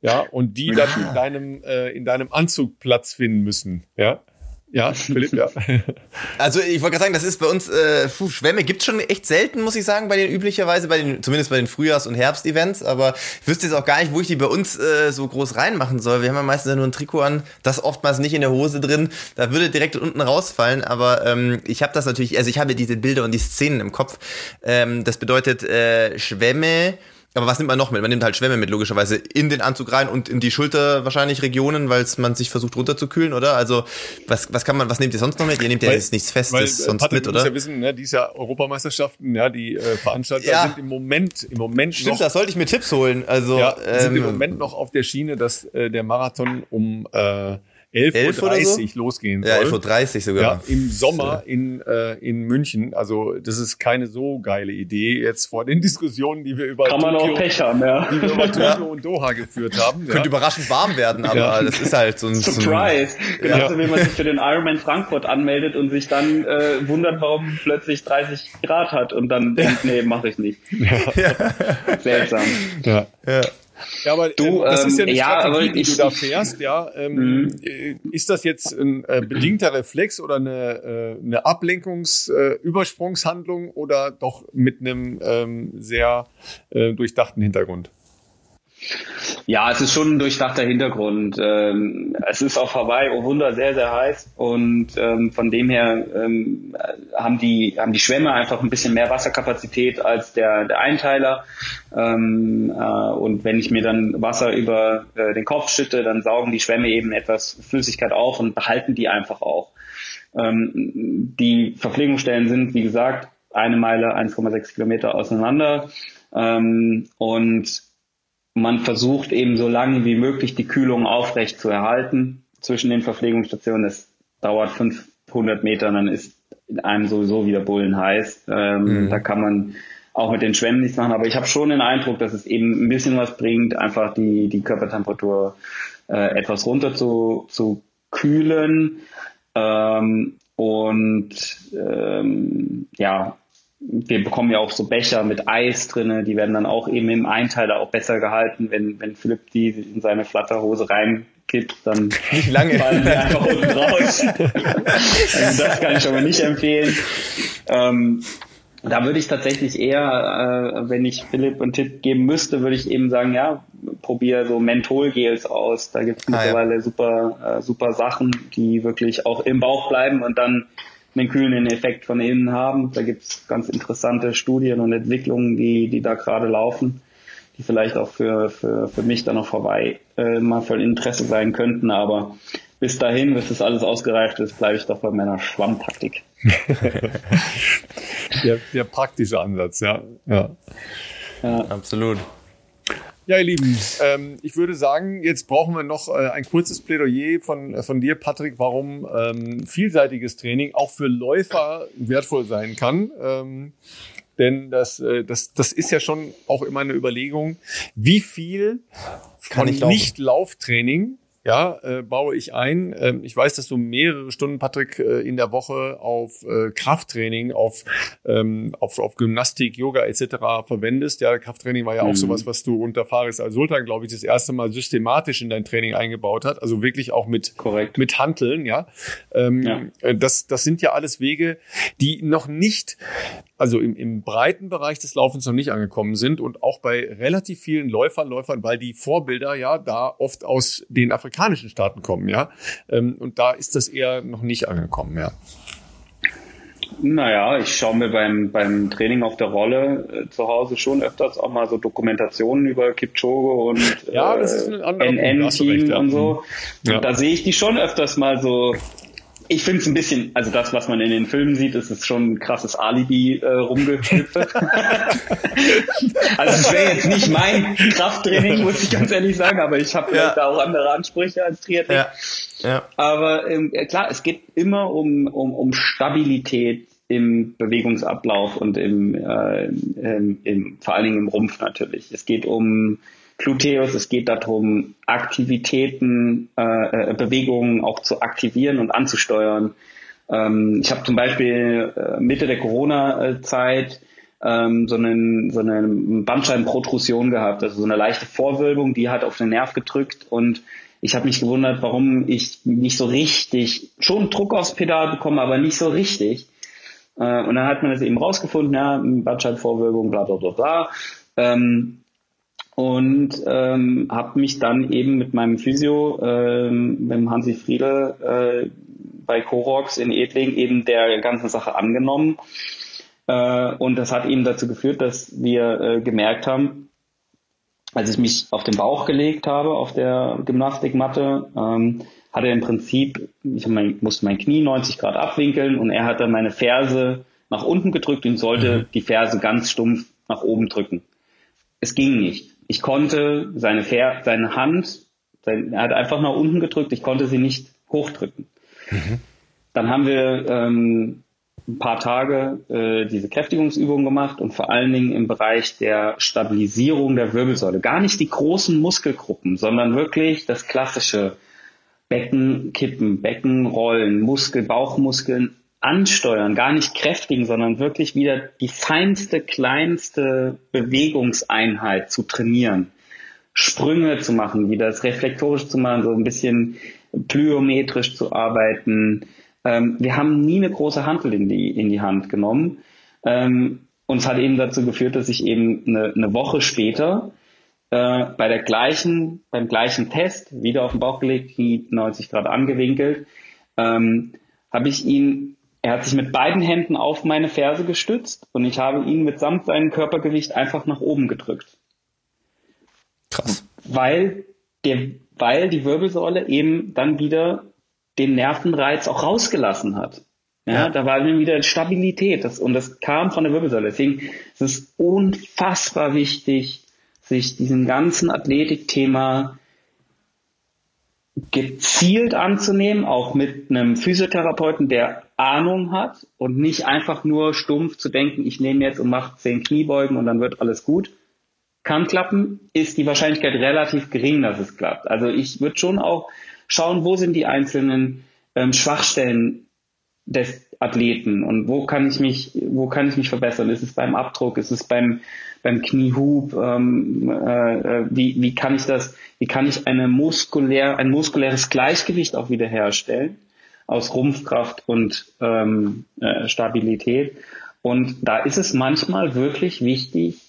ja, und die dann in deinem äh, in deinem Anzug Platz finden müssen, ja. Ja, Philipp, ja. Also ich wollte gerade sagen, das ist bei uns, äh, puh, Schwämme gibt's schon echt selten, muss ich sagen, bei den üblicherweise, bei den, zumindest bei den Frühjahrs- und Herbstevents, aber ich wüsste jetzt auch gar nicht, wo ich die bei uns äh, so groß reinmachen soll. Wir haben ja meistens nur ein Trikot an, das oftmals nicht in der Hose drin, da würde direkt unten rausfallen, aber ähm, ich habe das natürlich, also ich habe diese Bilder und die Szenen im Kopf. Ähm, das bedeutet äh, Schwämme, aber was nimmt man noch mit? Man nimmt halt Schwämme mit, logischerweise, in den Anzug rein und in die Schulter wahrscheinlich Regionen, weil man sich versucht runterzukühlen, oder? Also, was, was kann man, was nehmt ihr sonst noch mit? Ihr nehmt ja jetzt nichts Festes weil, sonst Patrick, mit, oder? Du ja wissen, ne, dieses Jahr Europameisterschaften, ja, die äh, Veranstalter ja. sind im Moment, im Moment Stimmt, noch, da sollte ich mir Tipps holen. Also, ja, ähm, sind im Moment noch auf der Schiene, dass äh, der Marathon um, äh, 11.30 Uhr so? losgehen soll. Ja, 11.30 Uhr sogar. Ja, Im Sommer in, äh, in München. Also das ist keine so geile Idee jetzt vor den Diskussionen, die wir über Kann Tokio, man auch Pech haben, ja. die wir über Tokio und Doha geführt haben. Könnte überraschend warm werden, aber ja. das ist halt so ein Surprise. Genauso ja. wie man sich für den Ironman Frankfurt anmeldet und sich dann äh, wundert, warum plötzlich 30 Grad hat und dann denkt, nee, mache ich nicht. Ja. Seltsam. Ja. Ja. Aber du, ähm, das ist ja eine ja, Strategie, die du da fährst, ja. Ähm, mhm. Äh, ist das jetzt ein äh, bedingter Reflex oder eine, äh, eine Ablenkungs-Übersprungshandlung äh, oder doch mit einem ähm, sehr äh, durchdachten Hintergrund? Ja, es ist schon ein durchdachter Hintergrund. Ähm, es ist auf Hawaii, oh Wunder, sehr, sehr heiß und ähm, von dem her ähm, haben, die, haben die Schwämme einfach ein bisschen mehr Wasserkapazität als der, der Einteiler. Äh, und wenn ich mir dann Wasser über äh, den Kopf schütte, dann saugen die Schwämme eben etwas Flüssigkeit auf und behalten die einfach auch. Die Verpflegungsstellen sind, wie gesagt, eine Meile, 1,6 Kilometer auseinander. Und man versucht eben so lange wie möglich die Kühlung aufrecht zu erhalten zwischen den Verpflegungsstationen. Es dauert 500 Meter, dann ist einem sowieso wieder bullenheiß. Ähm, mhm. Da kann man auch mit den Schwämmen nichts machen, aber ich habe schon den Eindruck, dass es eben ein bisschen was bringt, einfach die, die Körpertemperatur äh, etwas runter zu, zu kühlen. Ähm, und ähm, ja, wir bekommen ja auch so Becher mit Eis drinne, die werden dann auch eben im Einteiler auch besser gehalten, wenn, wenn Philipp die in seine Flatterhose reinkippt, dann nicht lange fallen die einfach unten raus. also das kann ich aber nicht empfehlen. Ähm, da würde ich tatsächlich eher, äh, wenn ich Philipp einen Tipp geben müsste, würde ich eben sagen, ja, probier so Mentholgels aus. Da gibt es mittlerweile ah, ja. super, äh, super Sachen, die wirklich auch im Bauch bleiben und dann einen kühlenden Effekt von innen haben. Da gibt es ganz interessante Studien und Entwicklungen, die, die da gerade laufen, die vielleicht auch für, für, für mich dann noch vorbei äh, mal für Interesse sein könnten. Aber bis dahin, bis das alles ausgereift ist, bleibe ich doch bei meiner Schwammtaktik. der, der praktische Ansatz, ja. ja. ja. Absolut. Ja, ihr Lieben, ähm, ich würde sagen, jetzt brauchen wir noch äh, ein kurzes Plädoyer von, äh, von dir, Patrick, warum ähm, vielseitiges Training auch für Läufer wertvoll sein kann. Ähm, denn das, äh, das, das ist ja schon auch immer eine Überlegung, wie viel von Nicht-Lauftraining ja, äh, baue ich ein. Ähm, ich weiß, dass du mehrere Stunden, Patrick, äh, in der Woche auf äh, Krafttraining, auf, ähm, auf, auf Gymnastik, Yoga etc. verwendest. Ja, Krafttraining war ja auch mhm. sowas, was du unter Faris al-Sultan, glaube ich, das erste Mal systematisch in dein Training eingebaut hat. Also wirklich auch mit, Korrekt. mit Hanteln, ja. Ähm, ja. Äh, das, das sind ja alles Wege, die noch nicht also im, im breiten Bereich des Laufens noch nicht angekommen sind und auch bei relativ vielen Läufern, Läufern, weil die Vorbilder ja da oft aus den afrikanischen Staaten kommen, ja. Ähm, und da ist das eher noch nicht angekommen, ja. Naja, ich schaue mir beim, beim Training auf der Rolle äh, zu Hause schon öfters auch mal so Dokumentationen über Kipchoge und ja, äh, NN-Team ja. und so. Ja. Und da sehe ich die schon öfters mal so ich finde es ein bisschen, also das, was man in den Filmen sieht, ist es schon ein krasses Alibi äh, rumgehüpfe. also es wäre jetzt nicht mein Krafttraining, muss ich ganz ehrlich sagen, aber ich habe ja. da auch andere Ansprüche als Triathlon. Ja. Ja. Aber ähm, klar, es geht immer um, um, um Stabilität im Bewegungsablauf und im, äh, im, im, vor allen Dingen im Rumpf natürlich. Es geht um Gluteus. Es geht darum, Aktivitäten, äh, äh, Bewegungen auch zu aktivieren und anzusteuern. Ähm, ich habe zum Beispiel äh, Mitte der Corona-Zeit ähm, so, einen, so eine Bandscheibenprotrusion gehabt, also so eine leichte Vorwölbung, die hat auf den Nerv gedrückt und ich habe mich gewundert, warum ich nicht so richtig, schon Druck aufs Pedal bekomme, aber nicht so richtig. Äh, und dann hat man das eben rausgefunden, ja, Bandscheibenvorwölbung, bla bla bla bla. Ähm, und ähm, habe mich dann eben mit meinem Physio, ähm, mit dem Hansi Friedel äh, bei Corox in Edling eben der ganzen Sache angenommen. Äh, und das hat eben dazu geführt, dass wir äh, gemerkt haben, als ich mich auf den Bauch gelegt habe, auf der Gymnastikmatte, ähm, hat er im Prinzip, ich mein, musste mein Knie 90 Grad abwinkeln und er hat dann meine Ferse nach unten gedrückt und sollte mhm. die Ferse ganz stumpf nach oben drücken. Es ging nicht ich konnte seine, Fer seine Hand, sein, er hat einfach nach unten gedrückt, ich konnte sie nicht hochdrücken. Mhm. Dann haben wir ähm, ein paar Tage äh, diese Kräftigungsübung gemacht und vor allen Dingen im Bereich der Stabilisierung der Wirbelsäule. Gar nicht die großen Muskelgruppen, sondern wirklich das klassische Becken kippen, Becken rollen, Muskel, Bauchmuskeln ansteuern, gar nicht kräftigen, sondern wirklich wieder die feinste, kleinste Bewegungseinheit zu trainieren. Sprünge zu machen, wieder das reflektorisch zu machen, so ein bisschen plyometrisch zu arbeiten. Ähm, wir haben nie eine große Hantel in die, in die Hand genommen. Ähm, und es hat eben dazu geführt, dass ich eben eine, eine Woche später äh, bei der gleichen, beim gleichen Test, wieder auf den Bauch gelegt, Knie 90 Grad angewinkelt, ähm, habe ich ihn, er hat sich mit beiden Händen auf meine Ferse gestützt und ich habe ihn mitsamt seinem Körpergewicht einfach nach oben gedrückt. Krass. Weil, der, weil die Wirbelsäule eben dann wieder den Nervenreiz auch rausgelassen hat. Ja, ja. da war dann wieder Stabilität das, und das kam von der Wirbelsäule. Deswegen ist es unfassbar wichtig, sich diesem ganzen Athletikthema gezielt anzunehmen, auch mit einem Physiotherapeuten, der Ahnung hat und nicht einfach nur stumpf zu denken, ich nehme jetzt und mache zehn Kniebeugen und dann wird alles gut, kann klappen, ist die Wahrscheinlichkeit relativ gering, dass es klappt. Also ich würde schon auch schauen, wo sind die einzelnen ähm, Schwachstellen des Athleten und wo kann ich mich, wo kann ich mich verbessern? Ist es beim Abdruck? Ist es beim beim Kniehub? Ähm, äh, äh, wie, wie kann ich das? Wie kann ich eine muskulär, ein muskuläres Gleichgewicht auch wiederherstellen aus Rumpfkraft und ähm, äh, Stabilität? Und da ist es manchmal wirklich wichtig,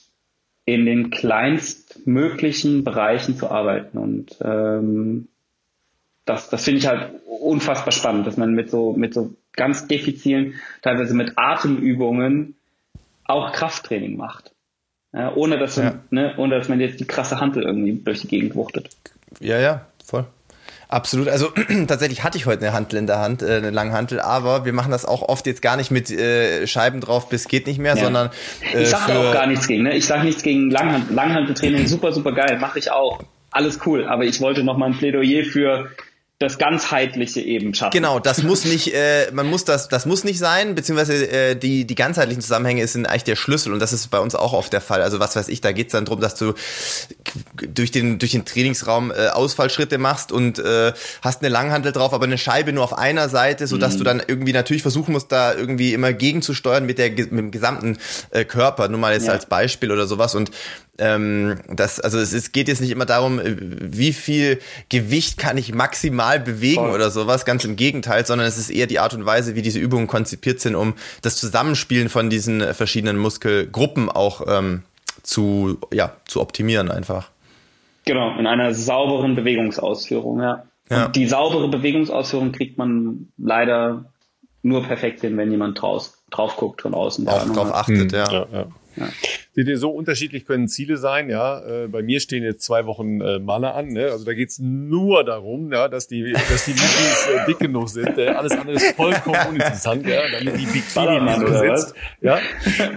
in den kleinstmöglichen Bereichen zu arbeiten. Und ähm, das, das finde ich halt unfassbar spannend, dass man mit so, mit so ganz diffizilen, teilweise mit Atemübungen auch Krafttraining macht. Ja, ohne, dass ja. ne, ohne dass man jetzt die krasse Hantel irgendwie durch die Gegend wuchtet. Ja, ja, voll. Absolut. Also tatsächlich hatte ich heute eine Hantel in der Hand, äh, eine lange Hantel, aber wir machen das auch oft jetzt gar nicht mit äh, Scheiben drauf bis geht nicht mehr, ja. sondern äh, ich sage auch gar nichts gegen. Ne? Ich sage nichts gegen Langhand Langhanteltraining, super super geil, mache ich auch, alles cool. Aber ich wollte noch mal ein Plädoyer für das ganzheitliche eben schaffen. Genau, das muss nicht, äh, man muss das, das muss nicht sein, beziehungsweise äh, die die ganzheitlichen Zusammenhänge sind eigentlich der Schlüssel und das ist bei uns auch oft der Fall. Also was weiß ich, da geht's dann drum, dass du durch den durch den Trainingsraum äh, Ausfallschritte machst und äh, hast eine Langhantel drauf, aber eine Scheibe nur auf einer Seite, so dass mhm. du dann irgendwie natürlich versuchen musst, da irgendwie immer gegenzusteuern mit der mit dem gesamten äh, Körper. Nur mal jetzt ja. als Beispiel oder sowas und ähm, das, also es, es geht jetzt nicht immer darum, äh, wie viel Gewicht kann ich maximal bewegen Voll. oder sowas, ganz im Gegenteil, sondern es ist eher die Art und Weise, wie diese Übungen konzipiert sind, um das Zusammenspielen von diesen verschiedenen Muskelgruppen auch ähm, zu, ja, zu optimieren einfach. Genau, in einer sauberen Bewegungsausführung, ja. ja. Und die saubere Bewegungsausführung kriegt man leider nur perfekt hin, wenn jemand draus, drauf guckt von außen. Auch drauf achtet, hm. ja. ja, ja. Ja. So unterschiedlich können Ziele sein, ja. Äh, bei mir stehen jetzt zwei Wochen äh, Maler an, ne? Also da geht's nur darum, ja, dass die, dass die Mikis äh, dick genug sind. Äh, alles andere ist vollkommen uninteressant, ja. Damit die Bikini sitzt. Ja.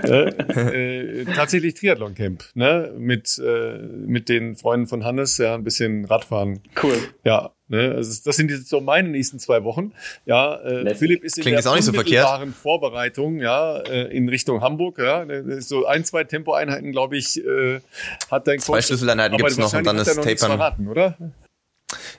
äh, äh, tatsächlich Triathlon Camp, ne? Mit, äh, mit den Freunden von Hannes, ja, ein bisschen Radfahren. Cool. Ja. Ne, also das sind jetzt so meine nächsten zwei Wochen. Ja, äh, Philipp ist in Klingt der unmittelbaren so Vorbereitung, ja, äh, in Richtung Hamburg. Ja, so ein, zwei Tempoeinheiten, glaube ich, äh, hat dein Coach. Zwei Schlüsseleinheiten gibt's noch und dann ist Tapern. Verraten, oder?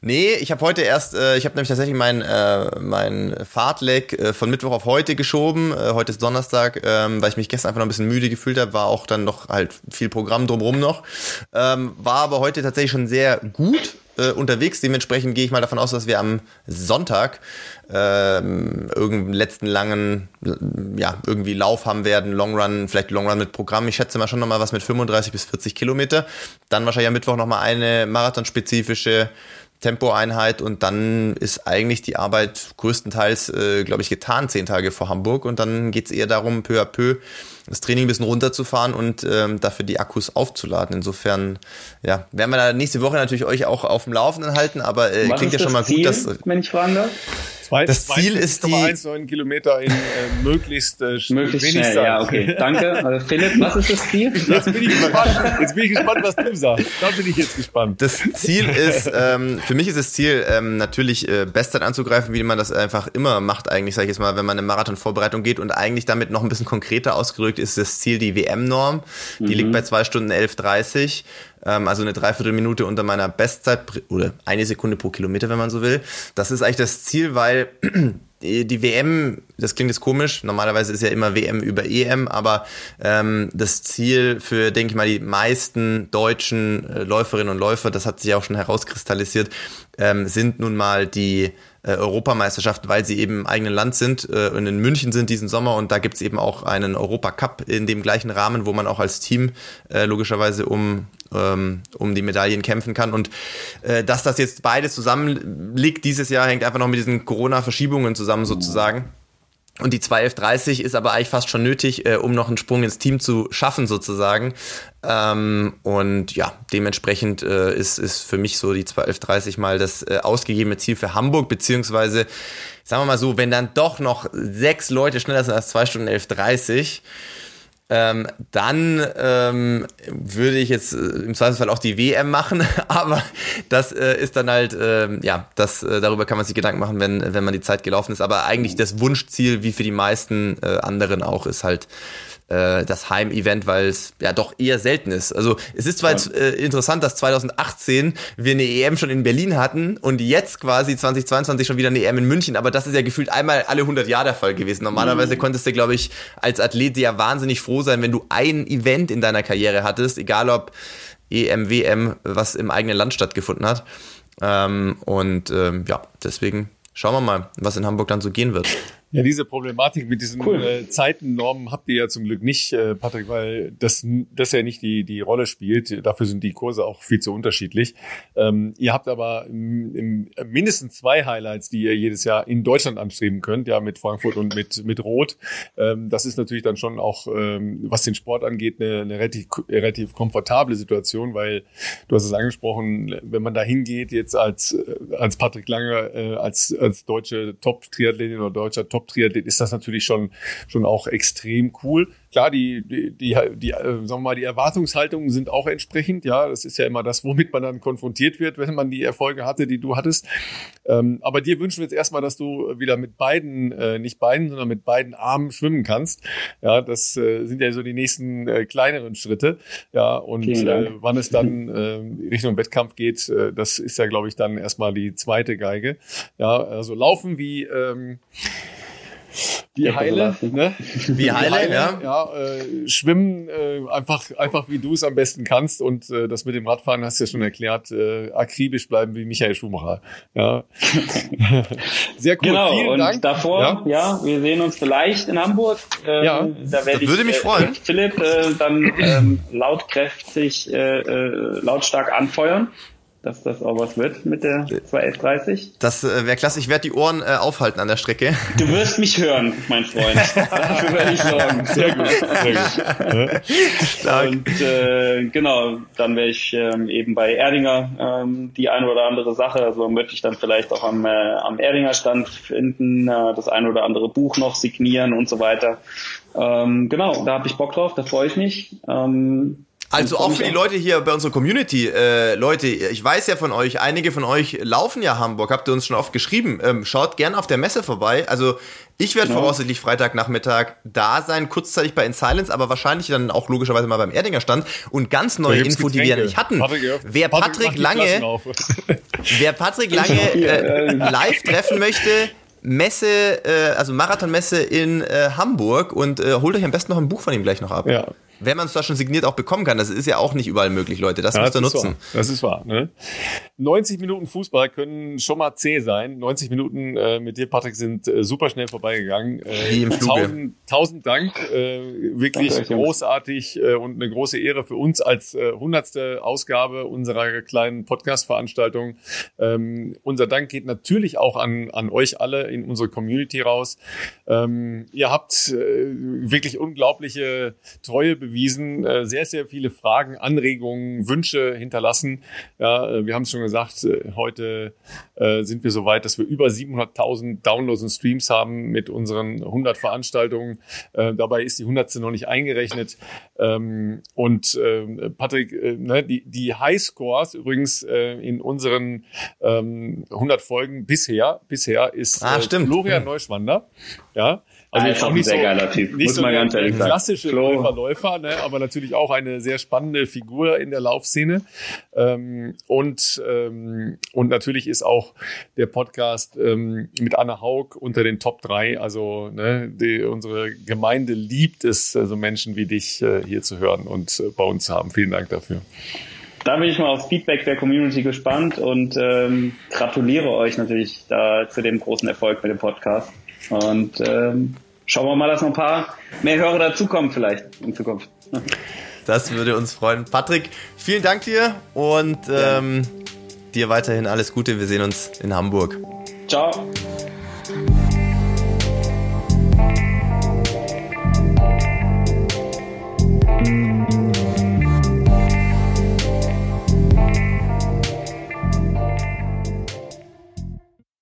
Nee, ich habe heute erst, äh, ich habe nämlich tatsächlich mein, äh, mein Fahrtleck äh, von Mittwoch auf heute geschoben. Äh, heute ist Donnerstag, ähm, weil ich mich gestern einfach noch ein bisschen müde gefühlt habe, war auch dann noch halt viel Programm drumherum noch. Ähm, war aber heute tatsächlich schon sehr gut äh, unterwegs. Dementsprechend gehe ich mal davon aus, dass wir am Sonntag ähm, irgendeinen letzten langen, ja, irgendwie Lauf haben werden, Longrun, vielleicht Longrun mit Programm. Ich schätze mal schon nochmal was mit 35 bis 40 Kilometer. Dann wahrscheinlich am Mittwoch nochmal eine marathonspezifische Tempoeinheit und dann ist eigentlich die Arbeit größtenteils, äh, glaube ich, getan, zehn Tage vor Hamburg und dann geht es eher darum, peu à peu das Training ein bisschen runterzufahren und ähm, dafür die Akkus aufzuladen. Insofern, ja, werden wir da nächste Woche natürlich euch auch auf dem Laufenden halten, aber äh, klingt ja schon mal Ziel, gut, dass. Wenn ich fragen darf? Zwei, das Ziel ist die 1,9 Kilometer in äh, möglichst, äh, möglichst wenig schnell. Zeit. Ja, okay. Danke. Also Philipp, was ist das Ziel? Jetzt bin ich gespannt. Jetzt bin ich gespannt, was du sagst. Da bin ich jetzt gespannt. Das Ziel ist, ähm, für mich ist das Ziel ähm, natürlich äh, Bestzeit anzugreifen, wie man das einfach immer macht. Eigentlich sage ich jetzt mal, wenn man eine Marathon-Vorbereitung geht und eigentlich damit noch ein bisschen konkreter ist das Ziel die WM-Norm. Die mhm. liegt bei zwei Stunden 11:30 ähm, also eine Dreiviertelminute unter meiner Bestzeit oder eine Sekunde pro Kilometer, wenn man so will. Das ist eigentlich das Ziel, weil die WM, das klingt jetzt komisch, normalerweise ist ja immer WM über EM, aber ähm, das Ziel für, denke ich mal, die meisten deutschen äh, Läuferinnen und Läufer, das hat sich auch schon herauskristallisiert, ähm, sind nun mal die äh, Europameisterschaften, weil sie eben im eigenen Land sind äh, und in München sind diesen Sommer und da gibt's eben auch einen Europacup in dem gleichen Rahmen, wo man auch als Team äh, logischerweise um ähm, um die Medaillen kämpfen kann. Und äh, dass das jetzt beides zusammenliegt dieses Jahr, hängt einfach noch mit diesen Corona-Verschiebungen zusammen sozusagen. Und die 21130 ist aber eigentlich fast schon nötig, äh, um noch einen Sprung ins Team zu schaffen sozusagen. Ähm, und ja, dementsprechend äh, ist, ist für mich so die 21130 mal das äh, ausgegebene Ziel für Hamburg, beziehungsweise sagen wir mal so, wenn dann doch noch sechs Leute schneller sind als 2 Stunden 1130, ähm, dann ähm, würde ich jetzt äh, im Zweifelsfall auch die WM machen, aber das äh, ist dann halt, äh, ja, das, äh, darüber kann man sich Gedanken machen, wenn, wenn man die Zeit gelaufen ist. Aber eigentlich das Wunschziel, wie für die meisten äh, anderen auch, ist halt äh, das Heim-Event, weil es ja doch eher selten ist. Also es ist zwar ja. jetzt, äh, interessant, dass 2018 wir eine EM schon in Berlin hatten und jetzt quasi 2022 schon wieder eine EM in München, aber das ist ja gefühlt einmal alle 100 Jahre der Fall gewesen. Normalerweise mhm. konntest du, glaube ich, als Athlet ja wahnsinnig froh sein, wenn du ein Event in deiner Karriere hattest, egal ob EM, WM, was im eigenen Land stattgefunden hat. Ähm, und ähm, ja, deswegen schauen wir mal, was in Hamburg dann so gehen wird. Ja, diese Problematik mit diesen cool. äh, Zeitennormen habt ihr ja zum Glück nicht, äh, Patrick, weil das, das ja nicht die, die Rolle spielt. Dafür sind die Kurse auch viel zu unterschiedlich. Ähm, ihr habt aber im, im, mindestens zwei Highlights, die ihr jedes Jahr in Deutschland anstreben könnt, ja, mit Frankfurt und mit, mit Rot. Ähm, das ist natürlich dann schon auch, ähm, was den Sport angeht, eine, eine relativ, relativ komfortable Situation, weil du hast es angesprochen, wenn man da hingeht, jetzt als, äh, als Patrick Lange, äh, als, als deutsche Top-Triathletin oder deutscher Top Top-Triathlet ist das natürlich schon, schon auch extrem cool. Klar, die, die, die, die, äh, sagen wir mal, die Erwartungshaltungen sind auch entsprechend. Ja, das ist ja immer das, womit man dann konfrontiert wird, wenn man die Erfolge hatte, die du hattest. Ähm, aber dir wünschen wir jetzt erstmal, dass du wieder mit beiden, äh, nicht beiden, sondern mit beiden Armen schwimmen kannst. Ja, das äh, sind ja so die nächsten äh, kleineren Schritte. Ja, und äh, wann es dann äh, Richtung Wettkampf geht, äh, das ist ja, glaube ich, dann erstmal die zweite Geige. Ja, also laufen wie ähm, wie Heile, ne? Wie Heile, Heile ja. ja äh, schwimmen äh, einfach, einfach wie du es am besten kannst und äh, das mit dem Radfahren hast du ja schon erklärt, äh, akribisch bleiben wie Michael Schumacher. Ja. Sehr cool. Genau, Vielen und Dank. davor, ja? ja? wir sehen uns vielleicht in Hamburg. Ähm, ja. Da werde ich, würde mich äh, freuen. Philipp äh, dann ähm, lautkräftig, äh, äh, lautstark anfeuern dass das auch was wird mit der 21130. Das äh, wäre klasse. Ich werde die Ohren äh, aufhalten an der Strecke. Du wirst mich hören, mein Freund. Dafür werde ich sorgen. Sehr gut. Sehr gut. Und äh, genau, dann werde ich ähm, eben bei Erdinger ähm, die eine oder andere Sache, also möchte ich dann vielleicht auch am, äh, am Erdinger Stand finden, äh, das eine oder andere Buch noch signieren und so weiter. Ähm, genau, da habe ich Bock drauf, da freue ich mich. Ähm, also auch für die Leute hier bei unserer Community, äh, Leute, ich weiß ja von euch, einige von euch laufen ja Hamburg, habt ihr uns schon oft geschrieben. Ähm, schaut gerne auf der Messe vorbei. Also ich werde genau. voraussichtlich Freitagnachmittag da sein, kurzzeitig bei In Silence, aber wahrscheinlich dann auch logischerweise mal beim Erdinger Stand. Und ganz neue Info, die wir ja nicht hatten. Patrick, wer Patrick, Patrick Lange, wer Patrick Lange äh, live treffen möchte, Messe, äh, also Marathonmesse in äh, Hamburg und äh, holt euch am besten noch ein Buch von ihm gleich noch ab. Ja, wenn man es da schon signiert auch bekommen kann. Das ist ja auch nicht überall möglich, Leute. Das ja, müsst ihr nutzen. Wahr. Das ist wahr. Ne? 90 Minuten Fußball können schon mal zäh sein. 90 Minuten äh, mit dir, Patrick, sind äh, super schnell vorbeigegangen. Äh, Wie im Fluge. Tausend, tausend Dank. Äh, wirklich Danke, großartig äh, und eine große Ehre für uns als äh, hundertste Ausgabe unserer kleinen Podcast-Veranstaltung. Ähm, unser Dank geht natürlich auch an, an euch alle in unsere Community raus. Ähm, ihr habt äh, wirklich unglaubliche Treue bewiesen, äh, sehr, sehr viele Fragen, Anregungen, Wünsche hinterlassen. Ja, äh, wir haben es schon gesagt, äh, heute sind wir so weit, dass wir über 700.000 Downloads und Streams haben mit unseren 100 Veranstaltungen. Dabei ist die 100. noch nicht eingerechnet. Ähm, und Patrick, ne, die, die Highscores übrigens in unseren ähm, 100 Folgen bisher, bisher ist ah, Florian Neuschwander. Ja, also jetzt auch nicht sehr so, geiler Typ, nicht muss so man ganz ehrlich sagen. Klassische Läufer, ne, aber natürlich auch eine sehr spannende Figur in der Laufszene. Ähm, und, ähm, und natürlich ist auch der Podcast ähm, mit Anna Haug unter den Top 3. Also ne, die, unsere Gemeinde liebt es, also Menschen wie dich äh, hier zu hören und äh, bei uns zu haben. Vielen Dank dafür. Da bin ich mal aufs Feedback der Community gespannt und ähm, gratuliere euch natürlich da zu dem großen Erfolg mit dem Podcast. Und ähm, schauen wir mal, dass noch ein paar mehr Hörer dazukommen vielleicht in Zukunft. Das würde uns freuen. Patrick, vielen Dank dir und ähm, dir weiterhin alles Gute. Wir sehen uns in Hamburg. Ciao.